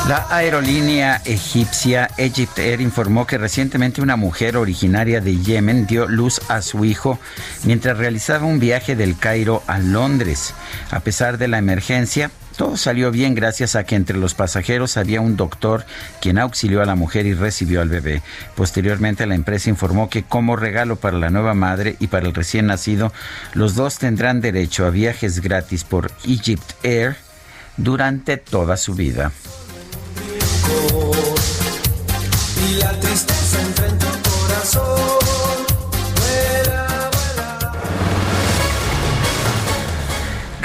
S1: La aerolínea egipcia Egypt Air informó que recientemente una mujer originaria de Yemen dio luz a su hijo mientras realizaba un viaje del Cairo a Londres. A pesar de la emergencia, todo salió bien gracias a que entre los pasajeros había un doctor quien auxilió a la mujer y recibió al bebé. Posteriormente la empresa informó que como regalo para la nueva madre y para el recién nacido, los dos tendrán derecho a viajes gratis por Egypt Air durante toda su vida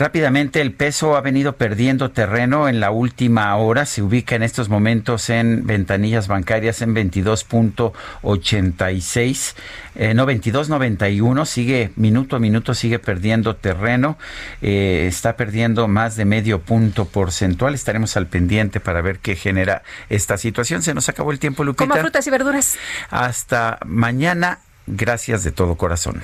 S1: Rápidamente, el peso ha venido perdiendo terreno en la última hora. Se ubica en estos momentos en ventanillas bancarias en 22.86, eh, no 22.91. Sigue minuto a minuto, sigue perdiendo terreno. Eh, está perdiendo más de medio punto porcentual. Estaremos al pendiente para ver qué genera esta situación. Se nos acabó el tiempo, Lupita.
S2: Como frutas y verduras.
S1: Hasta mañana. Gracias de todo corazón.